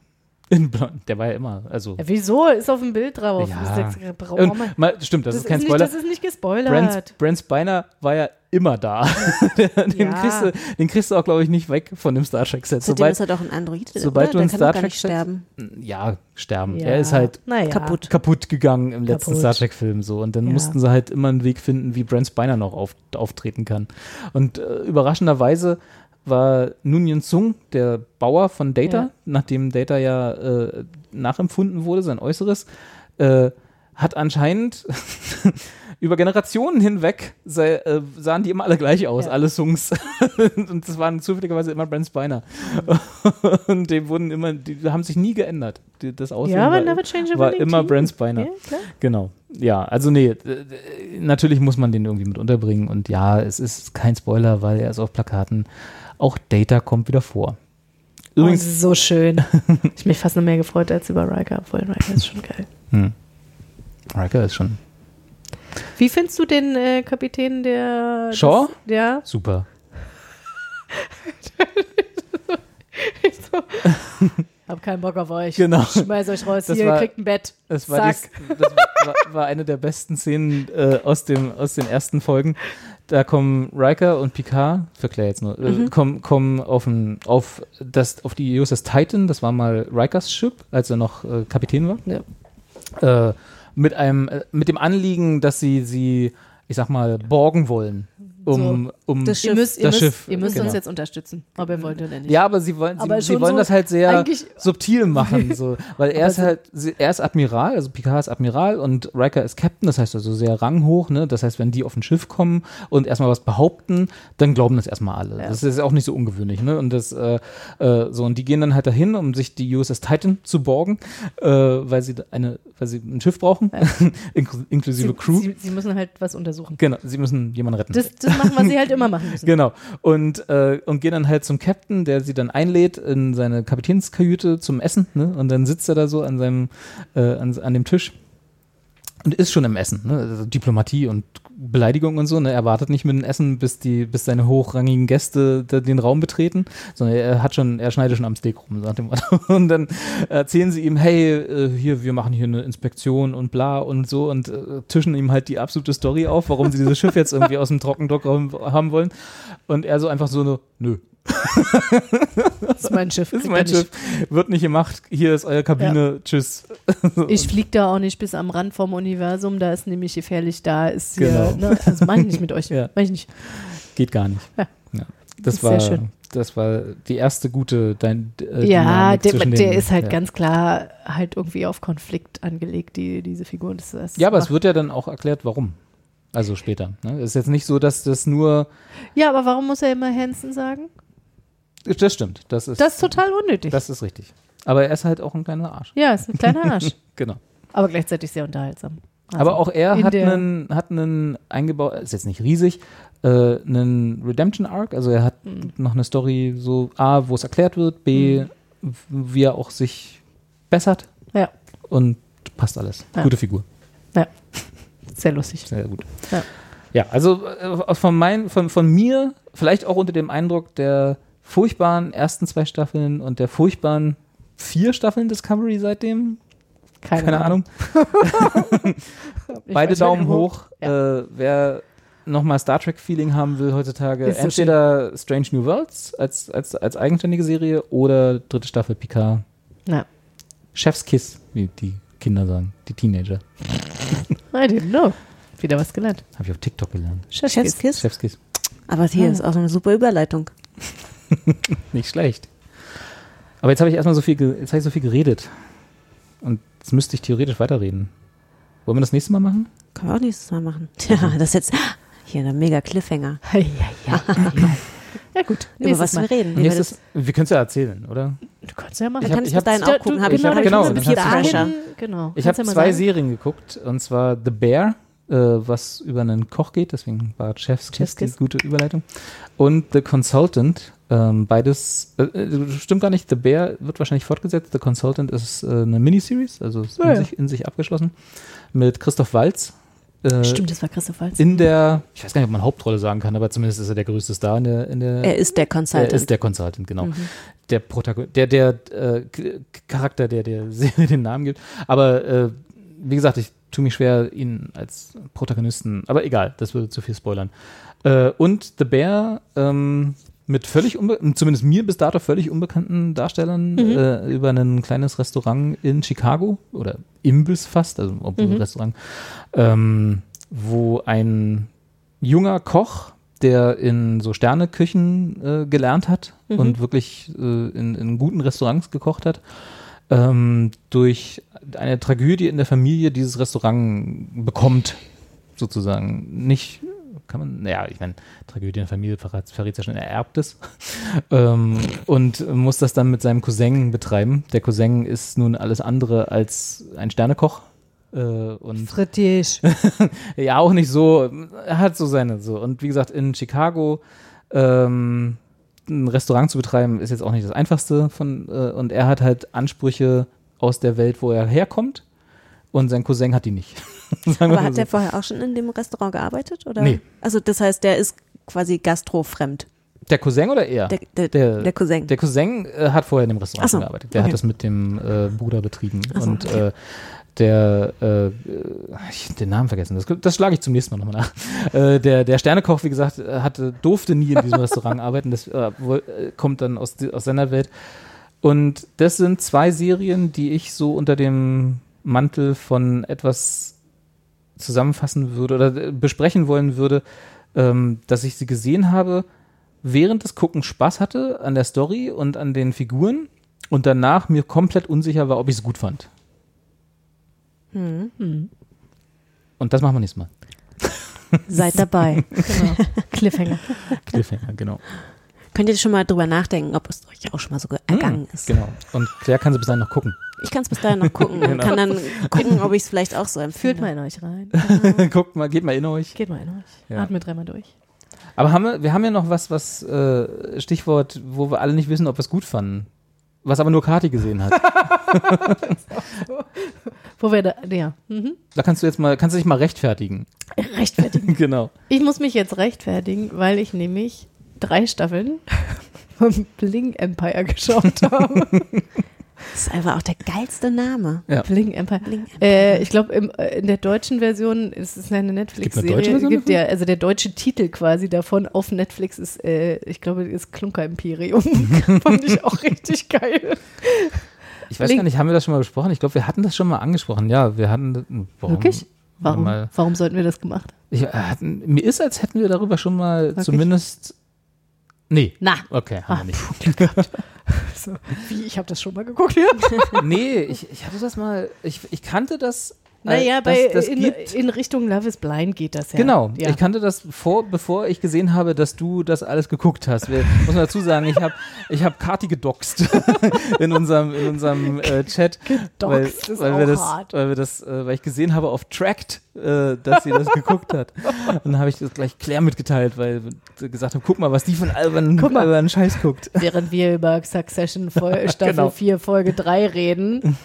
In Blond, der war ja immer, also. Ja, wieso? Ist auf dem Bild drauf. Ja. Ist, wir- Und, mal, stimmt, das, das ist kein nicht, Spoiler. Das ist nicht gespoilert. Brent, Brent Spiner war ja immer da. den, Ja. kriegst du, den kriegst du auch, glaube ich, nicht weg von dem Star Trek-Set. Sobald, ist er doch ein Android. sobald oder? du ein Star nicht Trek-Set- sterben. ja, sterben. Ja. Er ist halt naja. kaputt. kaputt gegangen im letzten Kaputt. Star Trek-Film so. Und dann Ja. mussten sie halt immer einen Weg finden, wie Brent Spiner noch auf, auftreten kann. Und äh, überraschenderweise war Nunyan Sung, der Bauer von Data, Ja. nachdem Data ja äh, nachempfunden wurde, sein Äußeres, äh, hat anscheinend über Generationen hinweg sei, äh, sahen die immer alle gleich aus, Ja. alle Sungs. und das waren zufälligerweise immer Brent Spiner. und die wurden immer, die haben sich nie geändert. Die, das Aussehen Ja, aber war, war immer. Brent Spiner. Ja. Genau. Ja, also nee, natürlich muss man den irgendwie mit unterbringen und ja, es ist kein Spoiler, weil er ist auf Plakaten. Auch Data kommt wieder vor. Übrigens, oh, so schön. ich mich fast noch mehr gefreut als über Riker, obwohl Riker ist schon geil. hm. Riker ist schon Wie findest du den äh, Kapitän der Shaw? des- ja. super. Ich so, hab keinen Bock auf euch. Genau. Schmeiß euch raus. Das Hier, war- ihr kriegt ein Bett. Das war, Zack. die, das war, war eine der besten Szenen äh, aus, dem, aus den ersten Folgen. Da kommen Riker und Picard, Claire jetzt nur, äh, kommen, kommen auf, ein, auf, das, auf die USS Titan, das war mal Rikers Ship, als er noch äh, Kapitän war. Äh, mit, einem, äh, mit dem Anliegen, dass sie sie, ich sag mal, borgen wollen. Um, um Das Ihr müsst, ihr Das müsst, Schiff, ihr müsst genau. uns jetzt unterstützen, ob ihr wollt oder nicht. Ja, aber sie wollen, Aber sie, wollen so das halt sehr subtil machen, so, weil er ist halt, sie- er ist Admiral, also Picard ist Admiral und Riker ist Captain, das heißt also sehr ranghoch, ne? Das heißt, wenn die auf ein Schiff kommen und erstmal was behaupten, dann glauben das erstmal alle. Ja. Das ist auch nicht so ungewöhnlich, ne? Und das, äh, äh, so und die gehen dann halt dahin, um sich die USS Titan zu borgen, äh, weil sie eine, weil sie ein Schiff brauchen, inkl inklusive sie, Crew. Sie, sie müssen halt was untersuchen. genau, sie müssen jemanden retten. Das, das machen, was sie halt immer machen müssen. Genau. Und, äh, und gehen dann halt zum Captain, der sie dann einlädt in seine Kapitänskajüte zum Essen. Ne? Und dann sitzt er da so an seinem, äh, an, an dem Tisch und ist schon im Essen. Ne? Also Diplomatie und Beleidigung und so. Ne? Er wartet nicht mit dem Essen, bis die, bis seine hochrangigen Gäste den Raum betreten, sondern er hat schon, er schneidet schon am Steak rum, sagt dem Motto. Und dann erzählen sie ihm, hey, äh, hier, wir machen hier eine Inspektion und bla und so und äh, tischen ihm halt die absolute Story auf, warum sie dieses Schiff jetzt irgendwie aus dem Trockendock haben wollen. Und er so einfach so, nö, Das ist mein Schiff. das ist mein nicht. Schiff, wird nicht gemacht, hier ist eure Kabine, tschüss. Ich fliege da auch nicht bis am Rand vom Universum, da ist nämlich gefährlich, da ist hier, Genau. ne, also mach ich nicht mit euch, Ja. mach ich nicht. Geht gar nicht. Ja. Ja. Das, Ist war, sehr schön. das war die erste gute dein, äh, Ja, der, der ist halt ja. ganz klar halt irgendwie auf Konflikt angelegt, die, diese Figur. Das, das Ja, aber es wird ja dann auch erklärt, warum. Also später. Ne? Es ist jetzt nicht so, dass das nur. Ja, aber warum muss er immer Hansen sagen? Das stimmt. Das ist, Das ist total unnötig. das ist richtig. Aber er ist halt auch ein kleiner Arsch. ja, ist ein kleiner Arsch, Genau. aber gleichzeitig sehr unterhaltsam. Also, Aber auch er hat einen, hat einen eingebaut, ist jetzt nicht riesig, äh, einen Redemption Arc. Also er hat Mhm. noch eine Story, so A, wo es erklärt wird, B, w- wie er auch sich bessert Ja, und passt alles. Ja. Gute Figur. sehr lustig. Sehr gut. Ja. Ja, also äh, von, mein, von, von mir, vielleicht auch unter dem Eindruck der furchtbaren ersten zwei Staffeln und der furchtbaren vier Staffeln Discovery seitdem. Keine, Keine Ahnung. Ich Beide Daumen hoch. Äh, wer nochmal Star Trek-Feeling haben will heutzutage, Ist so entweder Strange New Worlds als, als, als eigenständige Serie oder dritte Staffel Picard. Ja. Chef's Kiss, wie die Kinder sagen, die Teenager. I didn't know. Wieder was gelernt. Habe ich auf TikTok gelernt. Chefskiss. Chef's Kiss. Aber hier Ah. ist auch eine super Überleitung. Nicht schlecht. Aber jetzt habe ich erstmal so viel, jetzt habe ich so viel geredet. Und jetzt müsste ich theoretisch weiterreden. Wollen wir das nächste Mal machen? Können wir auch nächstes Mal machen. Tja, das ist jetzt hier ein mega Cliffhanger. Ja, ja, ja. ja gut, Über was Mal. wir reden. Wie wir Nächstes, wir können es ja erzählen, oder? Du kannst ja machen. Kann ich ich bis hab- dahin Ja, auch gucken. du- Habe ich genau, genau. Genau. Ich habe ja zwei sagen. Serien geguckt, und zwar The Bear, äh, was über einen Koch geht, deswegen war Chef's Kiss Chef's die Kiss. gute Überleitung. Und The Consultant, ähm, beides, äh, äh, stimmt gar nicht, The Bear wird wahrscheinlich fortgesetzt, The Consultant ist äh, eine Miniseries, also ist Ja, in, ja. sich, in sich abgeschlossen, mit Christoph Waltz. Äh, Stimmt, das war Christoph Waltz. In der, ich weiß gar nicht, ob man Hauptrolle sagen kann, aber zumindest ist er der größte Star in der, in der Er ist der er Consultant. ist der Consultant, genau. Mhm. Der Protagonist, der, der äh, Charakter, der der Serie den Namen gibt. Aber äh, wie gesagt, ich tue mich schwer, ihn als Protagonisten, aber egal, das würde zu viel spoilern. Äh, und The Bear ähm, mit völlig, zumindest mir bis dato völlig unbekannten Darstellern äh, über ein kleines Restaurant in Chicago oder Imbiss fast, also obwohl Mhm. Restaurant, ähm, wo ein junger Koch, der in so Sterneküchen äh, gelernt hat Mhm. und wirklich äh, in, in guten Restaurants gekocht hat, ähm, durch eine Tragödie in der Familie dieses Restaurant bekommt, sozusagen. Nicht, kann man, naja, ich meine, Tragödie in der Familie verrät, verrät ja schon, er erbt es. ähm, und muss das dann mit seinem Cousin betreiben. Der Cousin ist nun alles andere als ein Sternekoch. Äh, und Frittisch. ja, auch nicht so. Er hat so seine so. Und wie gesagt, in Chicago ähm, ein Restaurant zu betreiben, ist jetzt auch nicht das Einfachste von. Äh, und er hat halt Ansprüche aus der Welt, wo er herkommt. Und sein Cousin hat die nicht. Aber hat so. der vorher auch schon in dem Restaurant gearbeitet? Oder? Nee. Also das heißt, der ist quasi gastrofremd. der Cousin oder er? Der, der, Der- der Cousin. Der Cousin äh, hat vorher in dem Restaurant so, gearbeitet. Der okay. hat das mit dem äh, Bruder betrieben. So, und okay. äh, der, äh, äh, ich den Namen vergessen, das, das schlage ich zum nächsten Mal nochmal nach. Äh, der, der Sternekoch, wie gesagt, äh, hatte, durfte nie in diesem Restaurant arbeiten. Das äh, äh, kommt dann aus, aus seiner Welt. Und das sind zwei Serien, die ich so unter dem Mantel von etwas zusammenfassen würde oder äh, besprechen wollen würde, ähm, dass ich sie gesehen habe, während des Guckens Spaß hatte an der Story und an den Figuren und danach mir komplett unsicher war, ob ich es gut fand. Hm. Und das machen wir nächstes Mal. Seid dabei. Genau. Cliffhanger. Cliffhanger, genau. Könnt ihr schon mal drüber nachdenken, ob es euch auch schon mal so ergangen ist. Genau. Und Claire kann sie bis dahin noch gucken. Ich kann es bis dahin noch gucken und Genau. kann dann gucken, ob ich es vielleicht auch so empfinde. Fühlt mal in euch rein. Guckt mal, geht mal in euch. Geht mal in euch. Ja. Atmet dreimal durch. Aber haben wir, wir haben ja noch was, was äh, Stichwort, wo wir alle nicht wissen, ob wir es gut fanden. Was aber nur Kati gesehen hat. Wo wir da, ja, mhm. Da kannst du jetzt mal, kannst du dich mal rechtfertigen. rechtfertigen. genau. Ich muss mich jetzt rechtfertigen, weil ich nämlich drei Staffeln von Bling Empire geschaut habe. Das ist einfach auch der geilste Name. Ja. Bling Empire. Bling Empire. Äh, ich glaube, in der deutschen Version ist es eine Gibt eine Netflix-Serie. Gibt ja, also der deutsche Titel quasi davon auf Netflix ist, äh, ich glaube, ist Klunker Imperium. Fand ich auch richtig geil. Ich weiß Link- gar nicht, haben wir das schon mal besprochen? Ich glaube, wir hatten das schon mal angesprochen. Ja, wir hatten. Warum? Wirklich? Warum, Mal, warum sollten wir das gemacht? ich, äh, mir ist, als hätten wir darüber schon mal Wirklich? zumindest. Nee. Na, Okay, haben wir nicht. so, wie, ich habe das schon mal geguckt, ja? nee, ich, ich hatte das mal. Ich, ich kannte das. Äh, Naja, bei, das in, gibt. in Richtung Love is Blind geht das ja. Genau, Ja. ich kannte das vor, bevor ich gesehen habe, dass du das alles geguckt hast. Wir, muss man dazu sagen, ich habe ich hab Kati gedoxt in unserem, in unserem äh, Chat, weil, Gedoxt ist weil, wir das, hart. weil wir das, äh, weil ich gesehen habe auf Tracked, äh, dass sie das geguckt hat. Und dann habe ich das gleich Claire mitgeteilt, weil wir gesagt haben, guck mal, was die von albernen, Guck mal. albernen Scheiß guckt. Während wir über Succession Vol Staffel Genau. 4, Folge 3 reden.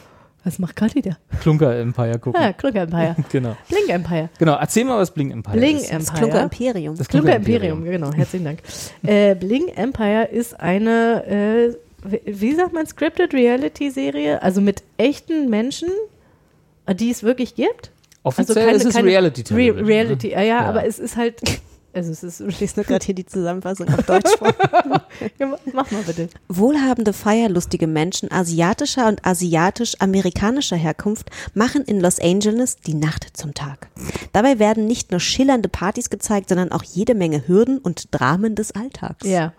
Was macht Kathi da? Klunker Empire gucken. Ja, Klunker Empire. Genau. Blink Empire. Genau, erzähl mal, was Blink Empire Blink ist. Das Empire. Klunker Imperium. Das Klunker Imperium, genau, herzlichen Dank. äh, Bling Empire ist eine, äh, wie- sagt man, Scripted Reality Serie, also mit echten Menschen, die es wirklich gibt. Offiziell also keine- ist es keine- Reality Re. Reality, ne? ja, ja, Ja. aber es ist halt, also es ist, Ich lese nur gerade hier die Zusammenfassung auf Deutsch vor. ja, mach mal bitte. Wohlhabende, feierlustige Menschen asiatischer und asiatisch-amerikanischer Herkunft machen in Los Angeles die Nacht zum Tag. Dabei werden nicht nur schillernde Partys gezeigt, sondern auch jede Menge Hürden und Dramen des Alltags. Ja.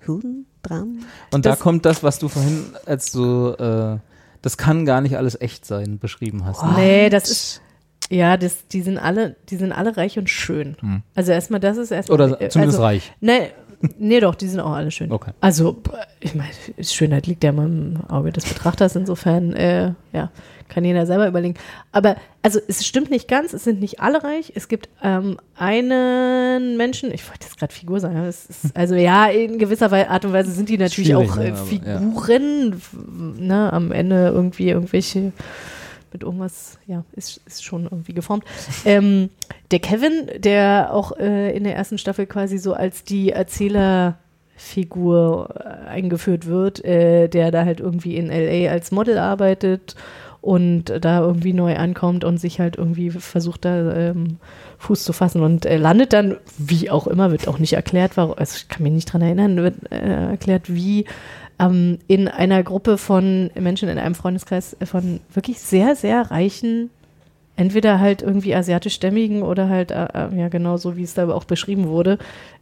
Hürden, Dramen? Und da Das- kommt das, was du vorhin als so, äh, das kann gar nicht alles echt sein, beschrieben hast. ne? Nee, das ist. Ja, das, die sind alle, die sind alle reich und schön. Also erstmal, das ist erstmal. Hm. Oder äh, zumindest also, reich. Nee, nee, doch, die sind auch alle schön. Okay. Also, ich meine, Schönheit liegt ja immer im Auge des Betrachters, insofern, äh, ja, kann jeder selber überlegen. Aber, also, es stimmt nicht ganz, es sind nicht alle reich. Es gibt ähm, einen Menschen, ich wollte jetzt gerade Figur sagen, es ist, also ja, in gewisser Art und Weise sind die natürlich auch ne, äh, ja. Figuren, f- ne, am Ende irgendwie irgendwelche mit irgendwas, ja, ist, ist schon irgendwie geformt. Ähm, der Kevin, der auch äh, in der ersten Staffel quasi so als die Erzählerfigur äh, eingeführt wird, äh, der da halt irgendwie in LA als Model arbeitet und da irgendwie neu ankommt und sich halt irgendwie versucht, da ähm, Fuß zu fassen und äh, landet dann, wie auch immer, wird auch nicht erklärt, warum, also ich kann mich nicht dran erinnern, wird äh, erklärt, wie ähm, in einer Gruppe von Menschen in einem Freundeskreis von wirklich sehr, sehr reichen, entweder halt irgendwie asiatischstämmigen oder halt, äh, äh, ja genau so, wie es da auch beschrieben wurde,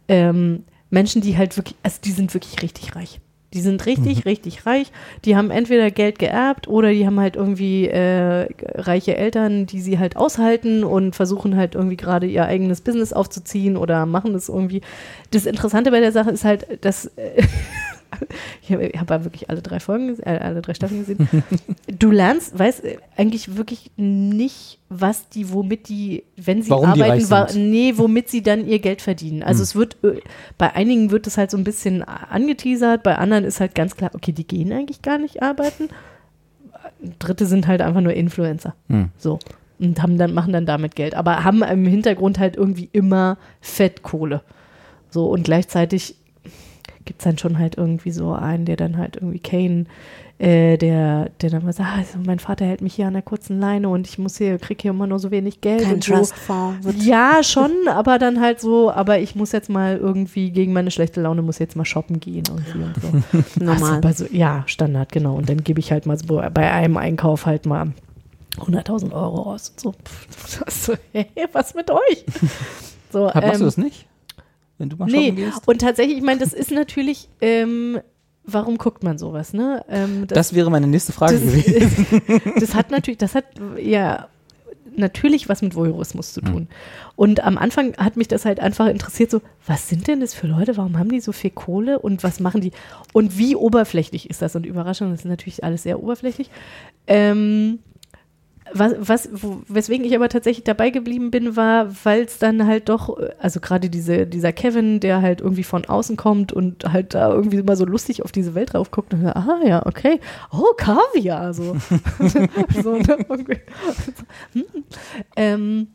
ähm, Menschen, die halt wirklich, also die sind wirklich richtig reich. Die sind richtig, richtig reich. Die haben entweder Geld geerbt oder die haben halt irgendwie äh, reiche Eltern, die sie halt aushalten und versuchen halt irgendwie gerade ihr eigenes Business aufzuziehen oder machen das irgendwie. Das Interessante bei der Sache ist halt, dass äh, ich habe hab ja wirklich alle drei Folgen, äh, alle drei Staffeln gesehen. du lernst, weißt äh, eigentlich wirklich nicht, was die, womit die, wenn sie Warum die arbeiten, wa- sind. nee, womit sie dann ihr Geld verdienen. Also es wird, äh, bei einigen wird es halt so ein bisschen angeteasert, bei anderen ist halt ganz klar, okay, die gehen eigentlich gar nicht arbeiten. Dritte sind halt einfach nur Influencer. Hm. So. Und haben dann, machen dann damit Geld. Aber haben im Hintergrund halt irgendwie immer Fettkohle. So, und gleichzeitig gibt es dann schon halt irgendwie so einen, der dann halt irgendwie Kane, äh, der, der dann mal sagt, also mein Vater hält mich hier an der kurzen Leine und ich muss hier, krieg hier immer nur so wenig Geld. Kein und so. Trustfonds. Wird Ja, schon, aber dann halt so, aber ich muss jetzt mal irgendwie gegen meine schlechte Laune, muss jetzt mal shoppen gehen irgendwie und so. normal. Also so, ja, Standard, genau. Und dann gebe ich halt mal so bei einem Einkauf halt mal 100.000 Euro aus und so. Pff, so, hä, was mit euch? So, Machst du ähm, das nicht? Wenn du mal Nee, shoppen gehst? und tatsächlich, ich meine, das ist natürlich, ähm, warum guckt man sowas, ne? Ähm, Das wäre meine nächste Frage das, gewesen. das hat natürlich, das hat ja natürlich was mit Voyeurismus zu tun. Und am Anfang hat mich das halt einfach interessiert, so, was sind denn das für Leute? Warum haben die so viel Kohle und was machen die? Und wie oberflächlich ist das? Und Überraschung, das ist natürlich alles sehr oberflächlich. Ähm, was, was, weswegen ich aber tatsächlich dabei geblieben bin, war, weil es dann halt doch, also gerade diese, dieser Kevin, der halt irgendwie von außen kommt und halt da irgendwie immer so lustig auf diese Welt drauf guckt und sagt, ah ja, okay, oh, Kaviar, so. so ne, irgendwie. Hm. ähm,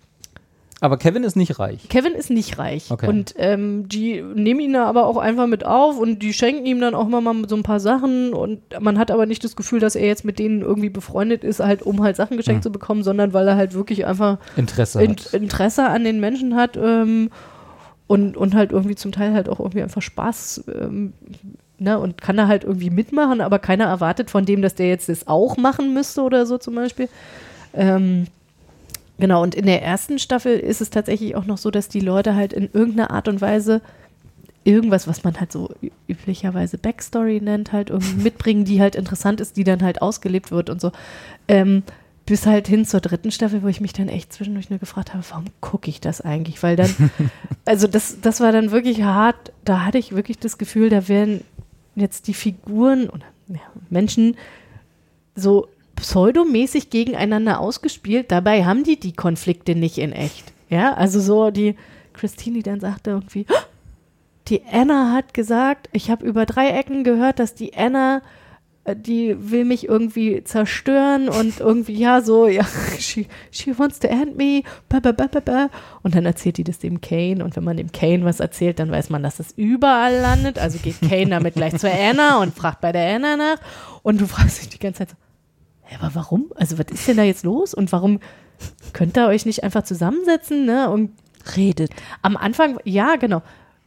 Aber Kevin ist nicht reich. Kevin ist nicht reich. Okay. Und ähm, die nehmen ihn da aber auch einfach mit auf und die schenken ihm dann auch mal, mal so ein paar Sachen und man hat aber nicht das Gefühl, dass er jetzt mit denen irgendwie befreundet ist, halt um halt Sachen geschenkt Hm. zu bekommen, sondern weil er halt wirklich einfach Interesse in. Interesse an den Menschen hat ähm, und, und halt irgendwie zum Teil halt auch irgendwie einfach Spaß ähm, ne, und kann da halt irgendwie mitmachen, aber keiner erwartet von dem, dass der jetzt das auch machen müsste oder so zum Beispiel. Ähm, genau, und in der ersten Staffel ist es tatsächlich auch noch so, dass die Leute halt in irgendeiner Art und Weise irgendwas, was man halt so üblicherweise Backstory nennt, halt irgendwie mitbringen, die halt interessant ist, die dann halt ausgelebt wird und so. Ähm, bis halt hin zur dritten Staffel, wo ich mich dann echt zwischendurch nur gefragt habe, warum gucke ich das eigentlich? Weil dann, also das, das war dann wirklich hart, da hatte ich wirklich das Gefühl, da werden jetzt die Figuren oder ja, Menschen so pseudomäßig gegeneinander ausgespielt. Dabei haben die die Konflikte nicht in echt. Ja, also so die Christine, die dann sagte irgendwie, "Ah, die Anna hat gesagt, ich habe über drei Ecken gehört, dass die Anna, äh, die will mich irgendwie zerstören und irgendwie, ja, so, ja, she, she wants to end me, ba, ba, ba, ba, ba. Und dann erzählt die das dem Kane und wenn man dem Kane was erzählt, dann weiß man, dass das überall landet. Also geht Kane damit gleich zur Anna und fragt bei der Anna nach und du fragst dich die ganze Zeit so, hä, aber warum? Also was ist denn da jetzt los und warum könnt ihr euch nicht einfach zusammensetzen, ne? Und Redet. am Anfang, ja, genau.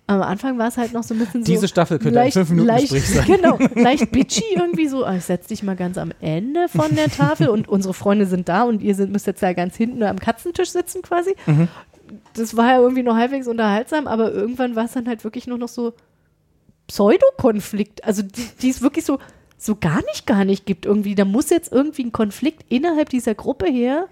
Am Anfang war es halt noch so ein bisschen so. Diese Staffel könnte ein fünf Minuten leicht, Gespräch sein. Genau, leicht bitchy irgendwie so. ah, Ich setz dich mal ganz am Ende von der Tafel und unsere Freunde sind da und ihr sind, müsst jetzt da ganz hinten am Katzentisch sitzen quasi. Mhm. Das war ja irgendwie noch halbwegs unterhaltsam, aber irgendwann war es dann halt wirklich nur noch so Pseudokonflikt. Also die, die es wirklich so, so gar nicht, gar nicht gibt irgendwie. Da muss jetzt irgendwie ein Konflikt innerhalb dieser Gruppe her,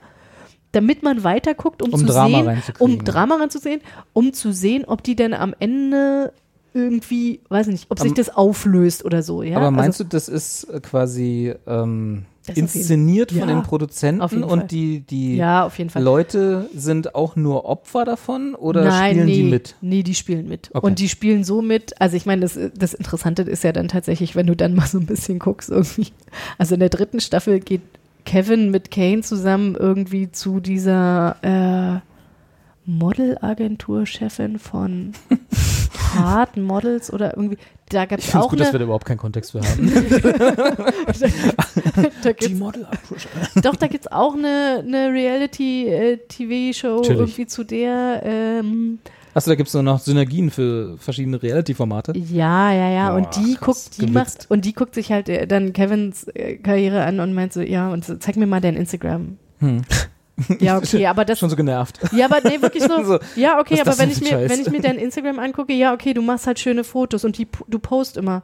damit man weiter guckt, um, Um zu Drama sehen, um Drama ranzusehen, um zu sehen, ob die denn am Ende irgendwie, weiß nicht, ob sich Am- das auflöst oder so. Ja? Aber meinst also, du, das ist quasi ähm, Das jeden- inszeniert von Ja, den Produzenten und die, die Ja. Leute sind auch nur Opfer davon oder Nein, spielen nee, die mit? Nee, die spielen mit. Okay. Und die spielen so mit, also ich meine, das, das Interessante ist ja dann tatsächlich, wenn du dann mal so ein bisschen guckst, irgendwie. Also in der dritten Staffel geht Kevin mit Kane zusammen irgendwie zu dieser äh, Modelagentur-Chefin von Hard Models oder irgendwie. Da gab Ich es finde es auch gut, dass wir eine. da überhaupt keinen Kontext für haben. da gibt's, Model doch, da gibt es auch eine, eine Reality-TV-Show Natürlich. irgendwie zu der. Ähm, Achso, da gibt es nur noch Synergien für verschiedene Reality-Formate. Ja, ja, ja. Boah, und die krass, guckt, die gewitzt. macht und die guckt sich halt äh, dann Kevins äh, Karriere an und meint so, ja, und so, zeig mir mal dein Instagram. Hm. Ja, okay, aber das. Schon so genervt. Ja, aber nee, wirklich so. So, ja, okay, aber wenn ich mir, Scheiß? wenn ich mir dein Instagram angucke, ja, okay, du machst halt schöne Fotos und die, du post immer.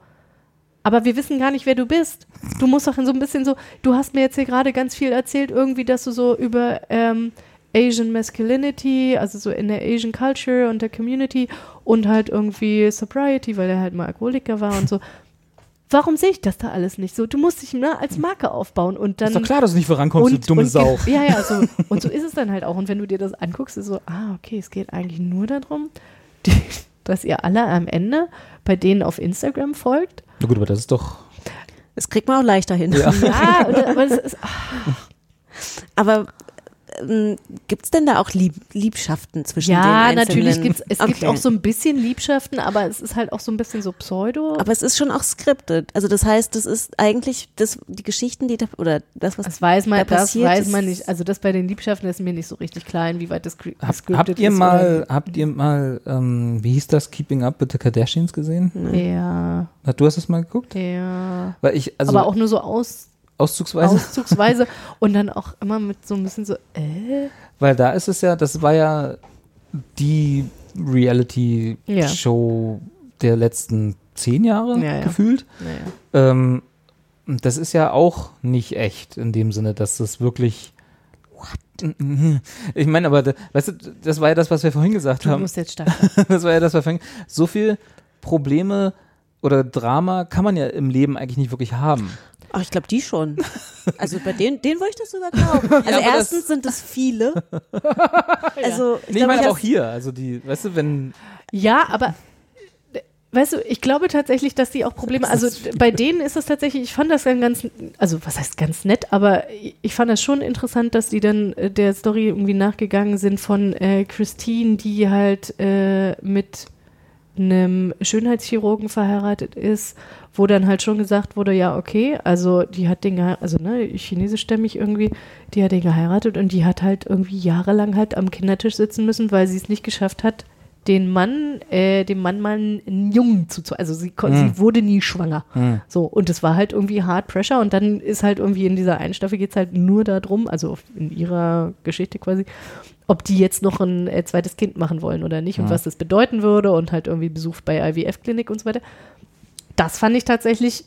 Aber wir wissen gar nicht, wer du bist. Du musst doch so ein bisschen so, du hast mir jetzt hier gerade ganz viel erzählt, irgendwie, dass du so über ähm, Asian Masculinity, also so in der Asian Culture und der Community und halt irgendwie Sobriety, weil er halt mal Alkoholiker war und so. Warum sehe ich das da alles nicht so? Du musst dich ne, als Marke aufbauen und dann. ist doch klar, dass du nicht vorankommst, du dumme und, Sau. Ja, ja, so. Und so ist es dann halt auch. Und wenn du dir das anguckst, ist so, ah, okay, es geht eigentlich nur darum, die, dass ihr alle am Ende bei denen auf Instagram folgt. Na gut, aber das ist doch. Das kriegt man auch leichter hin. Ja. Ja, und- aber es ist, ah, Aber gibt es denn da auch Lieb Liebschaften zwischen ja, den einzelnen? natürlich gibt es, es gibt Okay. auch so ein bisschen Liebschaften, aber es ist halt auch so ein bisschen so Pseudo. Aber es ist schon auch scripted. Also das heißt, das ist eigentlich das, die Geschichten, die da, oder das, was das weiß man, da das passiert, weiß man nicht. Also das bei den Liebschaften ist mir nicht so richtig klar, inwieweit das cre- Hab, habt ihr ist. mal, habt ihr mal, ähm, wie hieß das, Keeping Up with the Kardashians gesehen? Ja, Na, Du hast das mal geguckt? ja. Weil ich, also aber auch nur so aus, auszugsweise, auszugsweise und dann auch immer mit so ein bisschen so, äh? weil da ist es ja, das war ja die Reality-Show der letzten zehn Jahre Ja, ja. gefühlt. Ähm, das ist ja auch nicht echt in dem Sinne, dass das wirklich. What? Ich meine, aber weißt du, das war ja das, was wir vorhin gesagt Du haben. musst jetzt starten. Das war ja das, was wir vorhin. So viel Probleme oder Drama kann man ja im Leben eigentlich nicht wirklich haben. Ach, ich glaube, die schon. Also bei denen, denen würde ich das sogar glauben. Also das- erstens sind es viele. Also ich Nee, ich glaube, meine ich auch hier. Also die, weißt du, wenn. Ja, aber weißt du, ich glaube tatsächlich, dass die auch Probleme, also bei denen ist es tatsächlich, ich fand das dann ganz, also was heißt ganz nett, aber ich- ich fand das schon interessant, dass die dann äh, der Story irgendwie nachgegangen sind von äh, Christine, die halt äh, mit einem Schönheitschirurgen verheiratet ist, wo dann halt schon gesagt wurde, ja, okay, also die hat den, also ne, chinesischstämmig irgendwie, die hat den geheiratet und die hat halt irgendwie jahrelang halt am Kindertisch sitzen müssen, weil sie es nicht geschafft hat, den Mann, äh, dem Mann mal einen Jungen zu, also sie, kon- sie wurde nie schwanger. So, und es war halt irgendwie hard pressure und dann ist halt irgendwie in dieser einen Staffel geht es halt nur darum, also in ihrer Geschichte quasi, ob die jetzt noch ein äh, zweites Kind machen wollen oder nicht und was das bedeuten würde und halt irgendwie besucht bei IWF-Klinik und so weiter. Das fand ich tatsächlich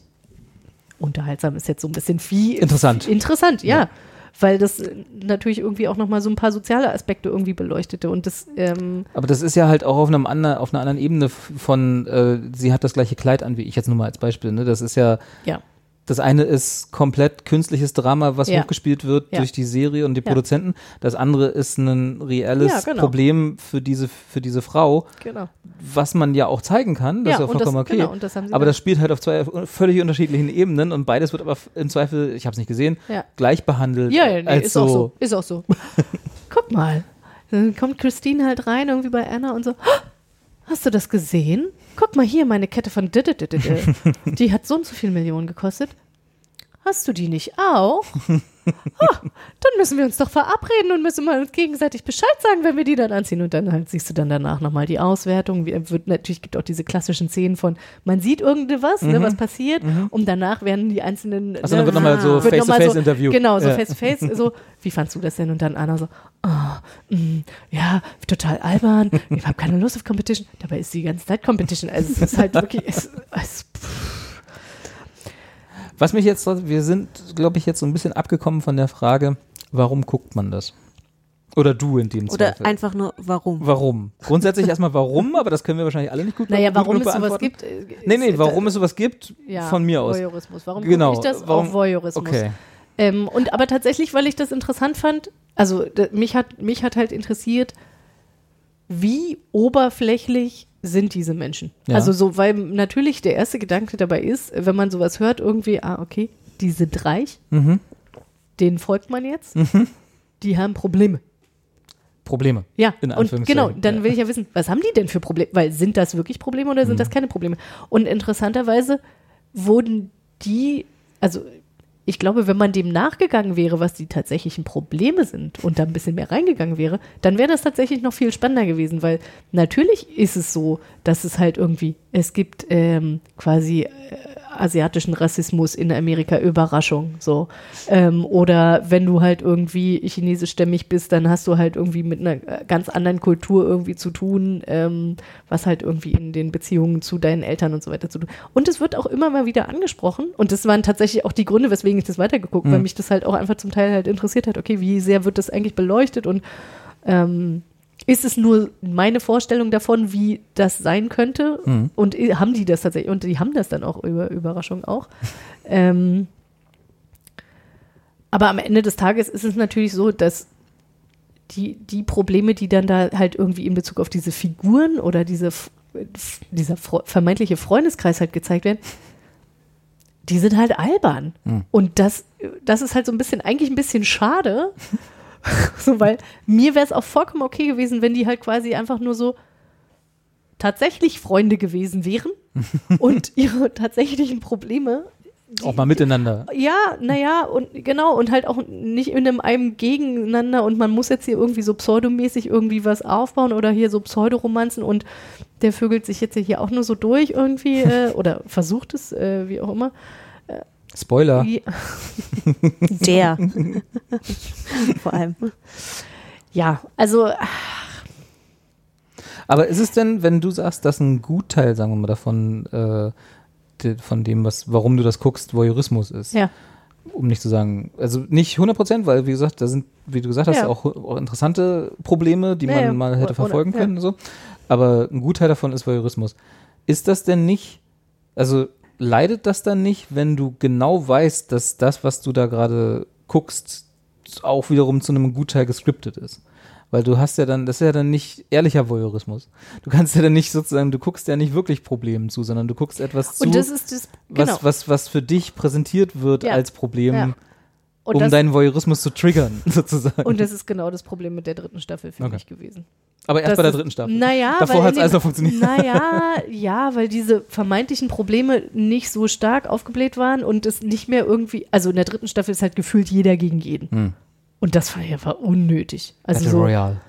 unterhaltsam, ist jetzt so ein bisschen viel. Interessant. Interessant, ja. Weil das äh, natürlich irgendwie auch nochmal so ein paar soziale Aspekte irgendwie beleuchtete und das, ähm, Aber das ist ja halt auch auf, einem anderen, auf einer anderen Ebene von, äh, sie hat das gleiche Kleid an wie ich jetzt nur mal als Beispiel. Ne? Das ist ja, ja. Das eine ist komplett künstliches Drama, was Ja. hochgespielt wird Ja. durch die Serie und die Ja. Produzenten. Das andere ist ein reelles genau. Problem für diese, für diese Frau, Genau. was man ja auch zeigen kann. Das Ja, ist ja vollkommen das- okay. genau, das aber das spielt halt auf zwei völlig unterschiedlichen Ebenen und beides wird aber im Zweifel, ich habe es nicht gesehen, gleich behandelt. Ja, ja nee, als ist so, auch so. Ist auch so. Guck mal. Dann kommt Christine halt rein, irgendwie bei Anna und so, "Ah, hast du das gesehen? Guck mal hier, meine Kette von Dididididi. Die hat so und so viel Millionen gekostet. Hast du die nicht auch? Ah, dann müssen wir uns doch verabreden und müssen mal uns gegenseitig Bescheid sagen, wenn wir die dann anziehen. Und dann halt siehst du dann danach nochmal die Auswertung. Wie, wird, natürlich gibt auch diese klassischen Szenen von, man sieht irgendwas, ne, was passiert, und danach werden die einzelnen. Mhm. Achso, dann wird nochmal so mal Face-to-Face-Interview. Genau, so Ja. face-to-face. So, wie fandst du das denn? Und dann Anna so, oh, mm, ja, total albern. Ich habe keine Lust auf Competition. Dabei ist die ganze Zeit Competition. Also es ist halt wirklich, es, es, Was mich jetzt, wir sind, glaube ich, jetzt so ein bisschen abgekommen von der Frage, warum guckt man das? Oder du in dem Oder Zweifel. einfach nur, warum? Warum? Grundsätzlich erstmal warum, aber das können wir wahrscheinlich alle nicht gut naja, gut warum es sowas gibt. äh, Nee, nee, ist- warum es sowas gibt, ja, von mir aus. Voyeurismus. Warum Genau, gucke ich das? warum- Auch Voyeurismus. Okay. Ähm, und aber tatsächlich, weil ich das interessant fand, also mich hat, mich hat halt interessiert, wie oberflächlich sind diese Menschen. Ja. Also so, weil natürlich der erste Gedanke dabei ist, wenn man sowas hört, irgendwie, ah, okay, die sind reich, Mhm. denen folgt man jetzt, die haben Probleme. Probleme. Ja, In und genau, dann will ich ja wissen, was haben die denn für Probleme? Weil sind das wirklich Probleme oder sind das keine Probleme? Und interessanterweise wurden die, also ich glaube, wenn man dem nachgegangen wäre, was die tatsächlichen Probleme sind und da ein bisschen mehr reingegangen wäre, dann wäre das tatsächlich noch viel spannender gewesen, weil natürlich ist es so, dass es halt irgendwie, es gibt ähm, quasi äh, asiatischen Rassismus in Amerika, Überraschung, so. Ähm, oder wenn du halt irgendwie chinesischstämmig bist, dann hast du halt irgendwie mit einer äh, ganz anderen Kultur irgendwie zu tun, ähm, was halt irgendwie in den Beziehungen zu deinen Eltern und so weiter zu tun. Und es wird auch immer mal wieder angesprochen und das waren tatsächlich auch die Gründe, weswegen ich das weitergeguckt, weil mich das halt auch einfach zum Teil halt interessiert hat, okay, wie sehr wird das eigentlich beleuchtet und ähm, ist es nur meine Vorstellung davon, wie das sein könnte? Und i- haben die das tatsächlich? Und die haben das dann auch über Überraschung auch. ähm, aber am Ende des Tages ist es natürlich so, dass die, die Probleme, die dann da halt irgendwie in Bezug auf diese Figuren oder diese, dieser vermeintliche Freundeskreis halt gezeigt werden, die sind halt albern. Und das, das ist halt so ein bisschen, eigentlich ein bisschen schade, so, weil mir wäre es auch vollkommen okay gewesen, wenn die halt quasi einfach nur so tatsächlich Freunde gewesen wären und ihre tatsächlichen Probleme. Auch mal miteinander. Ja, naja, und genau, und halt auch nicht in einem, einem Gegeneinander und man muss jetzt hier irgendwie so pseudomäßig irgendwie was aufbauen oder hier so Pseudoromanzen und der vögelt sich jetzt hier auch nur so durch irgendwie äh, oder versucht es, äh, wie auch immer. Spoiler. Der. Vor allem. Ja, also Aber ist es denn, wenn du sagst, dass ein Gutteil, sagen wir mal, davon, äh, de, von dem, was, warum du das guckst, Voyeurismus ist? Ja. Um nicht zu sagen, also nicht 100 Prozent, weil wie gesagt, da sind, wie du gesagt hast, Ja. auch, auch interessante Probleme, die Ja, man mal hätte Oder- verfolgen ja. können und so. Aber ein Gutteil davon ist Voyeurismus. Ist das denn nicht, also leidet das dann nicht, wenn du genau weißt, dass das, was du da gerade guckst, auch wiederum zu einem Gutteil gescriptet ist? Weil du hast ja dann, das ist ja dann nicht ehrlicher Voyeurismus. Du kannst ja dann nicht sozusagen, du guckst ja nicht wirklich Problemen zu, sondern du guckst etwas zu, Und das ist das, genau. was, was, was für dich präsentiert wird Ja. als Problem, Ja. Und, um das, deinen Voyeurismus zu triggern, sozusagen. und das ist genau das Problem mit der dritten Staffel für Okay. mich gewesen. Aber erst Das bei der dritten Staffel. Naja, Davor hat es dem- also funktioniert. Naja, ja, weil diese vermeintlichen Probleme nicht so stark aufgebläht waren und es nicht mehr irgendwie, also in der dritten Staffel ist halt gefühlt jeder gegen jeden. Hm. Und das war ja war unnötig. Also Battle so, Royale.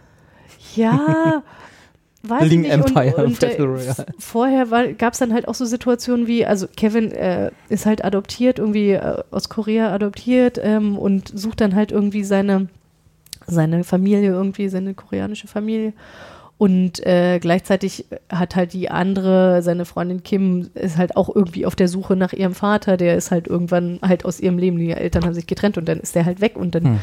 ja, weiß ich nicht. Empire, und, und Battle äh, Royale. vorher gab es dann halt auch so Situationen wie, also Kevin äh, ist halt adoptiert, irgendwie äh, aus Korea adoptiert ähm, und sucht dann halt irgendwie seine, seine Familie, irgendwie seine koreanische Familie. Und äh, gleichzeitig hat halt die andere, seine Freundin Kim, ist halt auch irgendwie auf der Suche nach ihrem Vater. Der ist halt irgendwann halt aus ihrem Leben, die Eltern haben sich getrennt und dann ist der halt weg und dann Hm.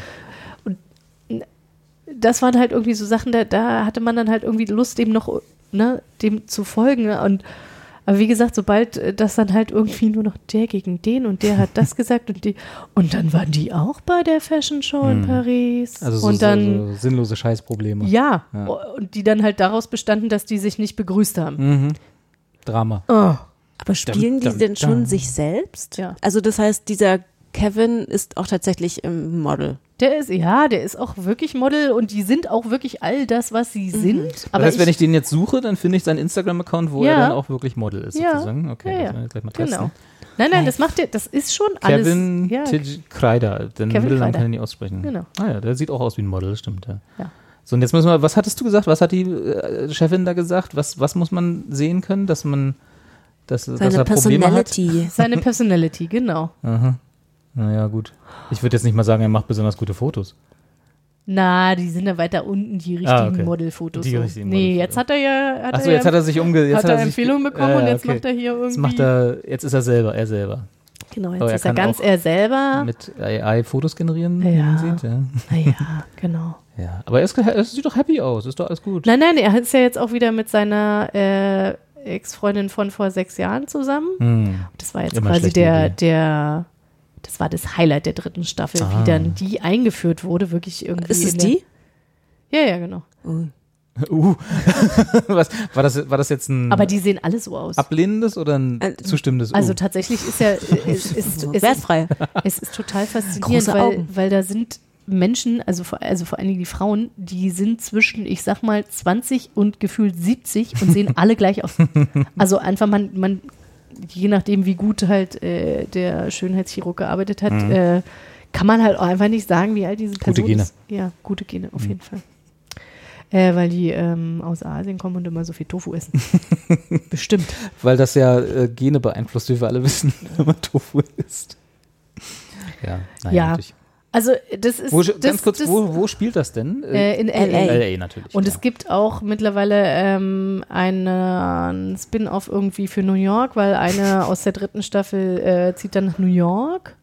Das waren halt irgendwie so Sachen, da, da hatte man dann halt irgendwie Lust, dem noch, ne, dem zu folgen. Und aber wie gesagt, sobald äh, das dann halt irgendwie nur noch der gegen den und der hat das gesagt und die und dann waren die auch bei der Fashion Show in Hm. Paris. Also so, und dann so, so sinnlose Scheißprobleme. ja, Ja. und die dann halt daraus bestanden, dass die sich nicht begrüßt haben. Mhm. Drama. Oh. Aber spielen die dum, denn schon dum. sich selbst? Ja. Also das heißt, dieser Kevin ist auch tatsächlich im Model. Der ist, ja, der ist auch wirklich Model und die sind auch wirklich all das, was sie sind. Aber das heißt, wenn ich den jetzt suche, dann finde ich seinen Instagram-Account, wo Ja. er dann auch wirklich Model ist, Ja. sozusagen. Okay, Ja, ja. das wir gleich mal testen. genau. Nein, nein, das macht der, das ist schon alles. Kevin ja, Tij Kreider, den Kevin Mittelnamen Kreider. kann ich nicht aussprechen. Genau. Ah ja, der sieht auch aus wie ein Model, stimmt, ja. Ja. So, und jetzt müssen wir, was hattest du gesagt? Was hat die äh, Chefin da gesagt? Was, was muss man sehen können, dass man, dass, dass Seine er Probleme hat? Personality. seine Personality, genau. Aha. Naja, gut. Ich würde jetzt nicht mal sagen, er macht besonders gute Fotos. Na, die sind da weiter unten, die richtigen Ah, okay. Modelfotos. Die so. richtigen Nee, Modelfotos. jetzt hat er ja, hat Achso, er jetzt ja, hat er sich umge... Jetzt hat er sich Empfehlungen ge- bekommen Ja, und ja, jetzt okay. macht er hier irgendwie. Jetzt macht er, jetzt ist er selber, er selber. genau, jetzt Aber er ist er ganz er selber. Mit AI Fotos generieren, wie Ja. man sieht, ja. Naja, genau. ja. Aber er, ist, er sieht doch happy aus, ist doch alles gut. Nein, nein, er ist ja jetzt auch wieder mit seiner äh, Ex-Freundin von vor sechs Jahren zusammen. Hm. Das war jetzt Immer quasi der, der, das war das Highlight der dritten Staffel, Ah. wie dann die eingeführt wurde, wirklich irgendwie. Ist es die? Ja, ja, genau. Uh. Was, war, das, war das jetzt ein Aber die sehen alle so aus. ablehnendes oder ein Äh, zustimmendes Also uh? tatsächlich ist ja, es ist, es ist, wertfrei. es ist total faszinierend, weil, weil da sind Menschen, also vor, also vor allen Dingen die Frauen, die sind zwischen, ich sag mal, 20 und gefühlt 70 und sehen alle gleich aus. Also einfach, man, man, je nachdem, wie gut halt äh, der Schönheitschirurg gearbeitet hat, Mhm. äh, kann man halt auch einfach nicht sagen, wie alt diese Gute Person Gene. ist. Ja, gute Gene, auf Mhm. jeden Fall. Äh, weil die ähm, aus Asien kommen und immer so viel Tofu essen. Bestimmt. Weil das ja äh, Gene beeinflusst, wie wir alle wissen, wenn man Tofu isst. Ja, naja, Ja. natürlich. Also das ist Wo, das, ganz kurz, das, wo, wo spielt das denn? äh, in LA. LA natürlich. Und ja. es gibt auch mittlerweile ähm, einen Spin-off irgendwie für New York, weil eine aus der dritten Staffel äh, zieht dann nach New York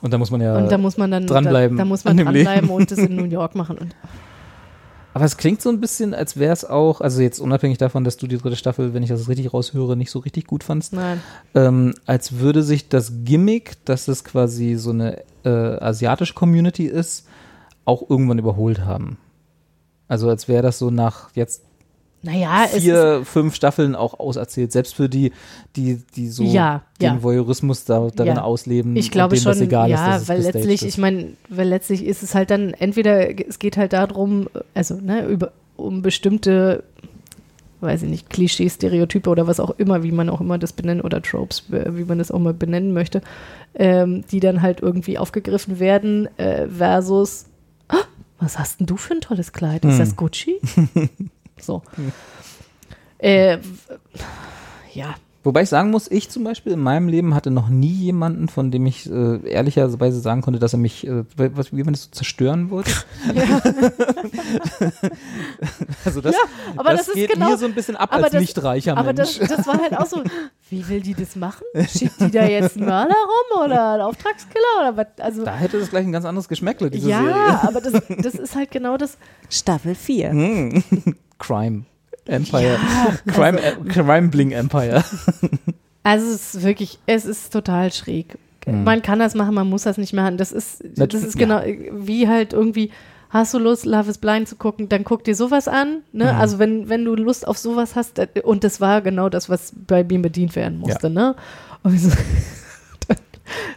Und da muss man ja. und da muss man dann dranbleiben Da, da muss an man dranbleiben Leben. und das in New York machen. Und aber es klingt so ein bisschen, als wäre es auch, also jetzt unabhängig davon, dass du die dritte Staffel, wenn ich das richtig raushöre, nicht so richtig gut fandst, nein. ähm, als würde sich das Gimmick, dass es quasi so eine äh, asiatische Community ist, auch irgendwann überholt haben. Also als wäre das so nach jetzt Naja, vier, fünf Staffeln auch auserzählt, selbst für die, die, die so Ja, den ja. Voyeurismus da, darin Ja. ausleben. ich glaube denen schon, das egal ja, ist, weil letztlich, ist. ich meine, weil letztlich ist es halt dann entweder, es geht halt darum, also ne, über, um bestimmte, weiß ich nicht, Klischees, Stereotype oder was auch immer, wie man auch immer das benennen oder Tropes, äh, wie man das auch mal benennen möchte, ähm, die dann halt irgendwie aufgegriffen werden äh, versus, "Ah, was hast denn du für ein tolles Kleid? Ist Hm. das Gucci? so. Äh, w- ja, Wobei ich sagen muss, ich zum Beispiel in meinem Leben hatte noch nie jemanden, von dem ich äh, ehrlicherweise sagen konnte, dass er mich, äh, was, wie man das so zerstören wollte. Also das, aber das, das ist geht genau- mir so ein bisschen ab aber als das- nicht reicher Aber Mensch. das, das war halt auch so, wie will die das machen? Schickt die da jetzt einen Mörder rum oder einen Auftragskiller oder was? Also, da hätte das gleich ein ganz anderes Geschmäckle, diese ja, Serie. aber das, das ist halt genau das. Staffel 4. Hm. Crime Empire. Ja, Crime, äh, Crime Bling Empire. Also es ist wirklich, es ist total schräg. Man kann das machen, man muss das nicht machen. Das ist, das ist ja. genau wie halt irgendwie, hast du Lust, Love is Blind zu gucken, dann guck dir sowas an. Ne? Also wenn, wenn du Lust auf sowas hast, äh, und das war genau das, was bei mir bedient werden musste, ne? Und so,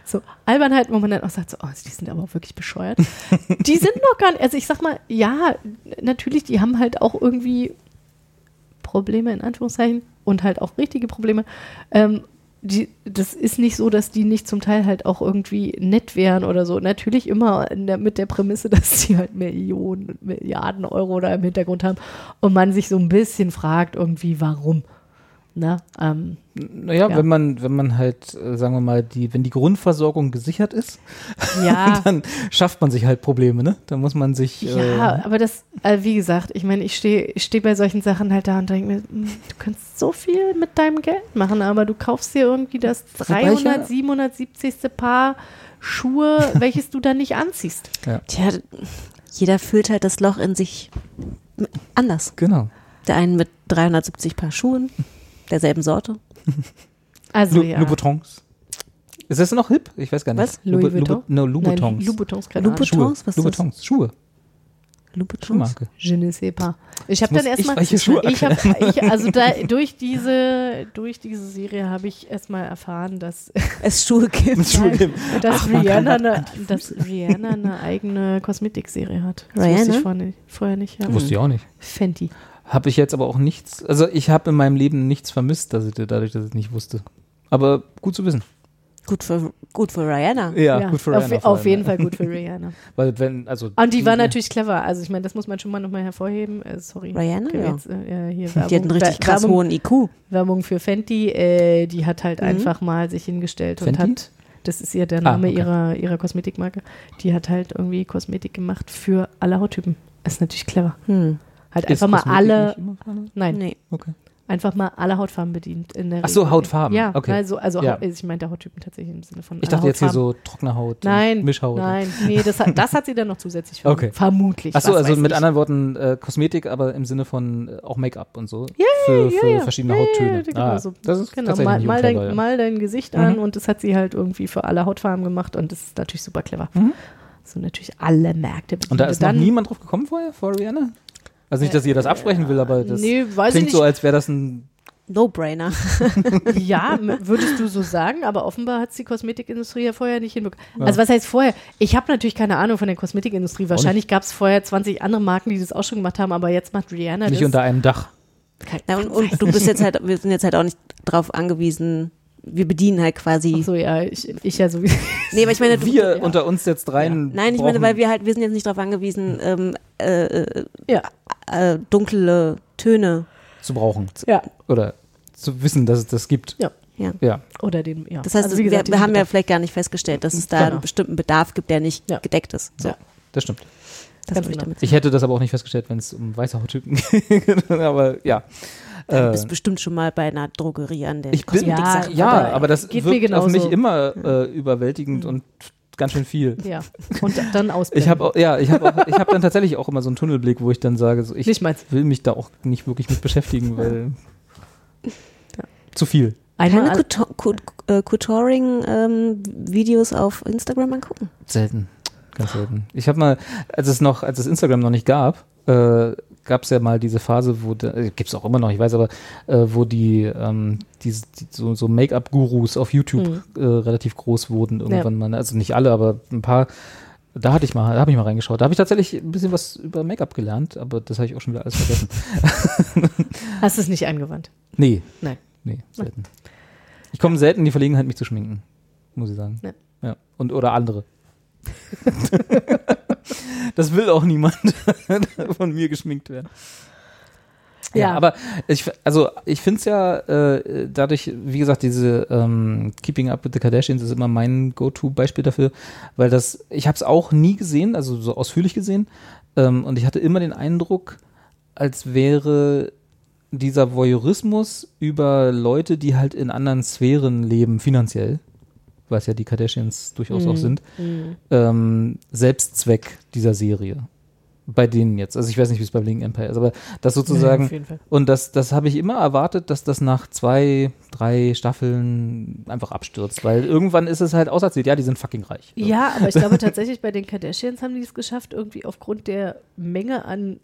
so Albernheiten, wo man dann auch sagt, so, oh, die sind aber auch wirklich bescheuert. die sind noch gar nicht, also ich sag mal, ja, natürlich, die haben halt auch irgendwie Probleme in Anführungszeichen und halt auch richtige Probleme. Ähm, die, das ist nicht so, dass die nicht zum Teil halt auch irgendwie nett wären oder so. Natürlich immer der, mit der Prämisse, dass sie halt Millionen, Milliarden Euro da im Hintergrund haben und man sich so ein bisschen fragt irgendwie, warum. Na, ähm, Naja, Ja. wenn man, wenn man halt, äh, sagen wir mal, die, wenn die Grundversorgung gesichert ist, ja, dann schafft man sich halt Probleme, ne? Da muss man sich. ja, Äh, aber das, äh, wie gesagt, ich meine, ich stehe ich steh bei solchen Sachen halt da und denke mir, hm, du kannst so viel mit deinem Geld machen, aber du kaufst dir irgendwie das Wobei ich ja- 300, 770. Paar Schuhe, welches du dann nicht anziehst. Tja, jeder füllt halt das Loch in sich anders. genau. Der einen mit 370 Paar Schuhen, derselben Sorte. Also Lu ja. Louboutins. Ist das noch hip? Ich weiß gar nicht. Was? Louis Loubou- Vuitton? No, Louboutins. Nein, Louboutins, keine Ahnung. Louboutin? Schuhe. Was ist das? Louboutins. Schuhe. Louboutin. Schuhmarke. Je ne sais pas. Ich habe dann ich erstmal, welche Schuhe ich hab, ich, also da, durch diese, durch diese Serie habe ich erstmal erfahren, dass, Es Schuhe gibt. Schuhe geben. dass, Rihanna eine, dass Rihanna eine eigene Kosmetikserie hat. Das wusste Rihanna? ich vorher nicht. Vorher nicht ja. Wusste ich auch nicht. Fenty. Habe ich jetzt aber auch nichts. Also ich habe in meinem Leben nichts vermisst, dass ich, dadurch, dass ich es nicht wusste. Aber gut zu wissen. Gut für, gut für Rihanna. Ja, gut für auf, Rihanna auf allem, jeden ja. Fall gut für Rihanna. Weil wenn, also. Und die war natürlich clever. Also ich meine, das muss man schon mal nochmal hervorheben. Äh, sorry. Rihanna, Okay, ja. Jetzt, äh, hier Die hat einen richtig krass Werbung, hohen IQ. Werbung für Fenty. Äh, die hat halt Mhm. einfach mal sich hingestellt und Fenty? hat, das ist ihr der Ah, Name okay. ihrer, ihrer Kosmetikmarke, die hat halt irgendwie Kosmetik gemacht für alle Hauttypen. Ist natürlich clever. Hm. Halt ist einfach mal alle, nein, Nee. Okay. einfach mal alle Hautfarben bedient. In der Ach so, Regel. Hautfarben. Ja, Okay. also, also Ja. Ich meinte Hauttypen tatsächlich im Sinne von Ich dachte jetzt hier so trockene Haut. Nein, Mischhaut. nein, nee, das hat, das hat sie dann noch zusätzlich ver Okay. vermutlich. Achso, was also mit ich. anderen Worten äh, Kosmetik, aber im Sinne von äh, auch Make-up und so. Ja, für ja, für ja. verschiedene ja, Hauttöne. genau ah, so. Das ist Genau, mal, mal, dein, ja. mal dein Gesicht Mhm. an und das hat sie halt irgendwie für alle Hautfarben gemacht und das ist natürlich super clever. Mhm. So natürlich alle Märkte Und da ist noch dann, niemand drauf gekommen vorher, vor Rihanna? Also nicht, dass ihr das absprechen will, aber das Nee, klingt so, nicht. als wäre das ein. No-brainer. Ja, würdest du so sagen, aber offenbar hat die Kosmetikindustrie ja vorher nicht hinbekommen. Also was heißt vorher? Ich habe natürlich keine Ahnung von der Kosmetikindustrie. Wahrscheinlich gab es vorher 20 andere Marken, die das auch schon gemacht haben, aber jetzt macht Rihanna Nicht das. unter einem Dach. Na, und, und du bist jetzt halt, wir sind jetzt halt auch nicht drauf angewiesen, wir bedienen halt quasi. Ach so, ja, ich, ich ja sowieso. Nee, aber ich meine, du, Wir ja. unter uns jetzt rein. nein, ich meine, weil wir halt, wir sind jetzt nicht darauf angewiesen, ähm, äh, äh, Ja, äh, dunkle Töne. zu brauchen. ja. Oder zu wissen, dass es das gibt. Ja. Ja. Ja. Oder den, ja. Das heißt, Also, gesagt, wir haben ja Bedarf. vielleicht gar nicht festgestellt, dass es da Genau. einen bestimmten Bedarf gibt, der nicht Ja. gedeckt ist. So, Ja. Das stimmt. das ich genau. damit Ich hätte das aber auch nicht festgestellt, wenn es um weiße Hauttypen geht. aber ja. Du Äh, bist bestimmt schon mal bei einer Drogerie an der ich bin, Ja, ja, aber das geht mir wirkt auf genauso. mich immer äh, überwältigend und ganz schön viel. Ja, und dann ausblenden. Ich habe ja, ich habe ich habe dann tatsächlich auch immer so einen Tunnelblick, wo ich dann sage, so, ich will mich da auch nicht wirklich mit beschäftigen, weil zu viel. Einmal Keine Couture- Cou- äh, Coutouring-Videos auf Instagram angucken. Selten, ganz selten. Ich habe mal, als es noch, als es Instagram noch nicht gab, äh, gab es ja mal diese Phase, wo äh, gibt es auch immer noch, ich weiß aber, äh, wo die, ähm, diese, die so, so Make-up-Gurus auf YouTube äh, relativ groß wurden irgendwann mal. Also nicht alle, aber ein paar. Da hatte ich mal, da habe ich mal reingeschaut. Da habe ich tatsächlich ein bisschen was über Make-up gelernt, aber das habe ich auch schon wieder alles vergessen. hast du es nicht angewandt. Nee, Nein. nee, selten. Ich komme selten in die Verlegenheit, mich zu schminken, muss ich sagen. Ja. Ja. Und oder andere. das will auch niemand von mir geschminkt werden. Ja, Ja. aber ich, also ich finde es ja äh, dadurch, wie gesagt, diese ähm, Keeping Up with the Kardashians ist immer mein Go-To-Beispiel dafür, weil das, ich habe es auch nie gesehen, also so ausführlich gesehen, ähm, und ich hatte immer den Eindruck, als wäre dieser Voyeurismus über Leute, die halt in anderen Sphären leben, finanziell, was ja die Kardashians durchaus Mhm. auch sind, ähm, Selbstzweck dieser Serie. Bei denen jetzt. Also ich weiß nicht, wie es bei Bling Empire ist, aber das sozusagen, auf jeden Fall. und das, das habe ich immer erwartet, dass das nach zwei, drei Staffeln einfach abstürzt, weil irgendwann ist es halt auserzählt, ja, die sind fucking reich. Ja, aber ich glaube tatsächlich bei den Kardashians haben die es geschafft, irgendwie aufgrund der Menge an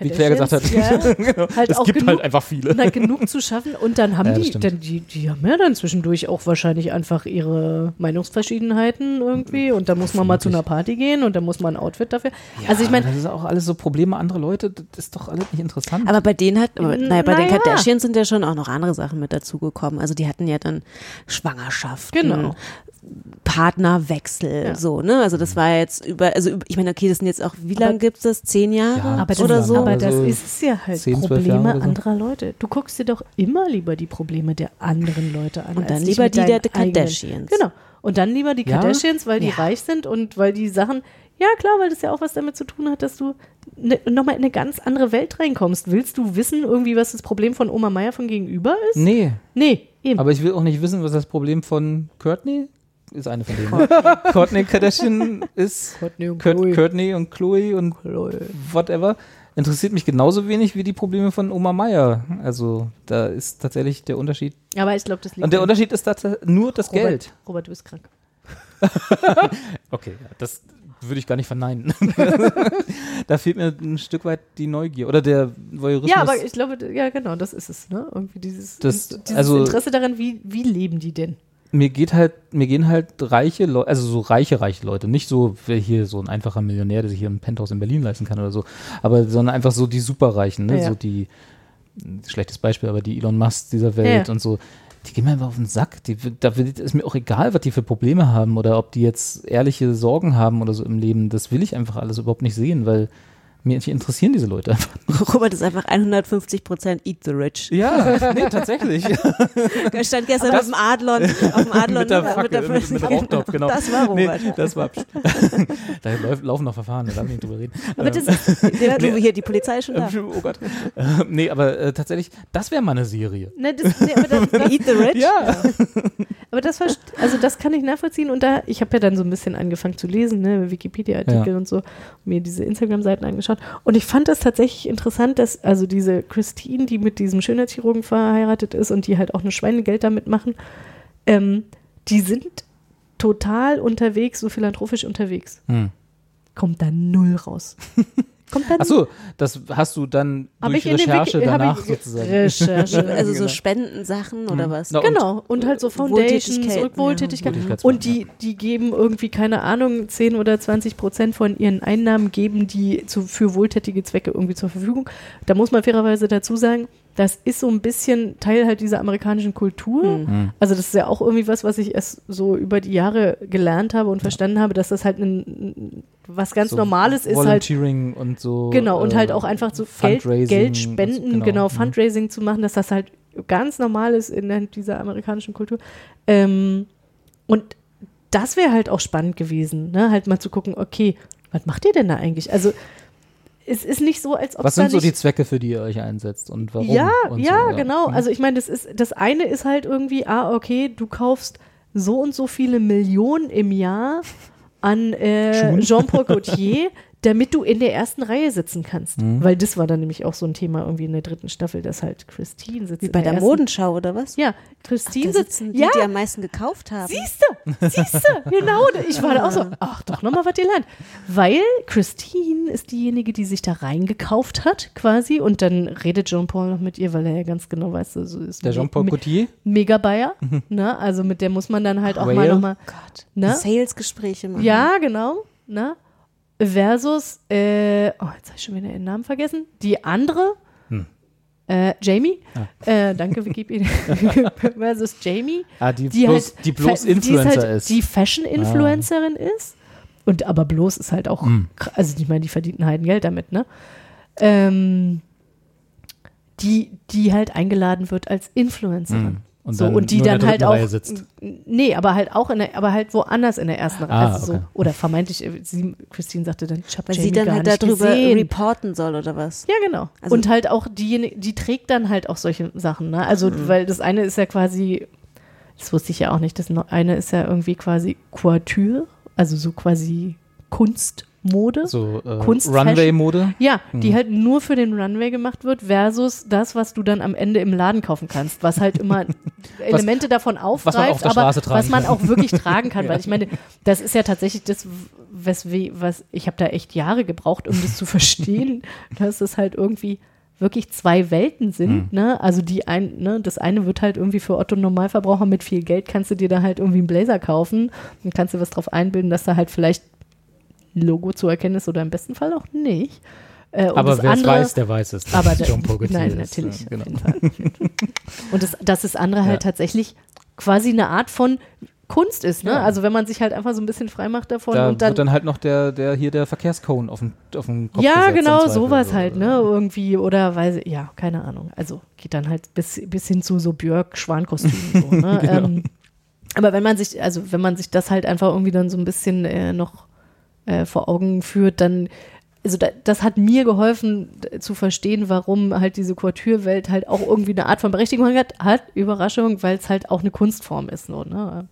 Wie Claire gesagt hat. ja, halt es auch gibt genug, halt einfach viele. na, genug zu schaffen. Und dann haben Ja, die, dann, die, die haben ja dann zwischendurch auch wahrscheinlich einfach ihre Meinungsverschiedenheiten irgendwie. Und da muss man mal zu einer Party gehen und da muss man ein Outfit dafür. also ich meine, das ist auch alles so Probleme anderer Leute, das ist doch alles nicht interessant. Aber bei denen hat, aber, naja, bei den Naja. Kardashians sind ja schon auch noch andere Sachen mit dazugekommen. Also die hatten ja dann Schwangerschaften, Genau. Partnerwechsel, Ja. so, ne? Also das war jetzt über, also ich meine, okay, das sind jetzt auch, wie lange gibt es das? Zehn Jahre Ja, aber das, oder so? aber das Also ist es ja halt 10, 12 Probleme so. anderer Leute. Du guckst dir doch immer lieber die Probleme der anderen Leute an. Und dann lieber die der eigenen. Kardashians. Genau. Und dann lieber die Ja? Kardashians, weil die Ja. reich sind und weil die Sachen, ja klar, weil das ja auch was damit zu tun hat, dass du ne, nochmal in eine ganz andere Welt reinkommst. Willst du wissen irgendwie, was das Problem von Oma Meier von gegenüber ist? nee, Nee, eben. aber ich will auch nicht wissen, was das Problem von Courtney ist eine von denen. Courtney Kardashian ist Courtney und Kurt, Chloe. Courtney und Chloe und whatever. Interessiert mich genauso wenig wie die Probleme von Oma Meier. Also da ist tatsächlich der Unterschied. Aber ich glaube, das liegt Und der Unterschied ist tatsächlich nur das Robert, Geld. Robert, du bist krank. Okay, das würde ich gar nicht verneinen. da fehlt mir ein Stück weit die Neugier oder der Voyeurismus. Ja, aber ich glaube, ja, genau, das ist es, ne? Irgendwie dieses, Das- dieses also- Interesse daran, wie, wie leben die denn? Mir geht halt, mir gehen halt reiche Leute, also so reiche, reiche Leute, nicht so wer hier so ein einfacher Millionär, der sich hier ein Penthouse in Berlin leisten kann oder so, aber sondern einfach so die Superreichen, ne? Ja. so die schlechtes Beispiel, aber die Elon Musk dieser Welt Ja. und so. Die gehen mir einfach auf den Sack. Die, da will, ist mir auch egal, was die für Probleme haben oder ob die jetzt ehrliche Sorgen haben oder so im Leben. Das will ich einfach alles überhaupt nicht sehen, weil mir mich interessieren diese Leute einfach. Robert ist einfach 150 Prozent Eat the Rich. Ja, nee, tatsächlich. Er stand gestern auf dem Adlon, auf dem Adlon mit der Fackel, der- mit, mit Rauchtopf, genau. Das war Robert. Nee, das war. da läuft, laufen noch Verfahren, da darf ich nicht drüber reden. Aber das ist, ja, du, hier, die Polizei ist schon da. Oh Gott. Äh, nee, aber äh, tatsächlich, das wäre mal eine Serie. Ne, das, nee, aber, das, das, Eat the Rich? Ja. aber das, verst- also das kann ich nachvollziehen und da, ich habe ja dann so ein bisschen angefangen zu lesen, ne, Wikipedia-Artikel Ja. und so, mir diese Instagram-Seiten angeschaut und ich fand das tatsächlich interessant, dass also diese Christine, die mit diesem Schönheitschirurgen verheiratet ist und die halt auch eine Schweinegeld damit machen, ähm, die sind total unterwegs, so philanthropisch unterwegs. Hm. Kommt da null raus. Kommt da Achso, das hast du dann durch ich Recherche Wiki- danach ich sozusagen. Recherche. Also so Genau. Spendensachen oder was? Na, und- Genau, und halt so Foundations, Wohltätigkeit, und Wohltätigkeit. ja. Und die, die geben irgendwie, keine Ahnung, 10 oder 20 Prozent von ihren Einnahmen geben die zu, für wohltätige Zwecke irgendwie zur Verfügung. Da muss man fairerweise dazu sagen, das ist so ein bisschen Teil halt dieser amerikanischen Kultur. Hm. Also das ist ja auch irgendwie was, was ich erst so über die Jahre gelernt habe und verstanden habe, dass das halt ein, was ganz So Normales ist halt Volunteering und so. Genau, und äh, halt auch einfach so Geld, Geld spenden, genau. genau, Mhm. Fundraising zu machen, dass das halt ganz normal ist in dieser amerikanischen Kultur. Ähm, und das wäre halt auch spannend gewesen, ne? halt mal zu gucken, okay, was macht ihr denn da eigentlich? Also es ist nicht so, als ob Was sind so die Zwecke, für die ihr euch einsetzt und warum? ja, und ja, so, genau. Mhm. Also ich meine, das ist das eine ist halt irgendwie, ah, okay, du kaufst so und so viele Millionen im Jahr an äh, Jean-Paul Gaultier, damit du in der ersten Reihe sitzen kannst. Mhm. Weil das war dann nämlich auch so ein Thema irgendwie in der dritten Staffel, dass halt Christine sitzt. Wie in bei der ersten- Modenschau oder was? Ja, Christine sitzt. sitzen die, ja, die am meisten gekauft haben. Siehste, siehste, genau. Ich war da auch so, ach, doch nochmal was ihr lernt. Weil Christine ist diejenige, die sich da reingekauft hat, quasi. Und dann redet Jean-Paul noch mit ihr, weil er ja ganz genau weiß, so so ist Der Jean-Paul Gaultier? Mega Bayer. ne? Also mit der muss man dann halt auch mal Whale. nochmal. Gott. Ne? Sales-Gespräche machen. Ja, genau. Ne? Versus, äh, oh, jetzt habe ich schon wieder ihren Namen vergessen. Die andere, Hm. äh, Jamie. Ah. Äh, danke, Wikipedia. Versus Jamie Ah, die, die bloß, halt die bloß fa- die Influencer halt ist. Ah. Die Fashion-Influencerin ist. Und aber bloß ist halt auch, Hm. also ich meine, die verdient ein Heidengeld damit, ne? Ähm, die, die halt eingeladen wird als Influencerin. Hm. Und so, dann und die nur in dann der halt auch. Reihe sitzt. Nee, aber halt auch in der, aber halt woanders in der ersten Reihe. Ah, also okay. so, oder vermeintlich, äh, sie, Christine sagte dann, ich habe Weil Jamie sie dann gar halt nicht darüber gesehen. reporten soll oder was? Ja, genau. Also- und halt auch diejenige, die trägt dann halt auch solche Sachen, ne? Also, Mhm. weil das eine ist ja quasi, das wusste ich ja auch nicht, das eine ist ja irgendwie quasi Couture, also so quasi Kunstmode. So äh, Kunst- Runway-Mode. Ja, die Mhm. halt nur für den Runway gemacht wird, versus das, was du dann am Ende im Laden kaufen kannst, was halt immer Elemente davon aufgreift, was auf aber was man kann. auch wirklich tragen kann. Weil ich meine, das ist ja tatsächlich das, weswe was ich habe da echt Jahre gebraucht, um das zu verstehen, dass es halt irgendwie wirklich zwei Welten sind, Mhm. ne? Also die ein, ne, das eine wird halt irgendwie für Otto Normalverbraucher mit viel Geld kannst du dir da halt irgendwie einen Blazer kaufen und kannst dir was drauf einbilden, dass da halt vielleicht Logo zu erkennen ist oder im besten Fall auch nicht. Äh, Aber wer es weiß, der weiß es. aber da, John Fogerty nein, ist. natürlich. Ja, genau. Und das, dass das andere Ja. halt tatsächlich quasi eine Art von Kunst ist, ne? Ja. Also wenn man sich halt einfach so ein bisschen frei macht davon Da und dann, wird dann halt noch der, der hier der Verkehrscone auf den, auf den Kopf ja, genau, sowas So, halt, ne? Irgendwie oder weiß ja, keine Ahnung. Also geht dann halt bis, bis hin zu so Björk-Schwankostümen so, ne? Genau. ähm, aber wenn man sich, also wenn man sich das halt einfach irgendwie dann so ein bisschen äh, noch äh, vor Augen führt, dann also da, das hat mir geholfen zu verstehen, warum halt diese Couture-Welt halt auch irgendwie eine Art von Berechtigung hat, hat Überraschung, weil es halt auch eine Kunstform ist. So, ne?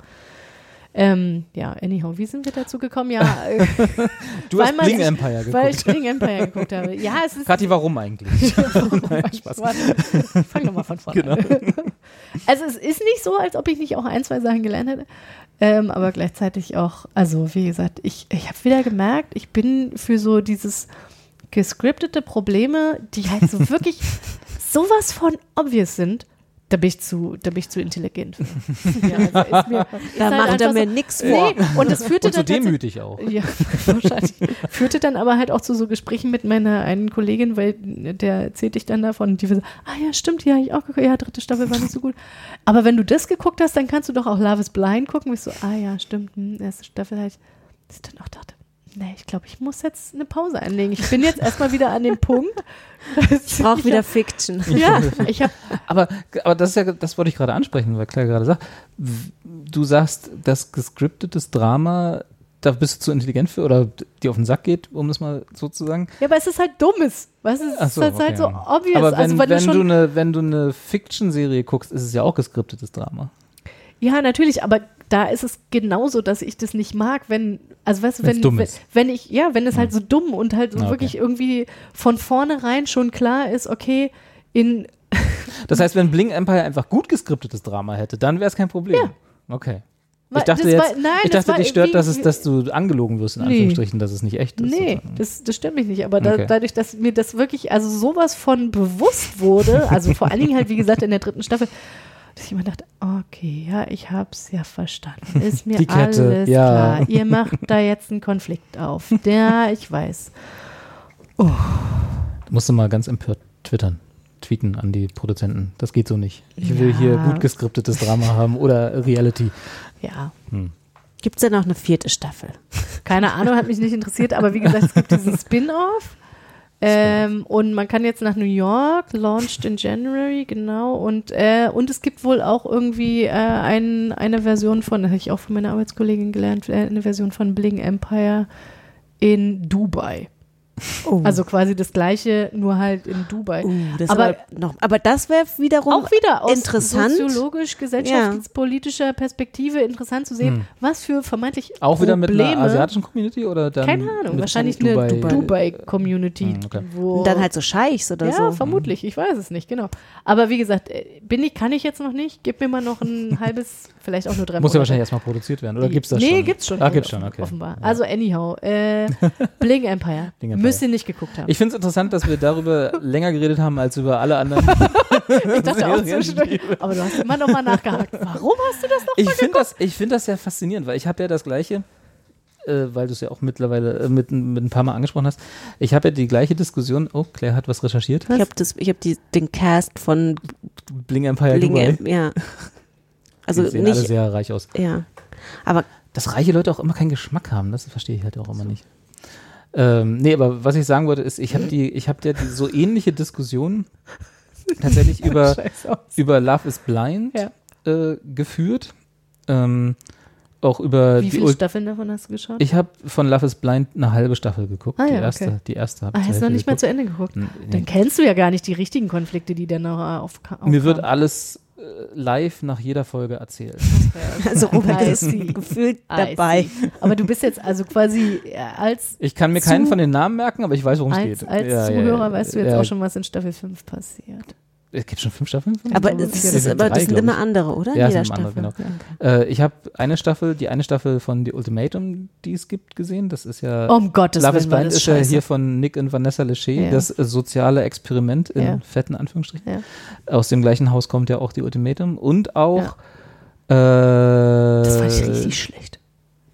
ähm, ja, anyhow, wie sind wir dazu gekommen? Ja, Du weil hast Bling Empire geguckt. weil ich Bling Empire geguckt habe. Ja, es ist Kathi, warum eigentlich? Nein, Spaß. Warte, fang doch mal von vorne Genau. an. Also es ist nicht so, als ob ich nicht auch ein, zwei Sachen gelernt hätte. Ähm, aber gleichzeitig auch, also wie gesagt, ich, ich habe wieder gemerkt, ich bin für so dieses gescriptete Probleme, die halt so wirklich sowas von obvious sind, da bin ich zu, da bin ich zu intelligent. Ja, also ist mir, ist Da halt macht er mir so- nichts vor. Nee, und das führte Und dann tatsächlich- demütig auch. ja, wahrscheinlich. Führte dann aber halt auch zu so Gesprächen mit meiner einen Kollegin, weil der erzählte ich dann davon und die war so, ah ja, stimmt, ja, ich auch geguckt, ja, dritte Staffel war nicht so gut. Aber wenn du das geguckt hast, dann kannst du doch auch Love is Blind gucken. Und ich so, ah ja, stimmt, hm, erste Staffel halt. Ich dann auch dachte, nee, ich glaube, ich muss jetzt eine Pause einlegen. Ich bin jetzt erstmal wieder an dem Punkt. Ich brauche wieder Fiction. Ja, ich habe Aber, aber das ist ja, das wollte ich gerade ansprechen, weil Claire gerade sagt, du sagst, das gescriptetes Drama, da bist du zu intelligent für oder dir auf den Sack geht, um das mal so zu sagen. ja, aber es ist halt dummes. Weißt du, es ist so, halt, halt so okay. obvious. Aber wenn, also, wenn wenn, du schon du eine, wenn du eine Fiction-Serie guckst, ist es ja auch geskriptetes Drama. Ja, natürlich, aber da ist es genauso, dass ich das nicht mag, wenn, also weißt du, wenn, wenn, wenn ich, ja, wenn es halt so dumm und halt so Ah, okay. wirklich irgendwie von vornherein schon klar ist, okay, in, Das heißt, wenn Bling Empire einfach gut geskriptetes Drama hätte, dann wäre es kein Problem. Ja. Okay. Ich dachte das jetzt, war- nein, ich das dachte, war dich stört, dass, es, dass du angelogen wirst, in Nee. Anführungsstrichen, dass es nicht echt ist. nee, das, das stimmt mich nicht, aber da, Okay. dadurch, dass mir das wirklich, also sowas von bewusst wurde, also vor allen Dingen halt, wie gesagt, in der dritten Staffel, dass ich immer dachte, okay, ja, ich hab's ja verstanden, ist mir alles ja. klar, ihr macht da jetzt einen Konflikt auf, ja, ich weiß. Du musst du mal ganz empört twittern, tweeten an die Produzenten. Das geht so nicht. Ich will Ja. hier gut geskriptetes Drama haben oder Reality. Ja, Gibt es denn noch eine vierte Staffel? Keine Ahnung, hat mich nicht interessiert, aber wie gesagt, es gibt diesen Spin-off. Ähm, und man kann jetzt nach New York, launched in January, genau. Und, äh, und es gibt wohl auch irgendwie äh, ein, eine Version von, das habe ich auch von meiner Arbeitskollegin gelernt, äh, eine Version von Bling Empire in Dubai. Oh. Also quasi das gleiche, nur halt in Dubai. Uh, das aber- aber, noch, aber das wäre wiederum auch wieder aus interessant. soziologisch, gesellschaftspolitischer Perspektive interessant zu sehen, was für vermeintlich Hm. Auch wieder mit Probleme, einer asiatischen Community oder dann keine Ahnung, mit wahrscheinlich Dubai- eine Dubai-Community. Hm, okay. wo Und dann halt so Scheichs oder ja, so. vermutlich, ich weiß es nicht, genau. Aber wie gesagt, äh, bin ich, kann ich jetzt noch nicht. Gib mir mal noch ein halbes, vielleicht auch nur drei Muss ja Monate. wahrscheinlich erstmal produziert werden, oder gibt es das nee, schon? gibt's schon. Ah, gibt's schon, okay. Offenbar. Ja. Also anyhow, äh, Bling Empire. Bling Empire. Müsst ihr nicht geguckt haben. Ich finde es interessant, dass wir darüber länger geredet haben als über alle anderen. Ich dachte auch zwischendurch, aber du hast immer noch mal nachgehakt. Warum hast du das noch ich finde das, ich find das ja faszinierend, weil ich habe ja das gleiche, äh, weil du es ja auch mittlerweile äh, mit, mit ein paar Mal angesprochen hast. Ich habe ja die gleiche Diskussion. Oh, Claire hat was recherchiert. Ich habe hab den Cast von Bling Empire Bling, Dubai. ja. Also die sehen alle nicht, sehr reich aus. ja. Aber Dass reiche Leute auch immer keinen Geschmack haben, das verstehe ich halt auch immer nicht. Ähm, nee, aber was ich sagen wollte, ist, ich habe die, ich habe ja die, so ähnliche Diskussionen tatsächlich über, über Love is Blind Ja. äh, geführt. Ähm, auch über Wie die viele Staffeln davon hast du geschaut? Ich habe von Love is Blind eine halbe Staffel geguckt. Ah die ja, erste, okay. die erste habe ah, ich hast zur du noch nicht mal geguckt. zu Ende geguckt? Dann kennst du ja gar nicht die richtigen Konflikte, die dann noch auf, Mir wird alles live nach jeder Folge erzählt. Also Robert ist gefühlt dabei. Aber du bist jetzt also quasi als, Ich kann mir keinen von den Namen merken, aber ich weiß, worum es geht. als Ja, ja, Zuhörer ja, weißt du jetzt ja. auch schon, was in Staffel 5 passiert. Es gibt schon fünf Staffeln von? Aber es ist, gibt aber drei, das sind immer andere, oder? Ja, jeder sind immer andere, genau. Äh, ich habe eine Staffel, die eine Staffel von The Ultimatum, die es gibt, gesehen. Das ist ja. Um Gottes Love is war Blind das ist ja hier von Nick und Vanessa Lachey, Ja. das soziale Experiment in Ja. fetten Anführungsstrichen. Ja. Aus dem gleichen Haus kommt ja auch die Ultimatum und auch. Äh, Das fand ich richtig schlecht.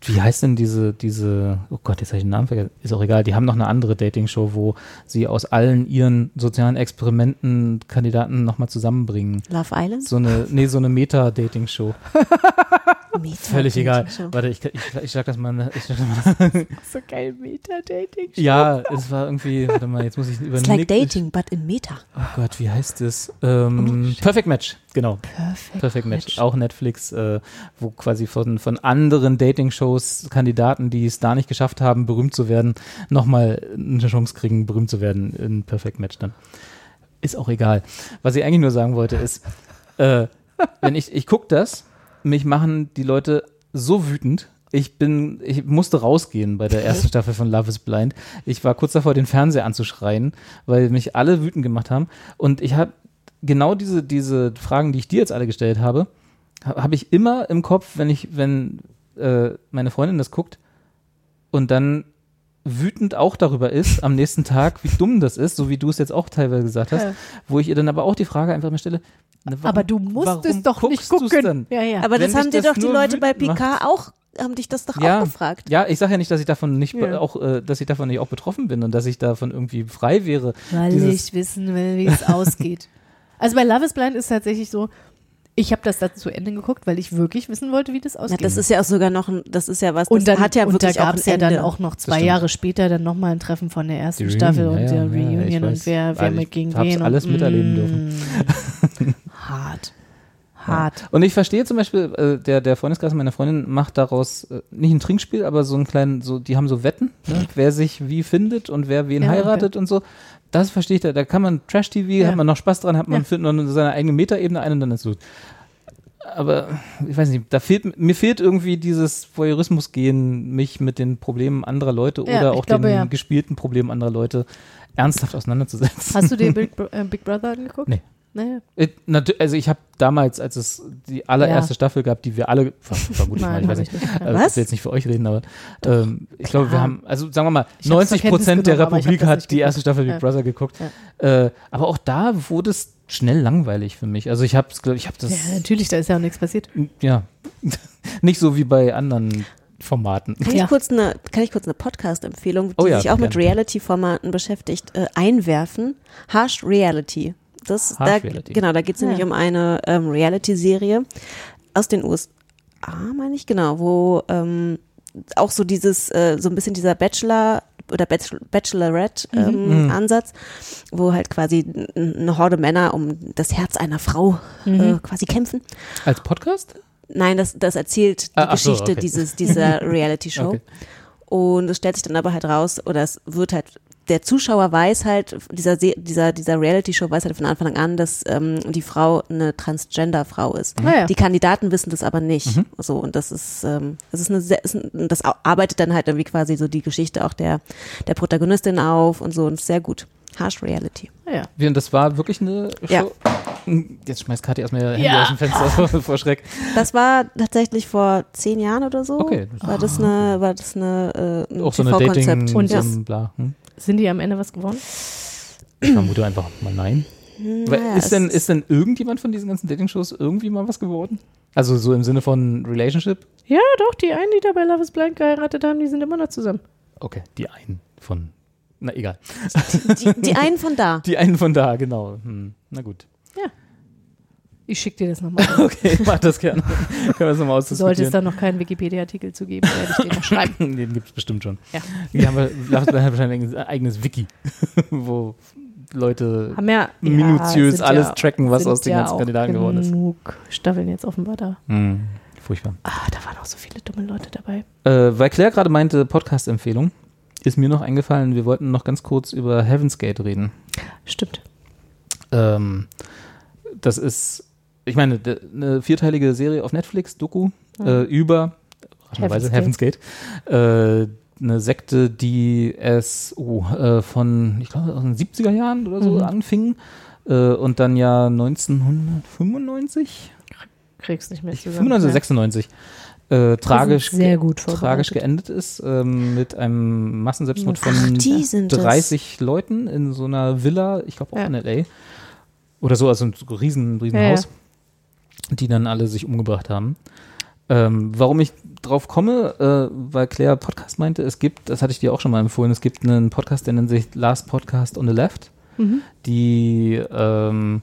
Wie heißt denn diese, diese, oh Gott, jetzt habe ich den Namen vergessen, ist auch egal, die haben noch eine andere Dating-Show, wo sie aus allen ihren sozialen Experimenten Kandidaten nochmal zusammenbringen. Love Island? So eine, nee, so eine Meta-Dating-Show. Meta Völlig egal. Show. Warte, ich, ich, ich sag das mal. Ich sag das mal. So geil, Meta-Dating. ja, es war irgendwie, warte mal, jetzt muss ich über It's like dating, but in Meta. Oh Gott, wie heißt es? Ähm, Perfect Match, genau. Perfekt. Perfect Match. Auch Netflix, äh, wo quasi von, von anderen Dating-Shows Kandidaten, die es da nicht geschafft haben, berühmt zu werden, nochmal eine Chance kriegen, berühmt zu werden in Perfect Match dann. Ist auch egal. Was ich eigentlich nur sagen wollte, ist, äh, wenn ich, ich gucke das, mich machen die Leute so wütend. Ich bin, ich musste rausgehen bei der ersten Staffel von Love is Blind. Ich war kurz davor, den Fernseher anzuschreien, weil mich alle wütend gemacht haben. Und ich habe genau diese, diese Fragen, die ich dir jetzt alle gestellt habe, ha- habe ich immer im Kopf, wenn ich, wenn äh, meine Freundin das guckt und dann wütend auch darüber ist am nächsten Tag, wie dumm das ist, so wie du es jetzt auch teilweise gesagt hast, Ja. wo ich ihr dann aber auch die Frage einfach mal stelle, na, warum- Aber du musst es doch nicht gucken. Dann? Ja, ja. Aber Wenn das haben dir doch die Leute bei PK auch, haben dich das doch ja, auch gefragt. Ja, ich sage ja nicht, dass ich davon nicht Ja. auch, äh, dass ich davon nicht auch betroffen bin und dass ich davon irgendwie frei wäre. Weil ich wissen will, wie es ausgeht. Also bei Love is Blind ist tatsächlich so, ich habe das da zu Ende geguckt, weil ich wirklich wissen wollte, wie das Na, ausgeht. das ist ja auch sogar noch ein, das ist ja was, das und dann hat ja und da wirklich auch gab ein es ja dann Ende. auch noch zwei. Jahre später dann nochmal ein Treffen von der ersten Die Staffel Reunion, und ja, der ich Reunion und wer, wer mit ich gegen wen. alles und, miterleben mm, dürfen. Hart. Hart. Und ich verstehe zum Beispiel, äh, der, der Freundeskreis meiner Freundin macht daraus äh, nicht ein Trinkspiel, aber so einen kleinen, so, die haben so Wetten, ne? wer sich wie findet und wer wen Ja, okay. heiratet und so. Das verstehe ich, da, da kann man Trash-TV, Ja. hat man noch Spaß dran, hat man Ja. findet noch seine eigene Metaebene ein und dann ist gut. Aber ich weiß nicht, da fehlt, mir fehlt irgendwie dieses Voyeurismus-Gehen, mich mit den Problemen anderer Leute Ja, oder auch glaube, den gespielten Problemen anderer Leute ernsthaft auseinanderzusetzen. Hast du dir Big, äh, Big Brother angeguckt? Nee. Naja. Äh, Also ich habe damals, als es die allererste Ja. Staffel gab, die wir alle, ver- vermutlich mal, Nein, ich weiß hab nicht, ich nicht. äh, Was? ich will jetzt nicht für euch reden, aber ähm, ich glaube, wir haben, also sagen wir mal, Ich hab's 90 zur Kenntnis Prozent der genommen, ich Republik hat die erste Staffel Big Ja. Brother geguckt. Äh, aber auch da wurde es schnell langweilig für mich. Also ich habe es, ich habe das, Ja, natürlich, da ist ja auch nichts passiert. ja, nicht so wie bei anderen Formaten. Kann Ja. ich kurz eine, kann ich kurz eine Podcast-Empfehlung, die Oh ja, sich auch mit gerne. Reality-Formaten beschäftigt, äh, einwerfen? Harsh Reality. Das, da, Reality. Genau, da geht es nämlich Ja. um eine ähm, Reality-Serie aus den USA, meine ich, genau, wo ähm, auch so dieses, äh, so ein bisschen dieser Bachelor oder Bachelor, Bachelorette ähm, Mhm. Ansatz, wo halt quasi eine Horde Männer um das Herz einer Frau Mhm. äh, quasi kämpfen. Als Podcast? Nein, das, das erzählt die Ah, ach so, Geschichte okay. dieses, dieser Reality-Show. Okay. Und es stellt sich dann aber halt raus, oder es wird halt, der Zuschauer weiß halt, dieser, Se- dieser, dieser Reality-Show weiß halt von Anfang an, dass ähm, die Frau eine Transgender-Frau ist. Ja. Die Kandidaten wissen das aber nicht. Mhm. So, und das ist, ähm, das ist eine, sehr, ist ein, das arbeitet dann halt irgendwie quasi so die Geschichte auch der, der Protagonistin auf und so und sehr gut. Harsh Reality. Ah ja. Wie, Und das war wirklich eine Show? Ja. Jetzt schmeißt Kathi erstmal ihr Handy Ja. aus dem Fenster vor Schreck. Das war tatsächlich vor zehn Jahren oder so. Okay. War das eine, war das eine, äh, ein Auch so eine. Dating, Und bla. Hm? Sind die am Ende was gewonnen? Ich vermute einfach mal nein. Weil Naja, ist, denn, ist denn irgendjemand von diesen ganzen Dating-Shows irgendwie mal was geworden? Also so im Sinne von Relationship? Ja, doch, die einen, die da bei Love is Blind geheiratet haben, die sind immer noch zusammen. Okay, die einen von. Na egal. die, die einen von da. Die einen von da, genau. Hm, na gut. Ich schicke dir das nochmal. Okay, mach das gerne. Können wir das nochmal Sollte es ausdiskutieren. da noch keinen Wikipedia-Artikel zu geben, werde ich den noch schreiben. Den gibt es bestimmt schon. Ja. Die haben wahrscheinlich ein eigenes Wiki, wo Leute ja, minutiös ja, alles ja, tracken, was aus den ganzen Kandidaten geworden ist. genug Staffeln jetzt offenbar da. Hm, furchtbar. Ah, da waren auch so viele dumme Leute dabei. Äh, weil Claire gerade meinte, Podcast-Empfehlung, ist mir noch eingefallen, wir wollten noch ganz kurz über Heaven's Gate reden. Stimmt. Ähm, das ist, ich meine, eine vierteilige Serie auf Netflix, Doku, äh, über Heaven's Heaven's Gate. Äh, eine Sekte, die es oh, äh, von, ich glaube, aus den 70er Jahren oder so Mhm. anfing äh, und dann ja 1995, Kriegst nicht mehr zusammen. 95, 96, äh, tragisch, tragisch geendet ist ähm, mit einem Massenselbstmord von Ach, die sind es. 30 Leuten in so einer Villa, ich glaube auch Ja. in L.A. Oder so, also ein riesen, riesen Ja, ja. Die dann alle sich umgebracht haben. Ähm, warum ich drauf komme, äh, weil Claire Podcast meinte, es gibt, das hatte ich dir auch schon mal empfohlen, es gibt einen Podcast, der nennt sich Last Podcast on the Left, Mhm. die ähm,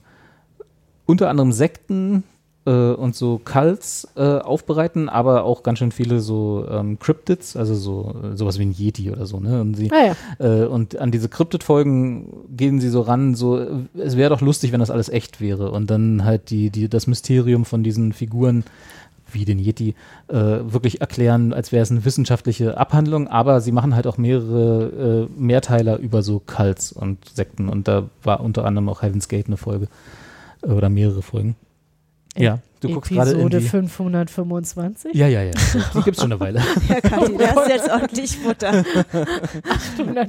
unter anderem Sekten und so Cults äh, aufbereiten, aber auch ganz schön viele so ähm, Cryptids, also so äh, sowas wie ein Yeti oder so, ne? Und sie Ah ja. äh, und an diese Cryptid-Folgen gehen sie so ran, so, äh, es wäre doch lustig, wenn das alles echt wäre. Und dann halt die, die, das Mysterium von diesen Figuren, wie den Yeti, äh, wirklich erklären, als wäre es eine wissenschaftliche Abhandlung, aber sie machen halt auch mehrere äh, Mehrteiler über so Cults und Sekten. Und da war unter anderem auch Heaven's Gate eine Folge. Äh, oder mehrere Folgen. Ja, du guckst gerade in Episode die. 525? Ja, ja, ja. Die gibt's schon eine Weile. Ja, Kathi, da hast du jetzt ordentlich Futter.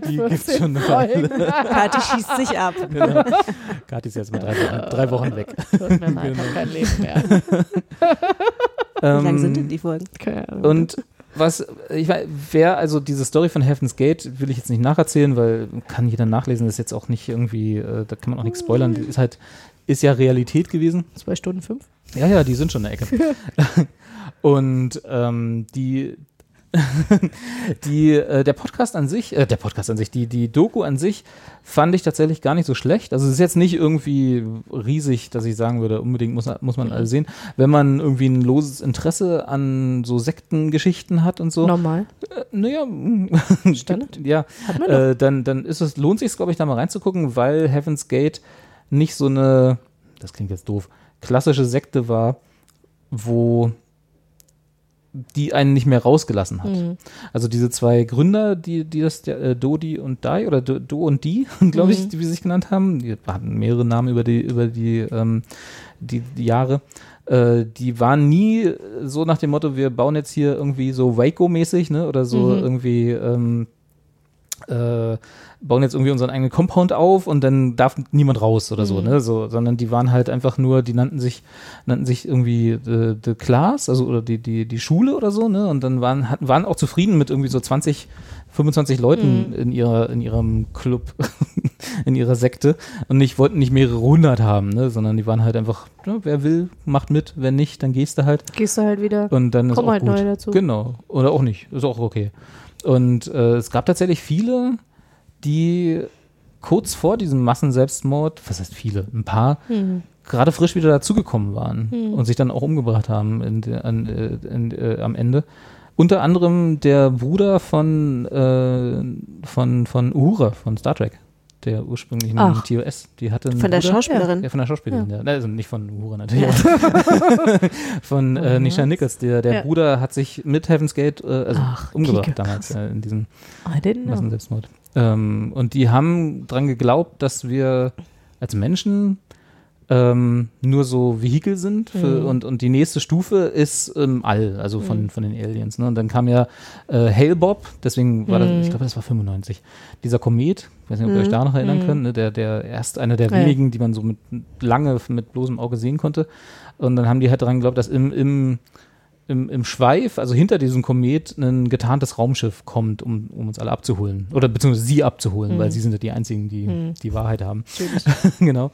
Die gibt's schon eine Weile. Kathi schießt sich ab. Genau. Kathi ist jetzt mit drei Wochen, drei Wochen weg. Tut mir leid, hab kein Leben mehr. Wie lang Ähm, sind denn die Folgen? Und was, ich weiß, wer, also diese Story von Heaven's Gate will ich jetzt nicht nacherzählen, weil kann jeder nachlesen, das ist jetzt auch nicht irgendwie, äh, da kann man auch nichts spoilern, die ist halt, ist ja Realität gewesen. Zwei Stunden fünf? Ja, ja, die sind schon in der Ecke. Und ähm, die, die, äh, der Podcast an sich, äh, der Podcast an sich, die, die Doku an sich fand ich tatsächlich gar nicht so schlecht. Also es ist jetzt nicht irgendwie riesig, dass ich sagen würde, unbedingt muss, muss man alle sehen. Wenn man irgendwie ein loses Interesse an so Sektengeschichten hat und so, Normal. äh, naja, Standard? ja, Hat man doch. äh, dann, dann ist es, lohnt sich, glaube ich, da mal reinzugucken, weil Heaven's Gate nicht so eine, das klingt jetzt doof, klassische Sekte war, wo die einen nicht mehr rausgelassen hat. Mhm. Also diese zwei Gründer, die, die das, der, äh, Dodi und Dai oder Do, Do und Die, glaube ich, Mhm. die, wie sie sich genannt haben, die hatten mehrere Namen über die, über die, ähm, die, die Jahre. Äh, die waren nie so nach dem Motto, wir bauen jetzt hier irgendwie so Waco-mäßig, ne, oder so Mhm. irgendwie, ähm, äh, bauen jetzt irgendwie unseren eigenen Compound auf und dann darf niemand raus oder so, Mhm. ne? So, sondern die waren halt einfach nur, die nannten sich, nannten sich irgendwie the, the Class, also oder die, die, die Schule oder so, ne? Und dann waren, hatten, waren auch zufrieden mit irgendwie so 20, 25 Leuten Mhm. in ihrer, in ihrem Club, in ihrer Sekte und nicht, wollten nicht mehrere hundert haben, ne? Sondern die waren halt einfach, ja, wer will, macht mit, wenn nicht, dann gehst du halt. Gehst du halt wieder. Und dann ist Kommen auch halt gut. neue dazu. Genau. Oder auch nicht. Ist auch okay. Und äh, es gab tatsächlich viele, die kurz vor diesem Massenselbstmord, was heißt viele, ein paar, Mhm. gerade frisch wieder dazugekommen waren Hm. und sich dann auch umgebracht haben in, an, äh, in, äh, am Ende. Unter anderem der Bruder von, äh, von, von Uhura von Star Trek, der ursprünglichen Ach. TOS. Die hatte Von der Bruder, Schauspielerin. ja, von der Schauspielerin, ja. Also nicht von Uhura natürlich. aber von äh, Nisha Nichols. Der, der Ja. Bruder hat sich mit Heaven's Gate äh, also Ach, umgebracht Kike, damals äh, in diesem. Massenselbstmord. Ähm, und die haben dran geglaubt, dass wir als Menschen ähm, nur so Vehikel sind für, Mhm. und, und die nächste Stufe ist im All, also von, Mhm. von den Aliens. Ne? Und dann kam ja äh, Hale Bob, deswegen war das, Mhm. ich glaube, das war 95. Dieser Komet, ich weiß nicht, ob ihr euch Mhm. da noch erinnern Mhm. könnt, ne? der, der erst einer der Ja, ja. wenigen, die man so mit lange mit bloßem Auge sehen konnte. Und dann haben die halt dran geglaubt, dass im, im im, im Schweif, also hinter diesem Komet, ein getarntes Raumschiff kommt, um, um uns alle abzuholen. Oder beziehungsweise sie abzuholen, Mhm. weil sie sind ja die einzigen, die Mhm. die Wahrheit haben. Genau.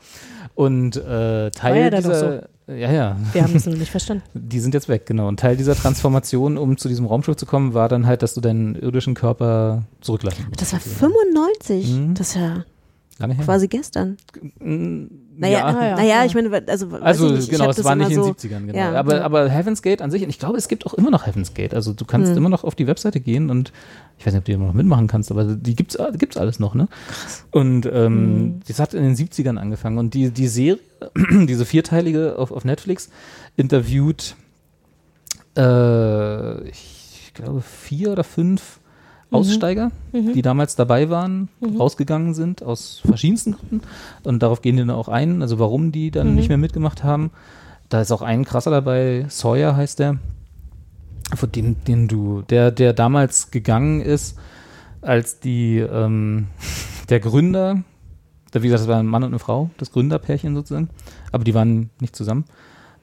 Und äh, Teil ja dieser. Ja, ja. Wir haben es nur nicht verstanden. Die sind jetzt weg, genau. Und Teil dieser Transformation, um zu diesem Raumschiff zu kommen, war dann halt, dass du deinen irdischen Körper zurücklassen musst. Das war 95. Mhm. Das ist ja Lange her. quasi gestern. Mm, Naja, Ja. naja, Ah, ja. ich meine, also, Also ich nicht, ich genau, hab es das war nicht in den so, 70ern, genau. Ja, aber, ja. aber Heaven's Gate an sich, und ich glaube, es gibt auch immer noch Heaven's Gate. Also du kannst immer noch auf die Webseite gehen und ich weiß nicht, ob du immer noch mitmachen kannst, aber die gibt's, gibt's alles noch, ne? Und ähm, das hat in den 70ern angefangen. Und die, die Serie, diese vierteilige auf, auf Netflix, interviewt äh, ich glaube vier oder fünf Aussteiger, die damals dabei waren, rausgegangen sind aus verschiedensten Gründen. Und darauf gehen die dann auch ein, also warum die dann nicht mehr mitgemacht haben. Da ist auch ein krasser dabei, Sawyer heißt der, von dem, den du, der, der damals gegangen ist, als die, ähm, der Gründer, da, wie gesagt, das war ein Mann und eine Frau, das Gründerpärchen sozusagen, aber die waren nicht zusammen.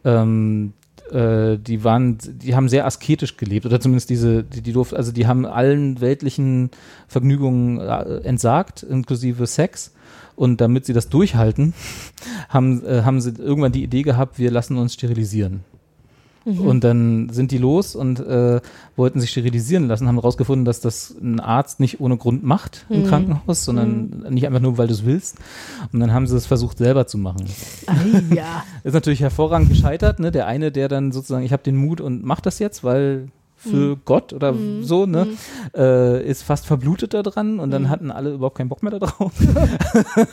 Ähm, äh, die waren, die haben sehr asketisch gelebt oder zumindest diese, die, die durften, also die haben allen weltlichen Vergnügungen äh, entsagt, inklusive Sex. Und damit sie das durchhalten, haben, äh, haben sie irgendwann die Idee gehabt, wir lassen uns sterilisieren. Und dann sind die los und äh, wollten sich sterilisieren lassen, haben herausgefunden, dass das ein Arzt nicht ohne Grund macht im Krankenhaus, sondern nicht einfach nur, weil du es willst. Und dann haben sie es versucht, selber zu machen. Ei, ja. Ist natürlich hervorragend gescheitert, ne? Der eine, der dann sozusagen, ich habe den Mut und mach das jetzt, weil für Gott oder so, ne, äh, ist fast verblutet da dran und dann hatten alle überhaupt keinen Bock mehr da drauf.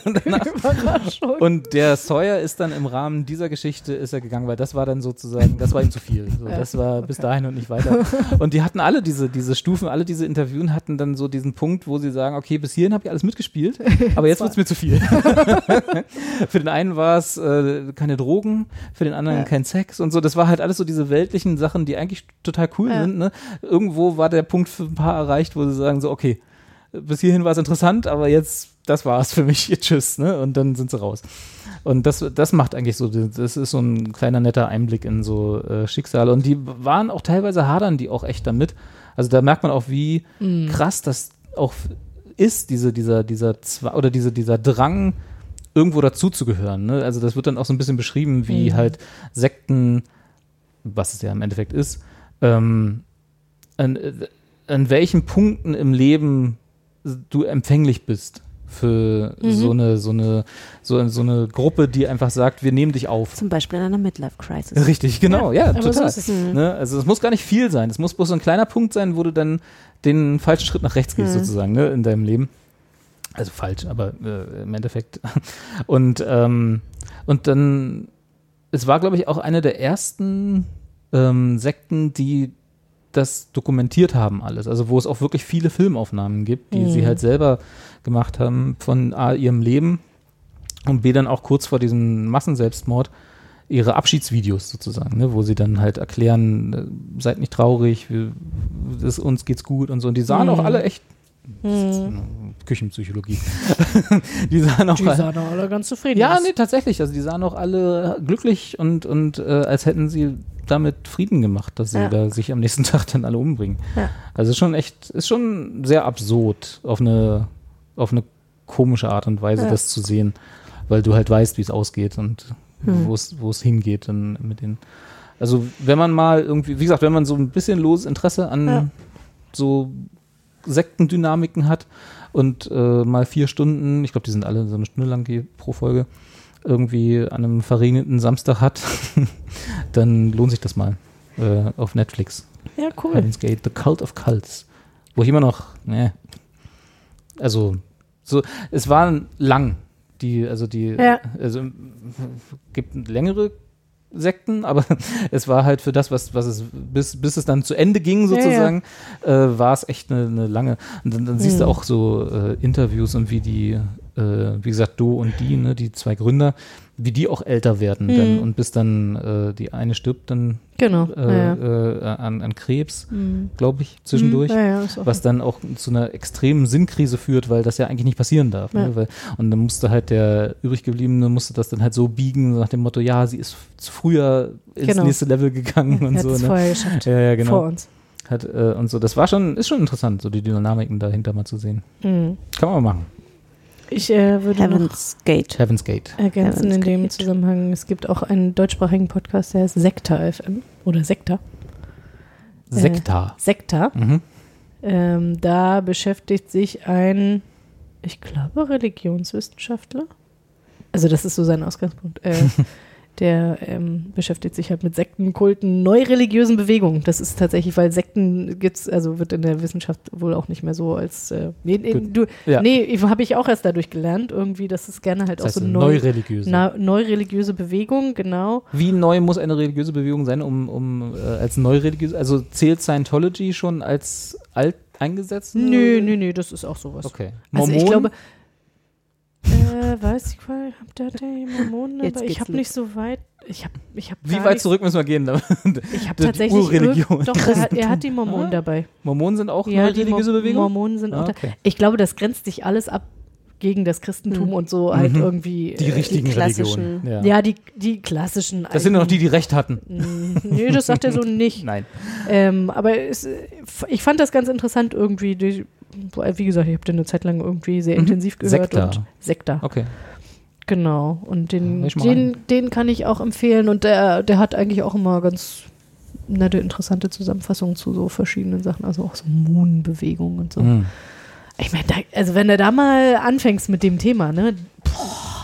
Und der Sawyer ist dann im Rahmen dieser Geschichte ist er gegangen, weil das war dann sozusagen, das war ihm zu viel. So, das war bis dahin und nicht weiter. Und die hatten alle diese, diese Stufen, alle diese Interviewen hatten dann so diesen Punkt, wo sie sagen, okay, bis hierhin habe ich alles mitgespielt, aber jetzt wird's mir zu viel. für den einen war es äh, keine Drogen, für den anderen kein Sex und so. Das war halt alles so diese weltlichen Sachen, die eigentlich total cool Ja. sind. Ne? Irgendwo war der Punkt für ein paar erreicht, wo sie sagen so, okay, bis hierhin war es interessant, aber jetzt, das war's für mich, tschüss, ne? Und dann sind sie raus. Und das, das macht eigentlich so, das ist so ein kleiner netter Einblick in so äh, Schicksale. Und die waren auch teilweise hadern die auch echt damit. Also da merkt man auch, wie krass das auch ist, diese, dieser, dieser Zwa oder diese, dieser Drang, irgendwo dazuzugehören. Ne? Also das wird dann auch so ein bisschen beschrieben, wie halt Sekten, was es ja im Endeffekt ist, ähm, an, an welchen Punkten im Leben du empfänglich bist für so eine so eine so, so eine Gruppe, die einfach sagt, wir nehmen dich auf. Zum Beispiel in einer Midlife-Crisis. Richtig, genau, ja, so total. es. Ne? Also es muss gar nicht viel sein. Es muss bloß so ein kleiner Punkt sein, wo du dann den falschen Schritt nach rechts gehst, sozusagen, ne, in deinem Leben. Also falsch, aber äh, im Endeffekt. Und, ähm, und dann, es war, glaube ich, auch eine der ersten ähm, Sekten, die das dokumentiert haben alles. Also wo es auch wirklich viele Filmaufnahmen gibt, die sie halt selber gemacht haben von A, ihrem Leben und B, dann auch kurz vor diesem Massenselbstmord ihre Abschiedsvideos sozusagen, ne, wo sie dann halt erklären, äh, seid nicht traurig, wir, das, uns geht's gut und so. Und die sahen auch alle echt Küchenpsychologie. die sahen auch Die sahen doch alle ganz zufrieden ja, aus. nee, tatsächlich. Also die sahen auch alle glücklich und, und äh, als hätten sie damit Frieden gemacht, dass sie Ja. da sich am nächsten Tag dann alle umbringen. Ja. Also ist schon echt, ist schon sehr absurd auf eine, auf eine komische Art und Weise, Ja. das zu sehen, weil du halt weißt, wie es ausgeht und Hm. wo es, hingeht dann mit den. Also wenn man mal irgendwie, wie gesagt, wenn man so ein bisschen loses Interesse an so Sektendynamiken hat und äh, mal vier Stunden, ich glaube, die sind alle so eine Stunde lang pro Folge, irgendwie an einem verregneten Samstag hat, dann lohnt sich das mal äh, auf Netflix. Ja, cool. Heaven's Gate, The Cult of Cults. Wo ich immer noch, ne, also, so, es waren lang, die, also die, Ja. also gibt längere Sekten, aber es war halt für das, was, was es, bis, bis es dann zu Ende ging Ja, ja. sozusagen, Äh, war es echt eine, eine lange. Und dann, dann siehst du Mhm. auch so äh, Interviews und wie die, wie gesagt, Do und die, ne, die zwei Gründer, wie die auch älter werden Mhm. und bis dann äh, die eine stirbt dann Genau. äh, ja, ja. äh, an, an Krebs, Mhm. glaube ich, zwischendurch. Ja, ja, auch Was dann auch zu einer extremen Sinnkrise führt, weil das ja eigentlich nicht passieren darf. Ja. Ne? Weil, und dann musste halt der übrig gebliebene musste das dann halt so biegen, nach dem Motto, ja, sie ist früher ins Genau. nächste Level gegangen und so. Ne? vorher geschafft. Ja, ja, genau. Vor uns. Hat, äh, und so. Das war schon, ist schon interessant, so die Dynamiken dahinter mal zu sehen. Mhm. Kann man machen. Ich äh, würde noch Heaven's Gate. Heaven's Gate. ergänzen in Heaven's dem Gate. Zusammenhang, es gibt auch einen deutschsprachigen Podcast, der heißt Sekta FM oder Sekta. Äh, Sekta. Sekta. Mhm. Ähm, da beschäftigt sich ein, ich glaube, Religionswissenschaftler. Also das ist so sein Ausgangspunkt. Äh, der ähm, beschäftigt sich halt mit Sekten, Kulten, neureligiösen Bewegungen. Das ist tatsächlich, weil Sekten gibt's, also wird in der Wissenschaft wohl auch nicht mehr so als äh, nee, nee, du, Ja. nee, habe ich auch erst dadurch gelernt, irgendwie, dass es gerne halt Das heißt auch so neu, neureligiöse. na, neureligiöse Bewegung, genau. Wie neu muss eine religiöse Bewegung sein, um, um äh, als neureligiöse, also zählt Scientology schon als alt eingesetzt? Nö, nö, nö, das ist auch sowas. Okay. Also Mormonen? ich glaube, äh, weiß ich mal, habt ihr die Mormonen Jetzt dabei? Ich habe los. nicht so weit, ich habe ich hab Wie weit nicht- zurück müssen wir gehen? Ich habe Die tatsächlich Urreligion. Doch, er hat, er hat die Mormonen Ah. dabei. Mormonen sind auch Ja, die neureligiöse Mo- Bewegung? Mormonen sind Ah, auch da. Ich glaube, das grenzt sich alles ab gegen das Christentum und so halt Mhm. irgendwie. Die äh, richtigen klassischen- Religionen. Ja. Ja, die, die klassischen. Das sind noch die, die Recht hatten. Nee, das sagt er so nicht. Nein. Ähm, aber es, ich fand das ganz interessant irgendwie. Die, wie gesagt, ich habe den eine Zeit lang irgendwie sehr Mhm. intensiv gehört. Sekta. Und Sekta, Okay. genau. Und den, den, den kann ich auch empfehlen. Und der, der hat eigentlich auch immer ganz nette, interessante Zusammenfassungen zu so verschiedenen Sachen. Also auch so Moon-Bewegungen und so. Mhm. Ich meine, also wenn du da mal anfängst mit dem Thema, ne? Boah,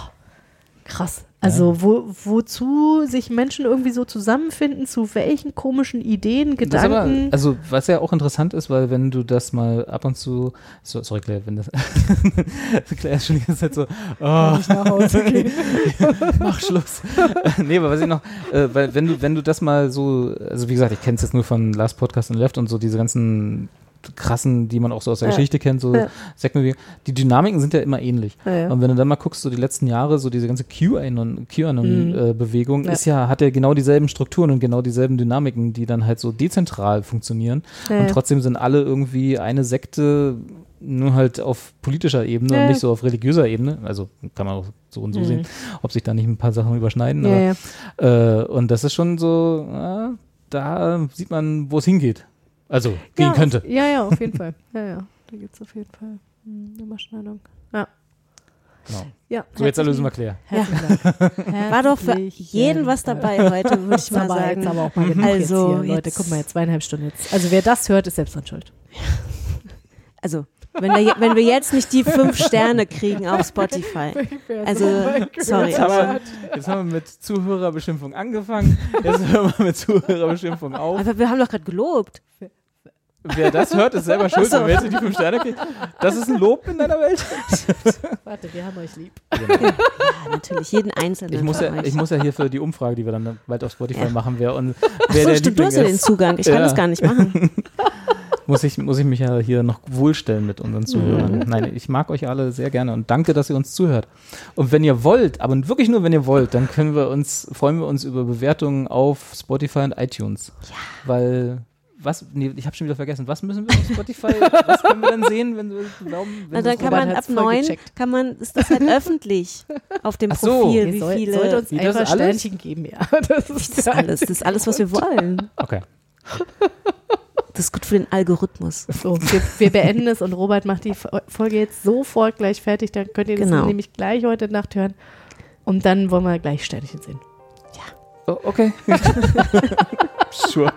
krass. Also wo, wozu sich Menschen irgendwie so zusammenfinden, zu welchen komischen Ideen, ist aber, Gedanken. also was ja auch interessant ist, weil wenn du das mal ab und zu, so, sorry Claire, wenn das, Claire ist schon die ganze Zeit so, oh, nicht nach Hause gehen. mach Schluss. nee, aber was ich noch, äh, weil wenn du, wenn du das mal so, also wie gesagt, ich kenne es jetzt nur von Last Podcast and Left und so diese ganzen krassen, die man auch so aus der Ja. Geschichte kennt, so Ja. Die Dynamiken sind ja immer ähnlich. Ja, ja. Und wenn du dann mal guckst, so die letzten Jahre, so diese ganze Mhm. QAnon-Bewegung Ja. ist ja, hat ja genau dieselben Strukturen und genau dieselben Dynamiken, die dann halt so dezentral funktionieren. Ja, Und ja. trotzdem sind alle irgendwie eine Sekte, nur halt auf politischer Ebene Ja. und nicht so auf religiöser Ebene. Also kann man auch so und so Mhm. sehen, ob sich da nicht ein paar Sachen überschneiden. Ja, ja. Aber, äh, und das ist schon so, ja, da sieht man, wo es hingeht. Also gehen ja, könnte. Auf, ja, ja, auf jeden Fall. Ja, ja. Da gibt es auf jeden Fall eine Überschneidung. Ja. Genau. ja So, jetzt lösen wir Claire. Dank. War doch für jeden was dabei heute, würde ich mal sagen. jetzt aber auch mal genug Also, jetzt hier, Leute. jetzt- Guck mal, jetzt zweieinhalb Stunden jetzt. Also wer das hört, ist selbst dran schuld. Also, wenn, da, wenn wir jetzt nicht die fünf Sterne kriegen auf Spotify. Also, sorry, Jetzt haben, aber, wir, jetzt haben wir mit Zuhörerbeschimpfung angefangen. Jetzt hören wir mit Zuhörerbeschimpfung auf. aber wir haben doch gerade gelobt. Wer das hört, ist selber schuld, wenn nicht die fünf Sterne kriegen. Das ist ein Lob in deiner Welt. Warte, wir haben euch lieb. Ja, natürlich, jeden Einzelnen. Ich muss, ja, euch. ich muss ja hier für die Umfrage, die wir dann bald auf Spotify Ja. machen, wer und Ach wer so, der stimmt, du hast ja den Zugang. Ich kann Ja. das gar nicht machen. muss ich, muss ich mich ja hier noch wohlstellen mit unseren Zuhörern. Mhm. Nein, ich mag euch alle sehr gerne und danke, dass ihr uns zuhört. Und wenn ihr wollt, aber wirklich nur, wenn ihr wollt, dann können wir uns, freuen wir uns über Bewertungen auf Spotify und iTunes. Ja. Weil, was, nee, ich habe schon wieder vergessen, was müssen wir auf Spotify, was können wir dann sehen, wenn wir glauben, wenn Na, dann es kann Robert man ab neun, kann man, ist das halt öffentlich auf dem Ach so. Profil, wie soll, viele. sollt uns Wie, das einfach? Sternchen geben, ja. Das ist, das ist alles, das ist alles, was wir wollen. Okay. Das ist gut für den Algorithmus. So, wir, wir beenden es und Robert macht die Folge jetzt sofort gleich fertig. Dann könnt ihr das Genau. nämlich gleich heute Nacht hören. Und dann wollen wir gleich Sternchen sehen. Oh, okay. sure.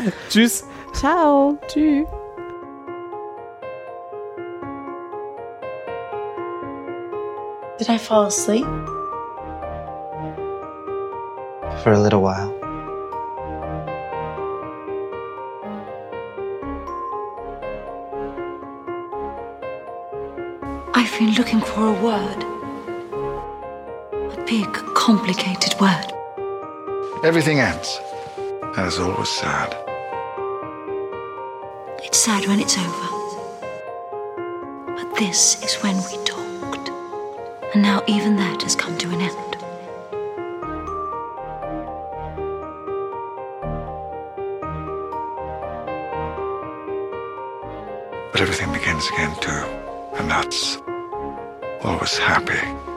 Tschüss. Ciao. Tschüss. Did I fall asleep? For a little while. I've been looking for a word. A big, complicated word. Everything ends. And it's always sad. It's sad when it's over. But this is when we talked. And now even that has come to an end. But everything begins again too. And that's always happy.